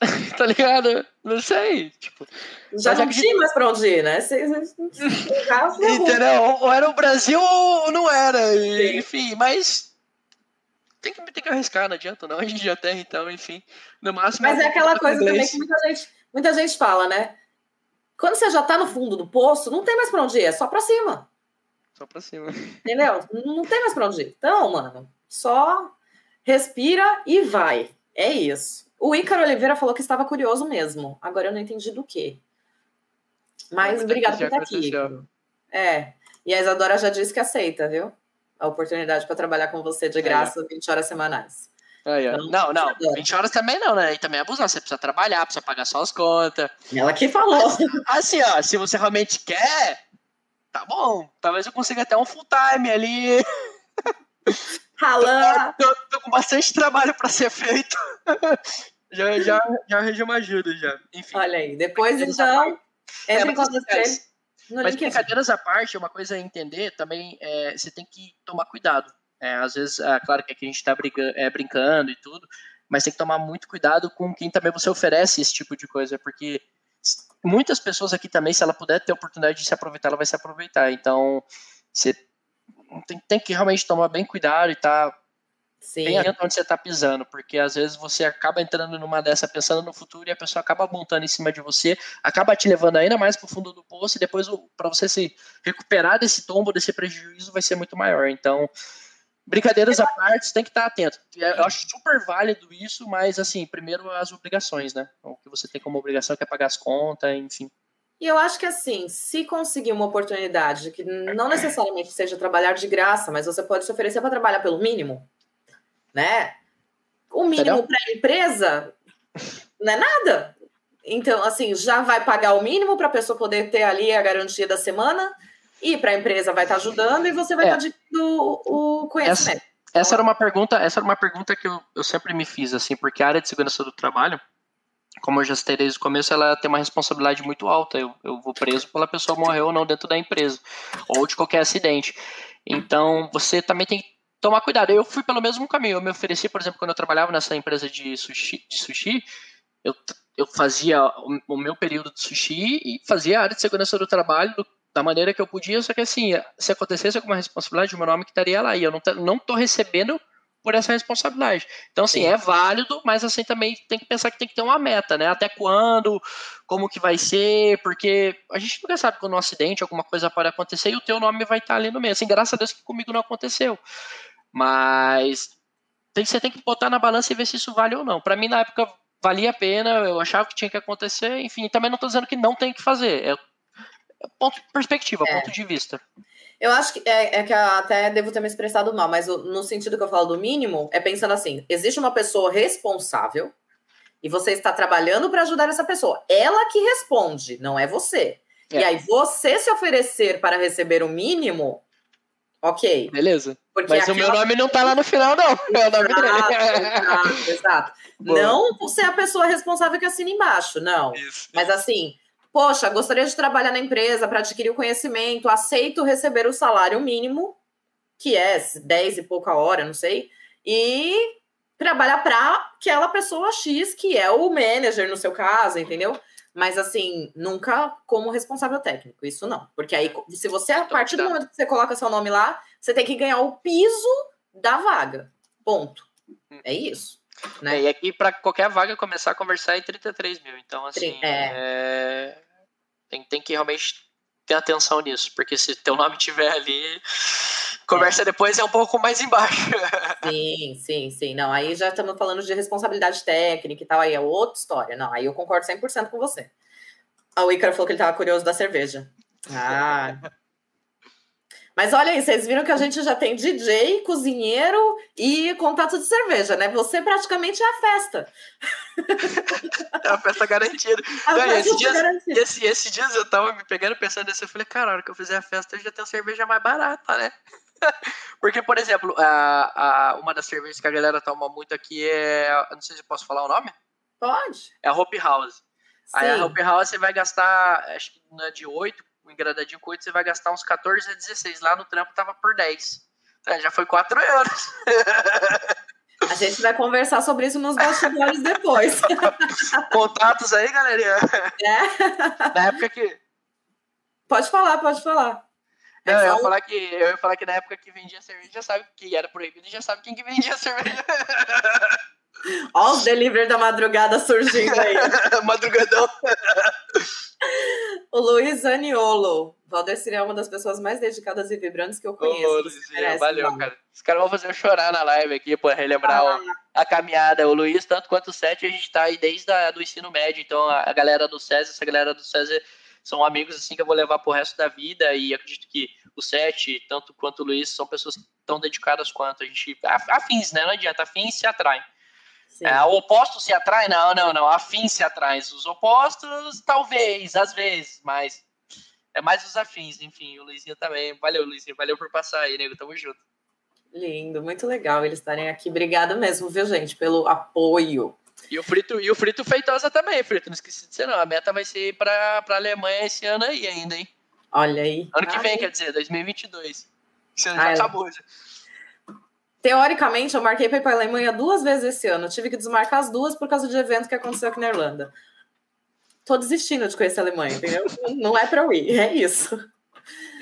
(laughs) tá ligado? Não sei. Tipo,
já não tinha mais pra onde ir, né? Se,
Entendeu? Ou era o Brasil ou não era. Enfim, mas tem que, tem que arriscar, não adianta não. A gente já tem, então, enfim. No máximo.
Mas é aquela coisa inglês. também que muita gente, muita gente fala, né? Quando você já tá no fundo do poço, não tem mais pra onde ir, é só pra cima.
Só pra cima.
Entendeu? Não tem mais pra onde ir. Então, mano, só respira e vai. É isso. O Ícaro Oliveira falou que estava curioso mesmo. Agora eu não entendi do quê. Mas obrigado por estar aqui. É. E a Isadora já disse que aceita, viu? A oportunidade para trabalhar com você de graça é. 20 horas semanais.
É, é. Então, não, não, 20 horas também não, né? E também é abusar. Você precisa trabalhar, precisa pagar suas contas.
Ela que falou. (laughs)
Assim, ó, se você realmente quer, tá bom. Talvez eu consiga até um full time ali.
Ralando. (laughs)
Tô, tô, tô, com bastante trabalho para ser feito já, já, já arranjei uma ajuda, já. Enfim.
Olha aí, depois então,
é, entre com ele. Mas brincadeiras à parte, uma coisa a entender também, é, você tem que tomar cuidado. É, às vezes, é claro que aqui a gente está é, brincando e tudo, mas tem que tomar muito cuidado com quem também você oferece esse tipo de coisa, porque muitas pessoas aqui também, se ela puder ter a oportunidade de se aproveitar, ela vai se aproveitar. Então, você tem, tem que realmente tomar bem cuidado e tá Sim. Atento onde você está pisando, porque às vezes você acaba entrando numa dessa pensando no futuro e a pessoa acaba montando em cima de você, acaba te levando ainda mais para o fundo do poço e depois para você se recuperar desse tombo, desse prejuízo, vai ser muito maior. Então, brincadeiras à parte, você tem que estar atento. Eu acho super válido isso, mas assim, primeiro as obrigações, né? O que você tem como obrigação que é pagar as contas, enfim.
E eu acho que assim, se conseguir uma oportunidade que não necessariamente seja trabalhar de graça, mas você pode se oferecer para trabalhar pelo mínimo, né? O mínimo para a empresa não é nada. Então, assim, já vai pagar o mínimo para a pessoa poder ter ali a garantia da semana e para a empresa vai estar tá ajudando e você vai estar é. tá adquirindo o conhecimento.
Essa, essa, era uma pergunta, essa era uma pergunta que eu, eu sempre me fiz, assim, porque a área de segurança do trabalho como eu já citei desde o começo, ela tem uma responsabilidade muito alta. Eu, eu vou preso pela pessoa morrer ou não dentro da empresa, ou de qualquer acidente. Então, você também tem que tomar cuidado. Eu fui pelo mesmo caminho. Eu me ofereci, por exemplo, quando eu trabalhava nessa empresa de sushi, de sushi eu, eu fazia o, o meu período de sushi e fazia a área de segurança do trabalho do, da maneira que eu podia, só que assim, se acontecesse alguma responsabilidade, o meu nome que estaria lá. E eu não, não tô recebendo por essa responsabilidade. Então, assim, Sim. é válido, mas assim também tem que pensar que tem que ter uma meta, né? Até quando, como que vai ser, porque a gente nunca sabe quando um acidente, alguma coisa pode acontecer e o teu nome vai estar ali no meio. Assim, graças a Deus que comigo não aconteceu. Mas tem, você tem que botar na balança e ver se isso vale ou não. Para mim, na época, valia a pena, eu achava que tinha que acontecer, enfim, também não estou dizendo que não tem que fazer. É, ponto perspectiva, é. ponto de vista.
Eu acho que é, é, que até devo ter me expressado mal, mas no sentido que eu falo do mínimo, é pensando assim: existe uma pessoa responsável e você está trabalhando para ajudar essa pessoa. Ela que responde, não é você. É. E aí, você se oferecer para receber o mínimo, ok.
Beleza. Porque Mas o meu nome não tá lá no final, não. É o nome
exato, dele. Exato, exato. (laughs) Não você é a pessoa responsável que assina embaixo, não. Isso. Mas assim, Poxa, gostaria de trabalhar na empresa para adquirir o conhecimento, aceito receber o salário mínimo, que é 10 e pouca hora, não sei, e trabalhar para aquela pessoa X, que é o manager no seu caso, entendeu? Mas assim, nunca como responsável técnico, isso não. Porque aí, se você, a partir do momento que você coloca seu nome lá, você tem que ganhar o piso da vaga. Ponto. Hum. É isso. Né?
É, e aqui, para qualquer vaga começar a conversar, é 33 mil. Então, assim, é. É... Tem, tem que realmente ter atenção nisso, porque se teu nome tiver ali, conversa é. depois é um pouco mais embaixo. (laughs)
Sim, sim, sim. Não, aí já estamos falando de responsabilidade técnica e tal, aí é outra história. Não, aí eu concordo 100% com você. A Ícaro falou que ele estava curioso da cerveja. Ah, mas olha aí, vocês viram que a gente já tem DJ, cozinheiro e contato de cerveja, né? Você praticamente é a festa.
É a festa garantida. A festa esse, dias, garantida. Esse, esse dias eu tava me pegando pensando nisso, eu falei, cara, na hora que eu fizer a festa, eu já tenho cerveja mais barata, né? (laughs) Porque, por exemplo, a, a, uma das cervejas que a galera toma muito aqui é. Não sei se eu posso falar o nome.
Pode.
É a Hope House. Sim. Aí a Hope House você vai gastar, acho que é de 8 o engradadinho com 8 você vai gastar uns 14 a 16. Lá no trampo tava por 10. Então, já foi 4 euros. (laughs)
A gente vai conversar sobre isso nos bastidores depois. (laughs)
Contatos aí, galerinha.
É.
Na época que.
Pode falar, pode falar.
Não, eu, ia falar que, eu ia falar que na época que vendia cerveja, já sabe que era proibido e já sabe quem que vendia (laughs) cerveja.
Olha os delivery da madrugada surgindo aí. (laughs)
Madrugadão.
o Luiz Aniolo. Valdecir é uma das pessoas mais dedicadas e vibrantes que eu conheço. Ô,
Luizinho, valeu, mano. cara. Os caras vão fazer eu chorar na live aqui, para relembrar ah. o, a caminhada. O Luiz, tanto quanto o Sete, a gente tá aí desde a, do ensino médio. Então, a, a galera do César, essa galera do César são amigos assim que eu vou levar pro resto da vida e acredito que o Sete, tanto quanto o Luiz, são pessoas tão dedicadas quanto a gente afins, né? Não adianta, afins se atraem. É, o oposto se atrai? Não, não, não. Afins se atrai. Os opostos, talvez, às vezes, mas é mais os afins, enfim. O Luizinho também. Valeu, Luizinho. Valeu por passar aí, nego. Tamo junto.
Lindo, muito legal eles estarem aqui. Obrigada mesmo, viu, gente, pelo apoio.
E o Frito, e o Frito Feitosa também, Frito. Não esqueci de ser, não. A meta vai ser para a Alemanha esse ano aí ainda, hein?
Olha aí.
Ano que vem, quer dizer, 2022. Esse ano já acabou. Já.
Teoricamente, eu marquei para ir para a Alemanha duas vezes esse ano. Eu tive que desmarcar as duas por causa de evento que aconteceu aqui na Irlanda. Tô desistindo de conhecer a Alemanha, entendeu? (laughs) Não é para eu ir, é isso.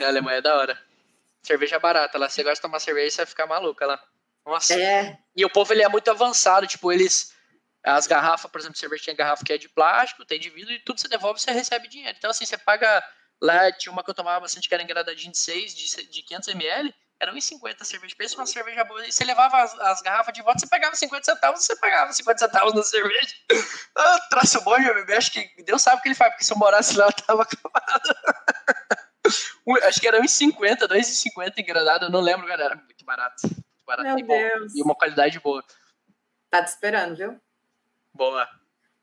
A Alemanha é da hora. Cerveja barata lá. Você gosta de tomar cerveja, você vai ficar maluca lá. Nossa.
É.
E o povo ele é muito avançado. Tipo, eles. As garrafas, por exemplo, cerveja tem garrafa que é de plástico, tem de vidro, e tudo você devolve você recebe dinheiro. Então, assim, você paga. Lá tinha uma que eu tomava bastante, que era engradadinha de 6, de, de 500 ml. Era 1,50 a cerveja. Pensa uma cerveja boa. E você levava as, as, garrafas de volta, você pagava 50 centavos, você pagava 50 centavos na cerveja. (laughs) Ah, traço bom, meu bebê. Acho que Deus sabe o que ele faz, porque se eu morasse lá, eu tava acabado. (laughs) acho que era 1,50, 2,50 engranado. Eu não lembro, galera. Era muito barato. Muito barato.
Meu
e,
Deus.
Bom, e uma qualidade boa.
Tá te esperando, viu?
Boa.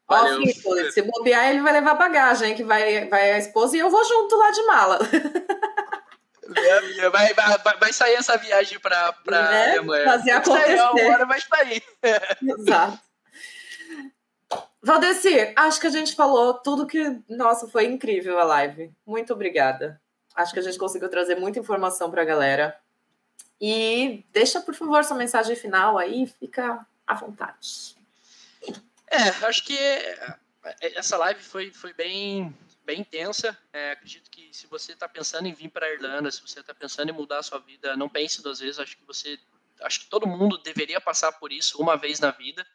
Valeu. Ó, Filipe, se bobear, ele vai levar bagagem, que vai, vai a esposa e eu vou junto lá de mala.
Vai, vai, vai sair essa viagem para pra
né? Fazer acontecer.
Sair, uma hora vai sair.
Exato. Valdecir, acho que a gente falou tudo que. Nossa, foi incrível a live. Muito obrigada. Acho que a gente conseguiu trazer muita informação para a galera. E deixa, por favor, sua mensagem final aí, fica à vontade.
É, acho que é, essa live foi, foi bem, bem intensa. É, acredito que se você está pensando em vir para a Irlanda, se você está pensando em mudar a sua vida, não pense duas vezes. Acho que você, acho que todo mundo deveria passar por isso uma vez na vida.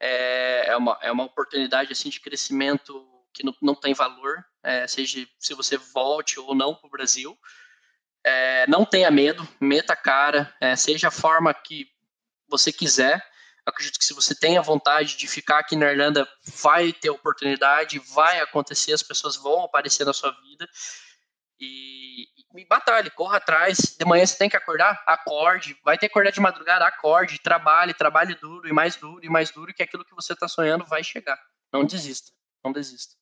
É, é, uma, é uma oportunidade assim de crescimento que não, não tem valor, é, seja se você volte ou não para o Brasil. É, não tenha medo, meta a cara, é, seja a forma que você quiser. Acredito que se você tem a vontade de ficar aqui na Irlanda, vai ter oportunidade, vai acontecer, as pessoas vão aparecer na sua vida. E, e batalhe, corra atrás. De manhã você tem que acordar? Acorde. Vai ter que acordar de madrugada? Acorde. Trabalhe, trabalhe duro e mais duro e mais duro, que aquilo que você está sonhando vai chegar. Não desista, não desista.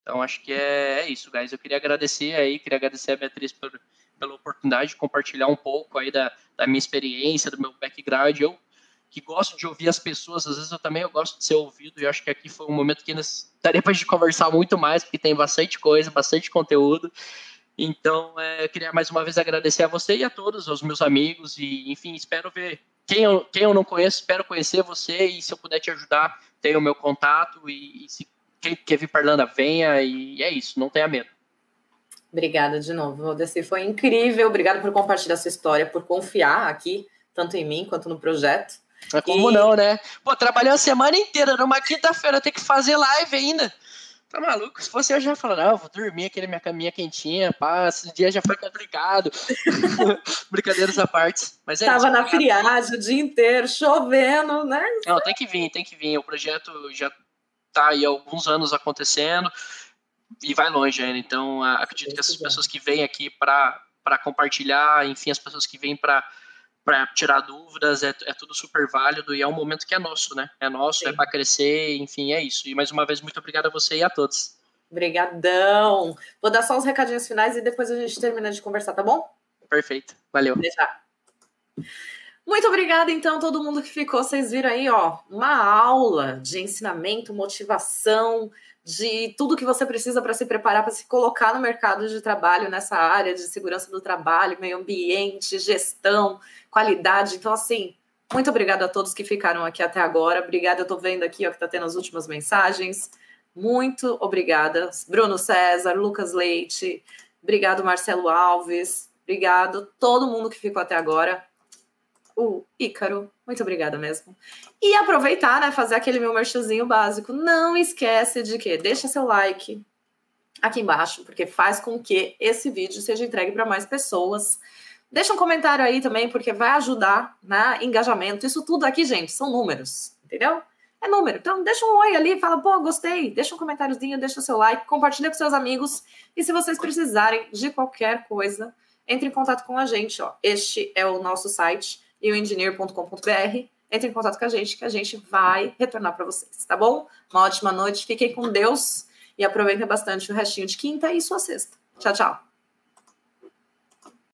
Então acho que é, é, isso, guys. Eu queria agradecer aí, queria agradecer a Beatriz por, pela oportunidade de compartilhar um pouco aí da, da minha experiência, do meu background. Eu que gosto de ouvir as pessoas, às vezes eu também eu gosto de ser ouvido, e acho que aqui foi um momento que daria para a gente conversar muito mais, porque tem bastante coisa, bastante conteúdo. Então, é, queria mais uma vez agradecer a você e a todos, aos meus amigos, e enfim, espero ver. Quem eu, quem eu não conheço, espero conhecer você, e se eu puder te ajudar, tenha o meu contato, e, e se quem quer vir para Irlanda, venha, e é isso, não tenha medo.
Obrigada de novo, Valdeci, foi incrível, obrigada por compartilhar sua história, por confiar aqui, tanto em mim quanto no projeto.
Mas como e... não, né? Pô, trabalhei a semana inteira, numa quinta-feira, tem que fazer live ainda. Tá maluco? Se fosse eu já falar, não, vou dormir aqui na minha caminha quentinha, pá, esse dia já foi complicado. (laughs) Brincadeiras à parte. Mas é
Tava isso, na friagem o dia inteiro, chovendo, né?
Não, tem que vir, tem que vir. O projeto já tá aí há alguns anos acontecendo e vai longe ainda. Então, acredito que essas pessoas que vêm aqui para compartilhar, enfim, as pessoas que vêm para para tirar dúvidas, é, é, tudo super válido e é um momento que é nosso, né? É nosso, é Sim. é para crescer, enfim, é isso. E mais uma vez, muito obrigado a você e a todos.
Obrigadão. Vou dar só uns recadinhos finais e depois a gente termina de conversar, tá bom?
Perfeito. Valeu.
Deixar. Muito obrigada, então, todo mundo que ficou. Vocês viram aí, ó, uma aula de ensinamento, motivação, de tudo que você precisa para se preparar para se colocar no mercado de trabalho nessa área de segurança do trabalho, meio ambiente, gestão, qualidade. Então, assim, muito obrigada a todos que ficaram aqui até agora. Obrigada, eu estou vendo aqui ó, que está tendo as últimas mensagens. Muito obrigada, Bruno César, Lucas Leite, obrigado, Marcelo Alves, obrigado todo mundo que ficou até agora o Ícaro. Muito obrigada mesmo. E aproveitar, né, fazer aquele meu merchanzinho básico. Não esquece de que deixa seu like aqui embaixo, porque faz com que esse vídeo seja entregue para mais pessoas. Deixa um comentário aí também, porque vai ajudar na né, engajamento. Isso tudo aqui, gente, são números, entendeu? É número. Então, deixa um oi ali, fala, pô, gostei, deixa um comentáriozinho, deixa o seu like, compartilha com seus amigos. E se vocês precisarem de qualquer coisa, entre em contato com a gente, ó. Este é o nosso site e o engineer.com.br. Entre em contato com a gente que a gente vai retornar para vocês, tá bom? Uma ótima noite, fiquem com Deus e aproveitem bastante o restinho de quinta e sua sexta. Tchau, tchau.